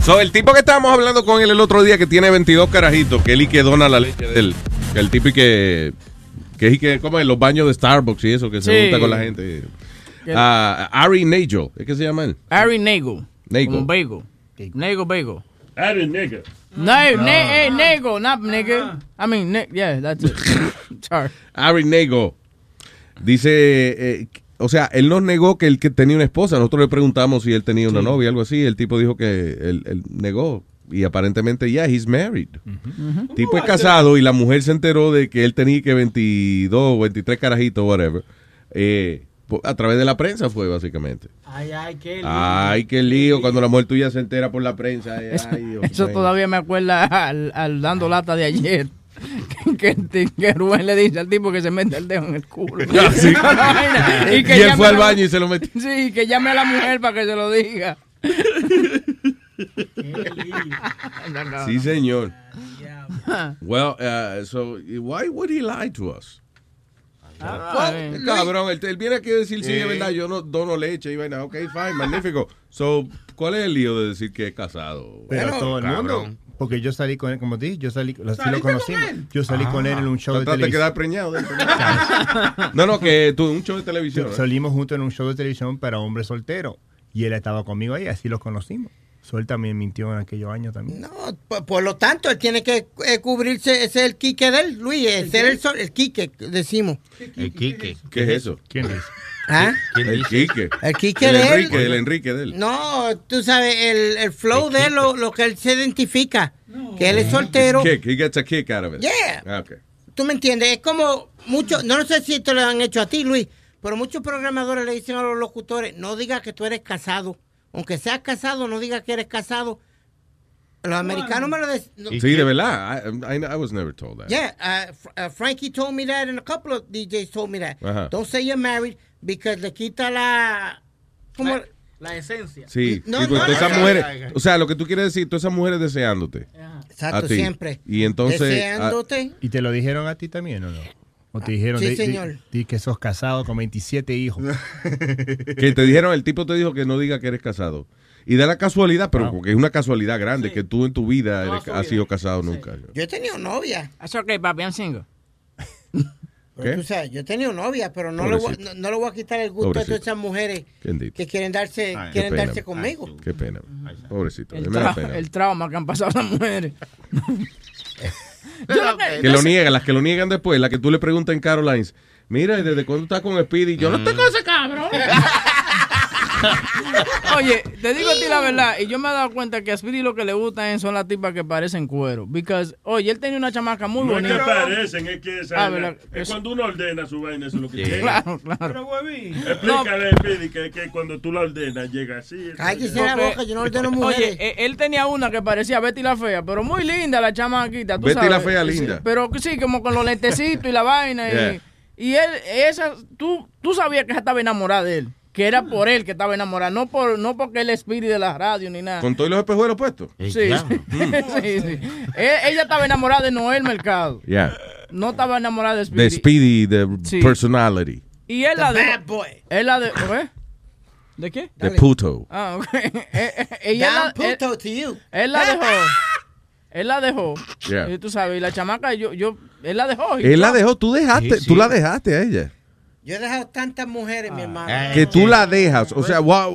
So, el tipo que estábamos hablando con él el otro día que tiene 22 carajitos, que él y que dona la leche de él. Que el tipo y que. Que es y que como en los baños de Starbucks y eso, que se junta con la gente. Ah, Ari Nagel, ¿es que se llama él? Ari. Nego. Como bagel. Nego bagel. Ari nigga. No, ne eh, Nego, not nigga. I mean, ne yeah, that's it. Sorry. Ari Nego. Dice, eh, o sea, él nos negó que él que tenía una esposa. Nosotros le preguntamos si él tenía una novia, algo así. El tipo dijo que él, él negó. Y aparentemente, ya, he's married. El tipo es casado y la mujer se enteró de que él tenía que 22 o 23 carajitos, whatever. eh, a través de la prensa fue, básicamente. Ay, ay, qué lindo. Ay, qué lío cuando la mujer tuya se entera por la prensa. Ay, Eso, ay, Dios eso todavía me acuerda al, al dando lata de ayer. Que, Rubén le dice al tipo que se mete el dedo en el culo. Ah, sí. Y que él fue al la- baño y se lo metió. Sí, que llame a la mujer para que se lo diga. No, no, Sí, señor. Well, uh, so why would he lie to us? Ah, Well, Cabrón, él, él viene aquí a decir, sí, Sí. es verdad, yo no dono leche y vaina. Ok, fine, magnífico. So, ¿cuál es el lío de decir que es casado? Pero todo el mundo. Porque yo salí con él, como te dije, yo salí, lo, sí ¿Saliste lo con conocimos. él? Yo salí con él en un show de Trataste de televisión. quedar preñado de él, No, no, que tú, un show de televisión. ¿eh? Salimos juntos en un show de televisión para hombres solteros. Y él estaba conmigo ahí, así lo conocimos. So, él también mintió en aquellos años también. No, por, por lo tanto, él tiene que eh, cubrirse, ese es el quique de él, Luis, ese es el, sol- el quique, decimos. El Quique. ¿Qué es eso? ¿Quién es? ¿Ah? El Quique. El Quique El de él. Enrique, el Enrique de él. No, tú sabes, el, el flow de él, lo, lo que él se identifica, que él es soltero. Kick, he gets a kick out of it. Yeah. Ah, ok. Tú me entiendes, es como muchos, no sé si esto lo han hecho a ti, Luis, pero muchos programadores le dicen a los locutores, no digas que tú eres casado. Aunque seas casado, no digas que eres casado. Los americanos me lo dicen. Sí, de verdad. I, I, I was never told that. Yeah, uh, Fr- uh, Frankie told me that, and a couple of DJs told me that. Ajá. Don't say you're married because le quita la. ¿Cómo? La, la esencia. Sí, No, sí, porque no, no, esas no, mujeres, o sea, lo que tú quieres decir, todas esas mujeres deseándote. Exacto, a ti. siempre. Y entonces, ah, Deseándote. ¿Y te lo dijeron a ti también o no? ¿O te dijeron Sí, di- di- señor. di que sos casado con 27 hijos? que te dijeron, el tipo te dijo que no diga que eres casado. Y da la casualidad, pero porque es una casualidad grande, que tú en tu vida eres- has sido casado nunca. Yo he tenido novia. That's okay, papi, I'm single. ¿Qué? tú sabes, yo he tenido novia, pero no le, voy, Pobrecito. no, no le voy a quitar el gusto a todas Pobrecito. esas mujeres Bendito. que quieren darse, quieren pena. darse conmigo. Qué pena. Pobrecito. El, me da tra- pena. el trauma que han pasado las mujeres. Que lo niegan, las que lo niegan después, las que tú le preguntas en Carolines, mira, ¿y desde cuándo estás con Speedy? Yo no estoy con ese cabrón. Oye, te digo a ti la verdad, y yo me he dado cuenta que a Speedy lo que le gustan son las tipas que parecen cuero. Because, oye, él tenía una chamaca muy No es que bonita. parecen, es que esa Ah, es, la- ¿verdad? es cuando uno ordena su vaina, eso es lo que Sí. llega. Claro, claro. Pero, huevín, Explícale, Pidi, que, que cuando tú la ordenas llega así. Cállese la boca, yo no ordeno mujeres. Oye, eh, él tenía una que parecía Betty la fea, pero muy linda la chamaquita, tú Betty sabes. la fea, Sí, linda. Pero sí, como con los lentecitos y la vaina. y- Yeah. Y, él, esa, tú, tú sabías que ella estaba enamorada de él. Que era por él que estaba enamorada, no por no porque él es espíritu de la radio ni nada. Con todos los espejuelos puestos. Sí, sí, sí, sí. Eh, Ella estaba enamorada de Noel Mercado. Yeah. No estaba enamorada de Speedy. Speedy, the Sí. personality. Y él la dejó. bad boy. Él la de, ¿eh? ¿De qué? The puto. Ah, ok. Eh, eh, ella Down la, él, puto to you. él la dejó. Él la dejó. Yeah. Y tú sabes, y la chamaca, yo, yo, él la dejó. y Él la dejó, tú dejaste, Sí, tú la dejaste a ella. Yo he dejado tantas mujeres, mi hermano. Que tú la dejas. O sea, what,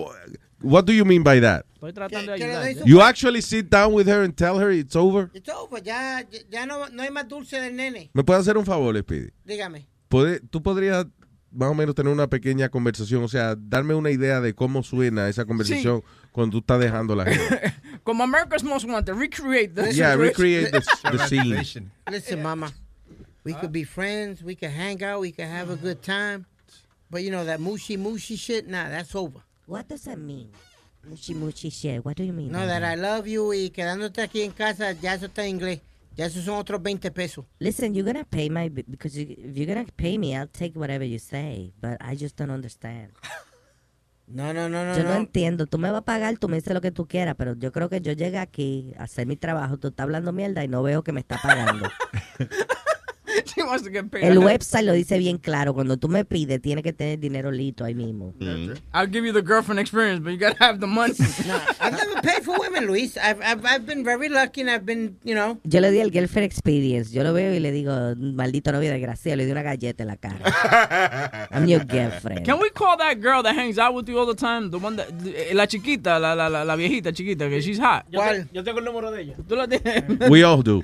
what do you mean by that? Estoy tratando de ayudar. You actually sit down with her and tell her it's over? It's over, ya, ya- ya no, no hay más dulce del nene. ¿Me puedes hacer un favor, Speedy? Dígame. ¿Puede- ¿Tú podrías más o menos tener una pequeña conversación? O sea, darme una idea de cómo suena esa conversación cuando tú estás dejando la gente. Como America's Most Wanted, recreate the Yeah, situation. recreate the, the scene. Listen, mama, we could be friends, we could hang out, we could have a good time. But you know, that mushy mushy shit, nah, that's over. What does that mean? Muchi muchi shit. What do you mean? No, that that? I love you y quedándote aquí en casa, ya eso está en inglés. Ya esos son otros 20 pesos. Listen, you're gonna pay my because you, if you're gonna pay me, I'll take whatever you say. But I just don't understand. No, no, no, no. yo no, no. entiendo. Tú me vas a pagar, tú me dices lo que tú quieras, pero yo creo que yo llegué aquí a hacer mi trabajo. Tú estás hablando mierda y no veo que me está pagando. El website lo dice bien claro. Cuando tú me pides, tienes que tener dinero listo ahí mismo. I'll give you the girlfriend experience, but you gotta have the money. I've never paid for women, Luis. I've, I've, I've been very lucky and I've been, you know. Yo le di el girlfriend experience. Yo lo veo y le digo, maldito novio desgraciado, le di una galleta en la cara. I'm your girlfriend. Can we call that girl that hangs out with you all the time? The one that, la chiquita, la, la, la, la viejita chiquita, que she's hot. Yo, te- yo tengo el número de ella. ¿Tú la tienes? We all do.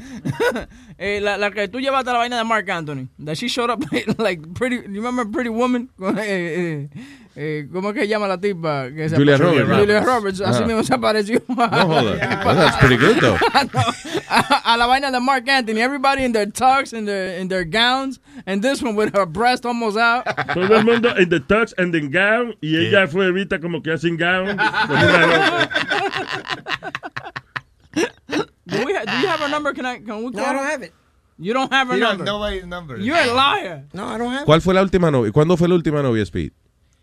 Eh, la, la que tú llevaste a la vaina de Mark Anthony. That she showed up like pretty. You remember Pretty Woman? Eh, eh, eh, ¿Cómo es que llama la tipa? Que se Julia? Roberts. Julia Roberts. Así Ah. mismo se apareció. No jodas. Well, that's pretty good, though. a, a la vaina de Mark Anthony. Everybody in their tux, in their in their gowns, and this one with her breast almost out. Todo el mundo en the tux and the gown y ella fue vista como que sin gown. como una loca. Do, we ha- do you have her number? Can I? Can we call No, I don't have it. You don't have her You number. nobody's number. You're a liar. No, I don't have ¿Cuál fue la última novia? ¿Cuándo fue la última novia, Speed?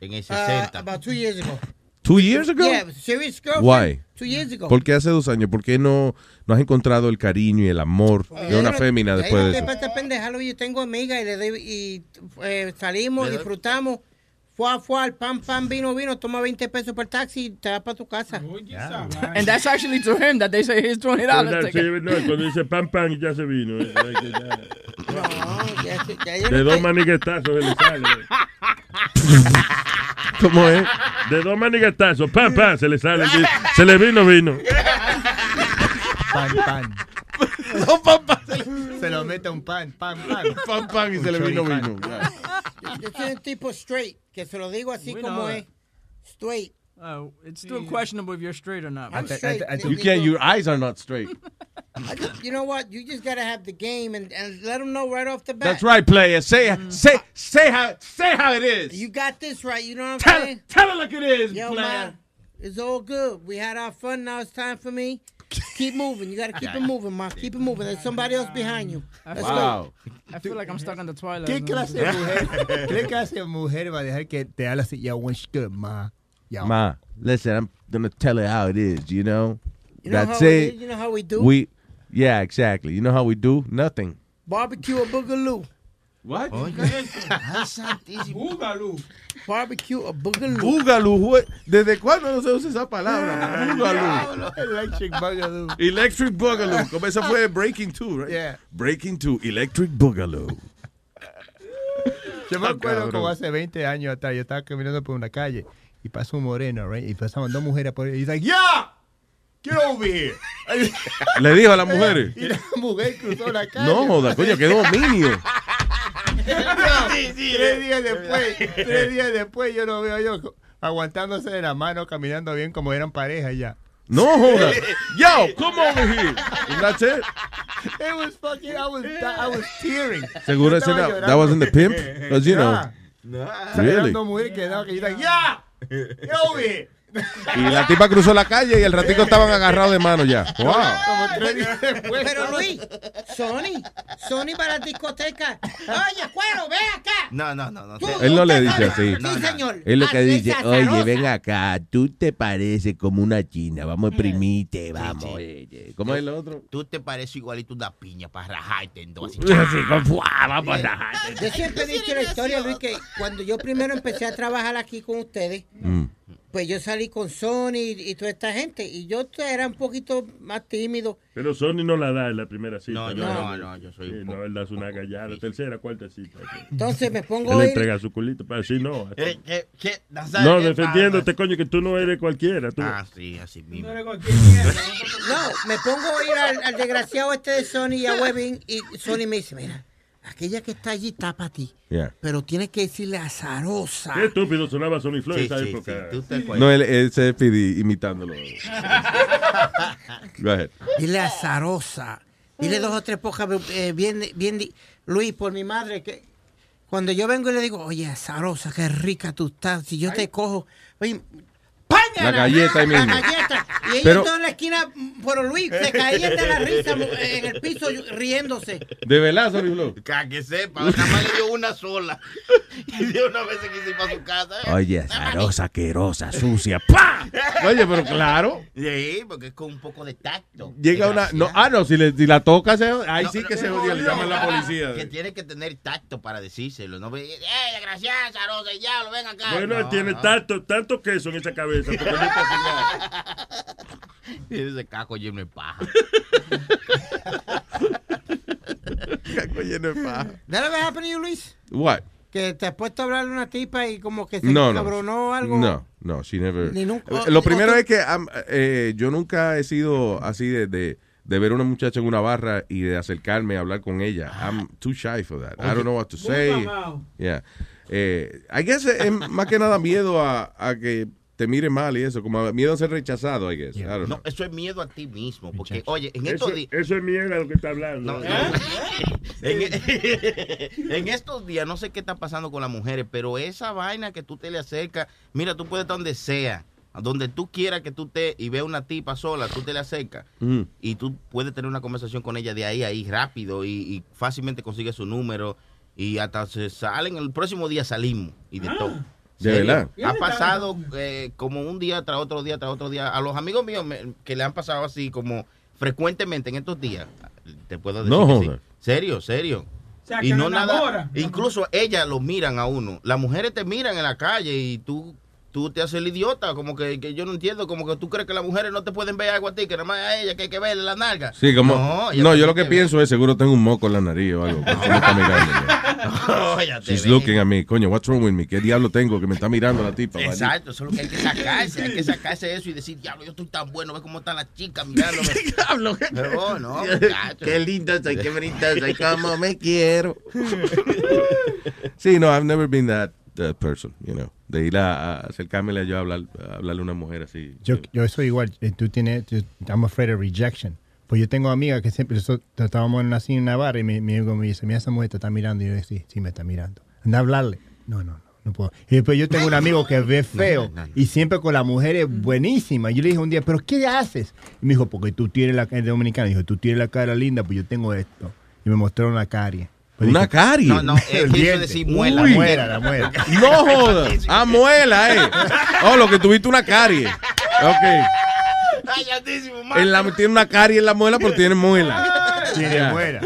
En el it. Uh, about two years ago. Two years ago? Yeah, serious girlfriend. Why? Two years ago. ¿Por qué hace dos años? ¿Por qué no, no has encontrado el cariño y el amor de una fémina después de eso? Después de pendejarlo, yo tengo amiga y, le doy- y eh, salimos, disfrutamos. Fue al pan, pan, vino, vino, toma 20 pesos por taxi y te vas para tu casa. And that's actually to him that they say he's twenty dollars. ¿Verdad? Sí, no, cuando dice pan pan ya se vino. eh, ya- No, ya, ya yo De dos maniguetazos se le sale. ¿Cómo es? De dos maniguetazos, pan pan, se le sale. Se le vino vino. Pan, pan. No, pan, pan. Se lo mete un pan, pan, pan. Pan, pan y se le vino vino. Yo soy un tipo straight, que se lo digo así We como know es. Straight. Uh, it's still questionable if you're straight or not. I'm straight. You can't, your eyes are not straight. Just- you know what? You just gotta have the game and, and let them know right off the bat. That's right, player. Say, say, say how, say how it is. You got this right. You know what I'm Tell saying? tell it like it is, Yo, player. man, it's all good. We had our fun. Now it's time for me. Keep moving. You gotta keep it moving, man. Keep it moving. There's somebody else behind you. Let's go. I feel like I'm stuck in the twilight. ¿Qué clase de mujer, qué clase de mujer va a dejar que te hable así? Yo, what's good, ma? Yo. Ma, listen, I'm gonna tell it how it is. You know. You know That's how it. we, you know how we do? We, yeah, exactly. You know how we do? Nothing. Barbecue or boogaloo. What? Boogaloo. Barbecue or boogaloo. Boogaloo. ¿Desde cuándo no se usa esa palabra? Boogaloo. Electric boogaloo. Electric Boogaloo. Como esa fue Breaking 2, right? Yeah. Breaking 2, Electric Boogaloo. Yo me Ah, acuerdo como hace 20 años atrás, yo estaba caminando por una calle y pasó un moreno, right? Y pasaban dos mujeres por ahí. Y dice, ¡Ya! Get over here. Le dijo a las mujeres. Y la mujer cruzó la calle. No joda, coño, qué dominio. tres días después, tres días después yo lo veo yo aguantándose de la mano, caminando bien como eran pareja ya. No joda. Yo, come over here. And that's it. It was fucking, I was, I was tearing. Seguro ese no- llorando. that wasn't the pimp? 'Cause, you know. Nah. Really? Eran dos mujeres que yo ¡Ya! Get over here. Y la tipa cruzó la calle y el ratico estaban agarrados de mano ya. Wow. Como tres días después. Pero Luis, Sony, Sony para la discoteca. Oye, cuero, ve acá. No, no, no. no Tú- Él no le dice así. Sí, señor. Es lo que Así dice, oye, ven acá, tú te pareces como una china, vamos a primirte, vamos. oye. ¿Cómo es el otro? Tú te pareces igualito una piña para rajarte en dos. Así, Así, con fuá, vamos a Yo rajarte. siempre he dicho la historia, Luis, que cuando yo primero empecé a trabajar aquí con ustedes, Mm. Pues yo salí con Sony y, y toda esta gente, y yo era un poquito más tímido. Pero Sony no la da en la primera cita. No, yo no, no, yo soy Sí, un no, él da una gallada, tercera, cuarta cita. Entonces me pongo Él le ir- entrega su culito, pero así no. ¿Qué, qué, qué? Nazario, No, ¿qué defendiéndote, coño, que tú no eres cualquiera. Tú. Ah, sí, así mismo. No, me pongo a ir al, al desgraciado este de Sony y a Webbing, y Sony me dice, mira, aquella que está allí está para ti, Yeah. pero tienes que decirle a Zarosa. Qué estúpido sonaba Sony Floyd en Sí, esa sí, época. sí, tú te acuerdas. No, él, él se despide imitándolo. Go ahead. Dile a Zarosa. Dile dos o tres pocas eh, bien, bien. Luis, por mi madre, que cuando yo vengo y le digo, oye, Zarosa, qué rica tú estás. Si yo te cojo, oye. La galleta ahí mismo. La galleta. Y ellos Pero- en la esquina, pero Luis, se caían de la risa en el piso riéndose. De Flow. Que, que sepa, nada más le dio una sola. Y de una vez se quiso ir para su casa. ¿eh? Oye, zarosa, querosa, sucia. ¡Pah! Oye, pero claro. Sí, porque es con un poco de tacto. Llega una. No, ah, no, si, le, si la toca, se, ahí sí que se odia, le llaman la policía. Que tiene que tener tacto para decírselo. No ve, ¡eh, desgraciada, Zarosa, ya, lo ven acá! Bueno, él tiene no. tanto, tanto queso en esa cabeza. porque no está cingado. Tiene ese caco lleno de paja. Caco lleno de paja. ¿That ever happened to you, Luis? What? Que te has puesto a hablarle a una tipa y como que se No, no. algo. No, no, she never. Ni nunca- Lo primero es que eh, yo nunca he sido así de, de, de ver a una muchacha en una barra y de acercarme a hablar con ella. I'm too shy for that. I don't know what to say. Yeah. Eh, I guess es es más que nada miedo a, a que te mire mal y eso, como miedo a ser rechazado, I guess. I. No, eso es miedo a ti mismo. Porque, oye, en Eso, estos días. eso es mierda lo que está hablando. No, no. En, en estos días, no sé qué está pasando con las mujeres, pero esa vaina que tú te le acercas, mira, tú puedes estar donde sea, a donde tú quieras que tú estés y veas una tipa sola, tú te le acercas Mm. y tú puedes tener una conversación con ella de ahí a ahí rápido y, y fácilmente consigues su número y hasta se salen, el próximo día salimos y de todo. De verdad. Ha pasado eh, como un día tras otro día tras otro día. A los amigos míos me- que le han pasado así como frecuentemente en estos días. Te puedo decir No que sí. joda. Serio, serio. sea, y que no lo nada. enamora. Incluso ellas lo miran a uno. Las mujeres te miran en la calle y tú tú te haces el idiota, como que, que yo no entiendo, como que tú crees que las mujeres no te pueden ver algo a ti, que nada más a ella que hay que verle la nalga. Sí, como. No, No, yo lo que pienso es seguro tengo un moco en la nariz o algo. me está mirando. No, te She's looking at me. Coño, what's wrong with me? ¿Qué diablo tengo que me está mirando la tipa? Exacto, eso es lo que hay que sacarse, hay que sacarse eso y decir, diablo, yo estoy tan bueno, ve cómo están las chicas mirándome. diablo, no, no, muchacho. Qué lindo soy, qué bonito soy, cómo me quiero. Sí, no, I've never been that, that person, you know. De ir a, a acercármele a yo a, hablar, a hablarle a una mujer así. Yo, yo soy igual. eh, Tú tienes, tú- I'm afraid of rejection. Pues yo tengo amigas que siempre, nosotros estábamos en así en una barra y mi, mi amigo me dice, mira esa mujer te está mirando. Y yo digo, sí, sí me está mirando. Anda a hablarle. No, no, no, no puedo. Y después yo tengo un amigo que ve feo y siempre con la mujer es buenísima. Yo le dije un día, ¿pero qué haces? Y me dijo, porque tú tienes la cara dominicana. Dijo, tú tienes la cara linda, pues yo tengo esto. Y me mostró una carie. ¿Una carie? No, no, eso diente. decir muela, Uy. muela. la muela. No jodas. Ah, muela, eh. Oh, lo que tuviste una carie. Ok. En la, tiene una carie en la muela, pero tiene muela. Tiene muela.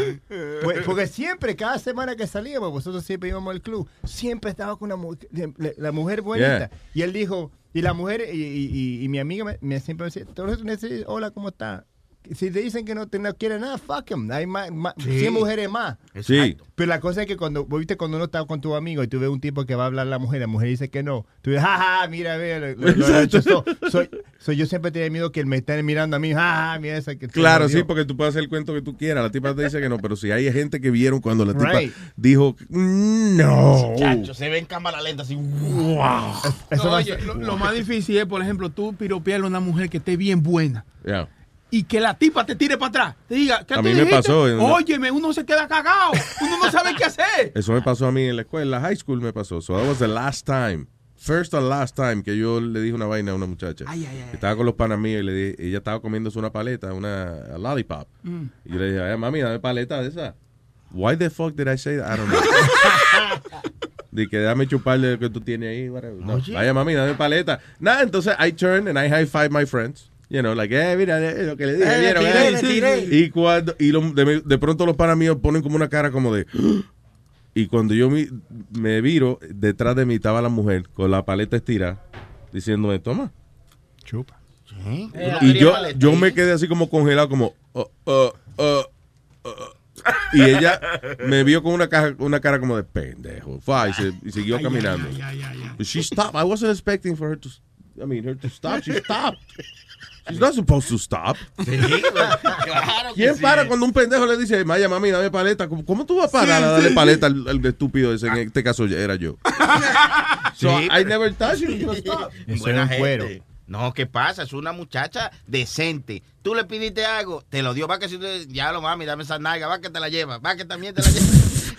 Pues, porque siempre, cada semana que salíamos, vosotros siempre íbamos al club, siempre estaba con una mu- la, la mujer bonita. Yeah. Y él dijo, y la mujer, y, y- y- y mi amiga me, me siempre decía, todos me decían, hola, ¿cómo está? Si te dicen que no te no quieren nada, fuck them. Hay más, más- Sí. 100 mujeres más. Sí. Pero la cosa es que cuando, viste cuando uno está con tu amigo y tú ves un tipo que va a hablar a la mujer, la mujer dice que no, tú dices, jaja, mira, ve, lo- lo- lo- Exacto. so- soy, soy- yo siempre tenía miedo que me estén mirando a mí, jaja, mira esa que Claro, sí, jodió". porque tú puedes hacer el cuento que tú quieras. La tipa te dice que no, pero si hay gente que vieron cuando la tipa Right. dijo, "Mm, no. Chacho, se ve en cámara lenta así. ¡Wow! No, oye, lo, lo más difícil es, por ejemplo, tú piropearle a una mujer que esté bien buena Ya. Y que la tipa te tire para atrás. Te diga, ¿qué A tú mí me pasó Óyeme, uno se queda cagado. Uno no sabe qué hacer. Eso me pasó a mí en la escuela, en la high school me pasó. So that was the last time, first and last time que yo le dije una vaina a una muchacha. Estaba con los panas míos y le dije, ella estaba comiéndose una paleta, una lollipop. Mm. Y yo le dije, "Ay, mami, dame paleta de esa. Why the fuck did I say that? I don't know. Dije, que dame chuparle lo que tú tienes ahí. No, Oye. vaya, mami, dame paleta. Nada, entonces I turn and I high five my friends. You know, like, eh, mira eh, lo que le dije. Eh, le ¿vieron, tiré, eh? le tiré. Y cuando, y lo- de, de pronto los panas míos ponen como una cara como de. Y cuando yo mi- me viro, detrás de mí estaba la mujer con la paleta estirada, diciéndome, toma. Chupa. Y yo, yo me quedé así como congelado, como, "Oh, oh, oh, oh". y ella me vio con una, caja, una cara como de pendejo. Fue, y, se- y siguió caminando. But she stopped. I wasn't expecting for her to, I mean, her to stop. She stopped. She's not supposed to stop. claro que ¿Quién sí. para cuando un pendejo le dice, Maya, mami, dame paleta? ¿Cómo, cómo tú vas a parar a darle paleta al, al estúpido ese? En este caso era yo. So, Sí, I never touched you. you stop. Buena gente. No, ¿qué pasa? Es una muchacha decente. Tú le pidiste algo, te lo dio. Va que si tú, ya lo mami, dame esa nalga, va que te la lleva, va que también te la lleva.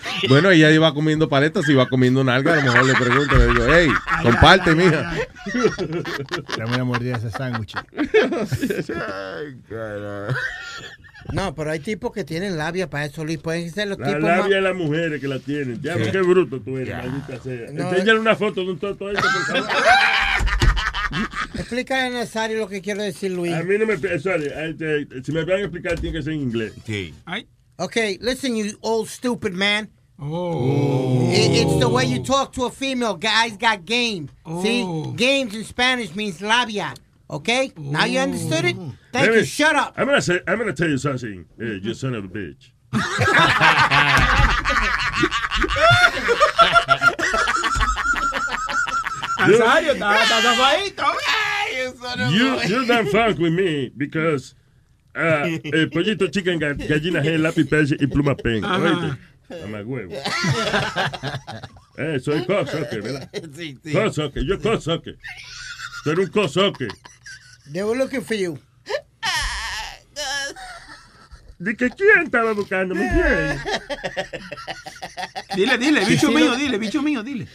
Bueno, ella iba comiendo paletas, iba comiendo nalga, a lo mejor le pregunto, le digo, hey, comparte, mija. Dame una mordida de ese sándwich. No, pero hay tipos que tienen labia para eso, Luis. Pueden ser los La tipos labia más... de las mujeres que la tienen. Ya, Sí. qué bruto tú eres, maldita sea. No, Enséñale una foto de un toto ahí, por favor. Explícale a Nazario lo que quiero decir, Luis. A mí no me... Sorry, este, si me van a explicar, tiene que ser en inglés. Sí. Okay, listen, you old stupid man. Oh. It- it's the way you talk to a female. Guys got game. See, games in Spanish means labia. Okay, now you understood it. Thank Baby, you. Shut up. I'm gonna say, I'm gonna tell you something, eh, you son of a bitch. Nazario, está está zafadito. You, you don't fuck with me because uh, el pollito chicken, ga- gallina gen, lápiz pez y pluma pen. Oíste, mamá huevo. Eh, soy cosoque, ¿verdad? Sí, sí. Cosoque, yo cosoque. Tú eres un cosoque. They were looking for you. ¿De que quién estaba buscándome? ¿Quién? Dile, dile, bicho mío, dile, bicho mío, dile.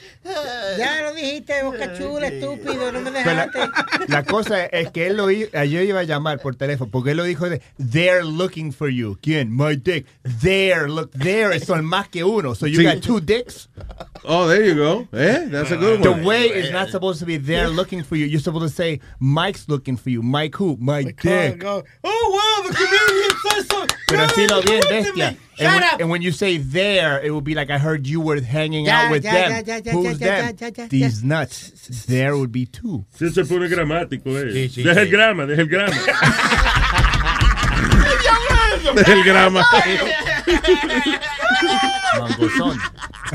Ya lo dijiste, boca chula, estúpido, no me la, dejaste. la cosa es que él lo ayer iba a llamar por teléfono porque él lo dijo de they're looking for you. ¿Quién? My dick. There, look, there son más que uno. So you Sí. got two dicks. Oh, there you go. Eh, that's a good The one. way is not supposed to be they're looking for you. You're supposed to say Mike's looking for you. Mike who? My dick. Oh, wow, the comedian says so. Pero así lo bien bestia. And when, up. and when you say there, it would be like I heard you were hanging Ya, out with ya, them. ya, ya, ya, Who's ya, ya, them? These nuts. There would be two. Sí, se pone gramático, eh. Sí, sí, deja el sí. grama, deja el grama. Deja el grama. Mangosón.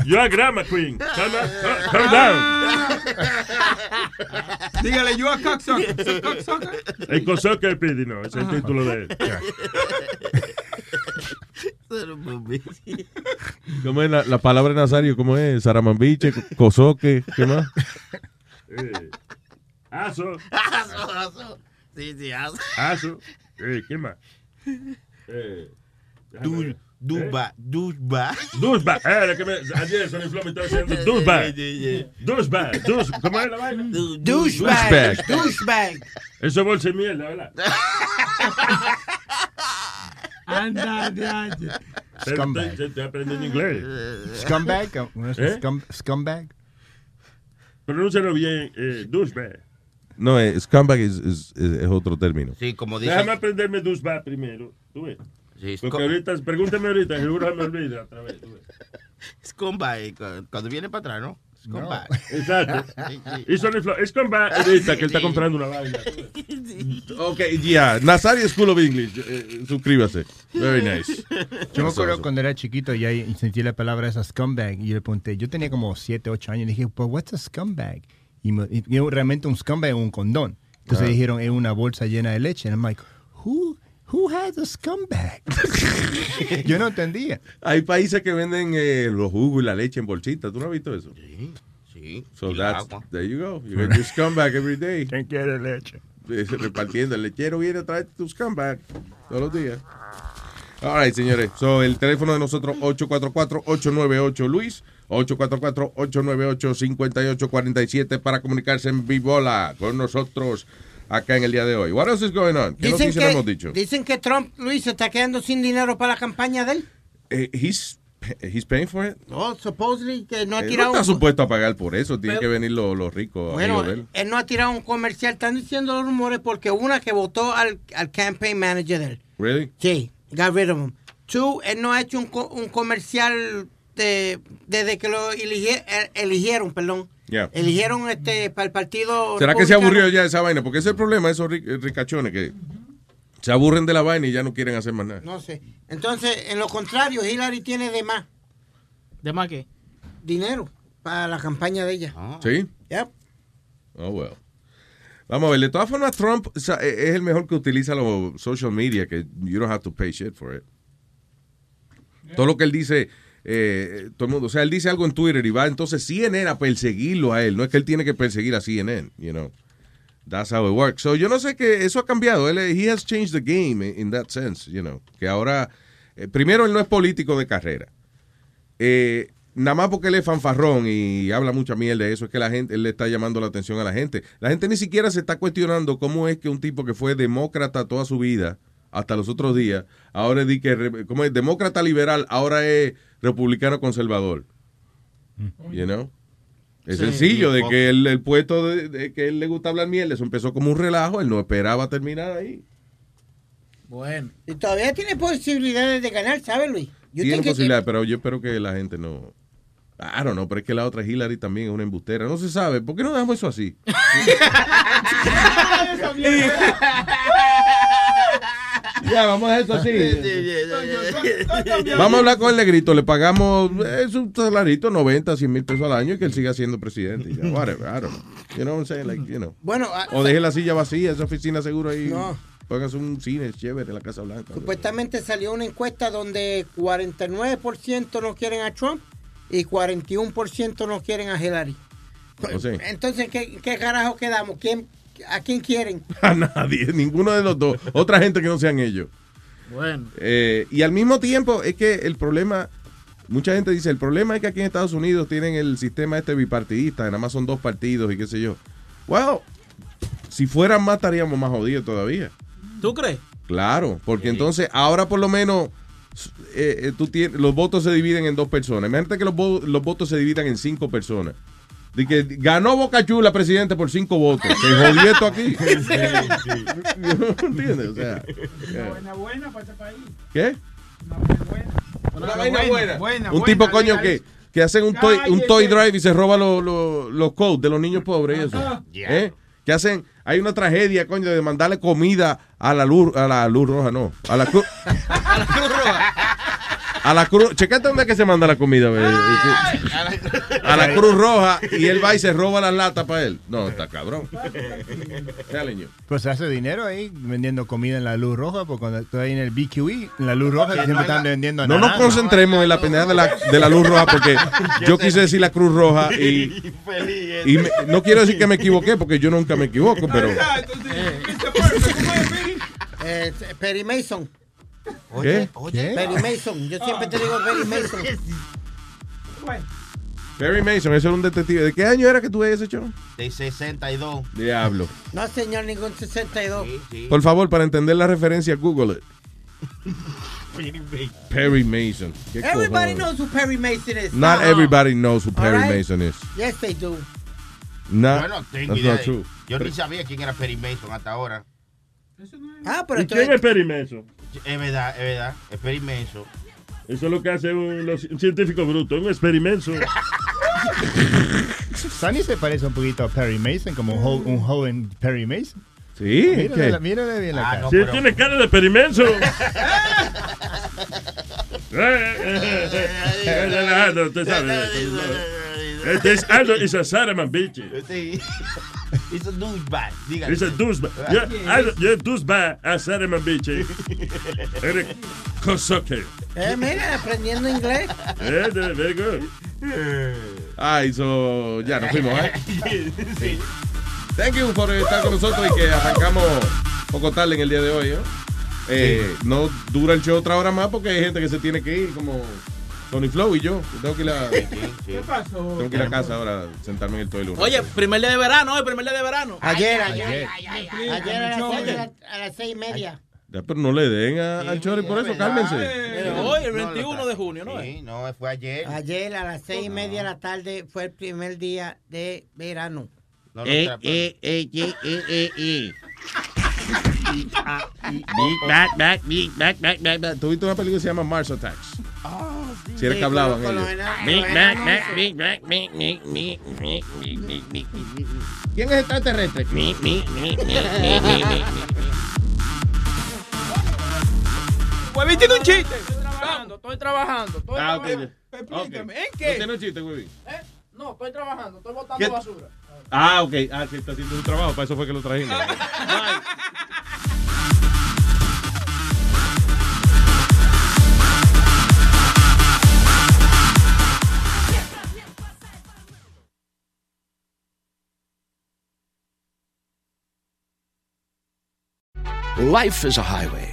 Yo a grama queen. Calm, down. calm down. Dígale, you a cocksucker. So cocksucker. El cosoque pidi, no, ese es el título de él. ¿Cómo es la, la palabra de Nazario? ¿Cómo es? Saramambiche, cosoque, ¿qué más? Eh, Aso, Aso, aso. Sí, sí, aso. aso. Eh, ¿Qué más? Eh, Du-. Duba, duba. Dusba, eh, la que me, ayer Sonny Flow me estaba diciendo Dusba. Dusba, dus, ¿cómo es la vaina? Douchebag. Douchebag. Eso es bolsa de mierda, ¿verdad? Anda. Pero Scumbag. estoy- estoy aprendiendo inglés. Scumbag. ¿Eh? Scum, scumbag. Pronúncialo bien, eh, douchebag. No, eh, scumbag es, es- es- es otro término. Sí, como dice. Déjame aprenderme douchebag primero. ¿Tú ves? Sí, Porque ahorita, pregúntame ahorita, seguro se me olvida otra vez. tú ves. Scumbag, cu- cuando viene para atrás, ¿no? Scumbag. Exacto. Sí, sí. Y Sonny Flow, va- ahorita que él está comprando una vaina. Ok, ya. Nazario School of English. eh, suscríbase. Very nice. Yo me acuerdo cuando era chiquito y ahí sentí la palabra esa scumbag y yo le pregunté, yo tenía como 7, 8 años y dije, pues, what's a scumbag? Y, me- y yo, realmente un scumbag es un condón. Entonces Ah. dijeron, es una bolsa llena de leche. And I'm like, who, who has a scumbag? yo no entendía. Hay países que venden eh, los jugos y la leche en bolsita. ¿Tú no has visto eso? Sí, sí. So Y that's, agua. there you go. You get your scumbag every day. ¿Quién quiere leche? Repartiendo. El lechero viene a traer tu scumbag todos los días. All right, señores. So, el teléfono de nosotros, 844-898-LUIS. 844-898-5847 para comunicarse en vivola con nosotros acá en el día de hoy. What else is going on? ¿Qué Dicen hemos que, dicho? dicen que Trump, Luis, se está quedando sin dinero para la campaña de él. Eh, he's, he's paying for it. No, supposedly que no ha Él no tirado está un- supuesto a pagar por eso. Tienen Pero- que venir los, los ricos Bueno, de él. él no ha tirado un comercial. Están diciendo los rumores porque una que votó al, al campaign manager de él. Really? Sí, got rid of him. Two, él no ha hecho un, un comercial de- desde que lo eligie- eh, eligieron, perdón. Yeah. Eligieron este para el partido. ¿Será que se aburrió ya esa vaina? Porque ese es el problema de esos ric- ricachones que se aburren de la vaina y ya no quieren hacer más nada. No sé. Entonces, en lo contrario, Hillary tiene de más ¿De más qué? dinero para la campaña de ella. ¿Sí? Yep. Oh, well. Vamos a ver, de todas formas, Trump o sea, e- es el mejor que utiliza los social media, que you don't have to pay shit for it. Todo lo que él dice, eh, todo el mundo, o sea, él dice algo en Twitter y va entonces CNN a perseguirlo a él. No es que él tiene que perseguir a CNN, you know. That's how it works. So, yo no sé que eso ha cambiado. Él, he has changed the game in, in that sense, you know. Que ahora, eh, primero, él no es político de carrera. Eh, nada más porque él es fanfarrón y habla mucha mierda de eso, es que la gente, él le está llamando la atención a la gente. La gente ni siquiera se está cuestionando cómo es que un tipo que fue demócrata toda su vida, hasta los otros días, ahora es, que, como es demócrata liberal, ahora es republicano conservador. You know? Es Sí, sencillo, de que el, el puesto de, de que él le gusta hablar mierda, eso empezó como un relajo, él no esperaba terminar ahí. Bueno. Y todavía tiene posibilidades de ganar, ¿sabes, Luis? Yo Tiene tengo que- posibilidad, pero yo espero que la gente no. I don't know, pero es que la otra Hillary también es una embustera. No se sabe. ¿Por qué no dejamos eso así? ya, vamos a eso así. Vamos a hablar con el negrito. Le pagamos eh, su salarito, 90, 100 mil pesos al año y que él siga siendo presidente. y ya, whatever, I don't know. You know what I'm saying? Like, you know. Bueno, O deje la silla vacía, esa oficina seguro ahí. No. Póngase un cine chévere en la Casa Blanca. Supuestamente salió una encuesta donde 49% no quieren a Trump y 41% no quieren a Hillary. O sea, Entonces, ¿qué, qué carajo quedamos? ¿Quién, ¿A quién quieren? A nadie, ninguno de los dos. Otra gente que no sean ellos. Bueno. Eh, y al mismo tiempo es que el problema, mucha gente dice, el problema es que aquí en Estados Unidos tienen el sistema este bipartidista, nada más son dos partidos y qué sé yo. Well, si fueran más estaríamos más jodidos todavía. ¿Tú crees? Claro, porque entonces ahora por lo menos eh, eh, tú tienes, los votos se dividen en dos personas. Imagínate que los, los votos se dividan en cinco personas. De que ganó Boca Chula, presidente, por cinco votos. Se jodió esto aquí. ¿Entiendes? O sea, Una buena buena para este país. ¿qué? Una vaina buena. buena, Un buena, tipo, coño, que, que hacen un toy, un toy drive y se roba los los- los codes de los niños pobres y eso. Ajá. ¿Eh? Que hacen, hay una tragedia, coño, de mandarle comida a la luz, a la luz roja, no, a la cruz. A la Cruz Roja. A la cruz, checate dónde es que se manda la comida, ve. A la Cruz Roja y él va y se roba las latas para él. No, está cabrón. Pues se hace dinero ahí vendiendo comida en la luz roja, porque cuando estoy ahí en el BQE, en la luz roja, siempre están vendiendo No nos concentremos en la pendeja de la, de la luz roja porque yo quise decir la Cruz Roja y, y me- no quiero decir que me equivoqué porque yo nunca me equivoco, pero Eh, Perry Mason. ¿Qué? ¿Qué? Perry Mason. Yo siempre te digo Perry Mason. Perry Mason, eso era un detective. ¿De qué año era que tú ese show? De 62. Diablo. No, señor, ningún 62. Por favor, para entender la referencia, Google it. Perry Mason. ¿Qué Everybody cojones? knows who Perry Mason is. Not Uh-uh. everybody knows who Perry right? Mason is. Yes, they do. Not, Yo no tengo that's idea. not true. Yo ni sabía quién era Perry Mason hasta ahora. Ah, pero ¿Y quién es Perry Mason? Es verdad, es verdad. Es Perry Mason. Eso es lo que hace un, los- un científico bruto, un experimento. Sunny se parece un poquito a Perry Mason, como un, jo- un joven Perry Mason. Sí, Mírale, mírale bien la Ah, cara. Sí, tiene cara de usted sabe. Este es Aldo is a Saraman bitch. Sí. It's a douchebag. Dígale. It's a douchebag. Yo, Aldo, yo douchebag a Saraman bitch. Eres cosoque. Eh, mira, aprendiendo inglés. Eh, very good. Ay, so, ya nos fuimos, ¿eh? Sí. Thank you por estar con nosotros y que arrancamos poco tarde en el día de hoy, ¿no? Eh, No dura el show otra hora más porque hay gente que se tiene que ir, como Tony Flow y yo. Tengo que ir a, ¿Qué pasó? tengo que ir a casa ahora, sentarme en el toilet. Oye, primer día de verano, hoy, primer día de verano. Ayer, Ay, ayer. ay, ay, Ayer, ay, a, las seis, a las- seis y media. Ya, pero no le den a- al Chori por eso, cálmense. Eh, Hoy, el 21 de junio, ¿no? Sí, no, fue ayer. Ayer a las seis y media de la tarde fue el primer día de verano. No, Eh, tra- eh, eh, eh, eh, eh, Big Back, Back, Big Back, Back, Back, Tuviste una película que se llama Mars Attacks. Sí. Si era que hablaban ellos. Big Back, Back, Big Back, Big, Big, Big, Big, Big, Big, Big. ¿Quién es extraterrestre? Big, Big, Big, Big, Big, Huevín tiene un chiste. Estoy trabajando, estoy trabajando. Estoy trabajando. Explícame, ¿en qué? Tiene un chiste, Huevín? ¿Eh? No, estoy trabajando, estoy botando ¿Qué? basura. Ah, ok. Ah, sí, está haciendo su trabajo. Para eso fue que lo trajimos. Life is a highway,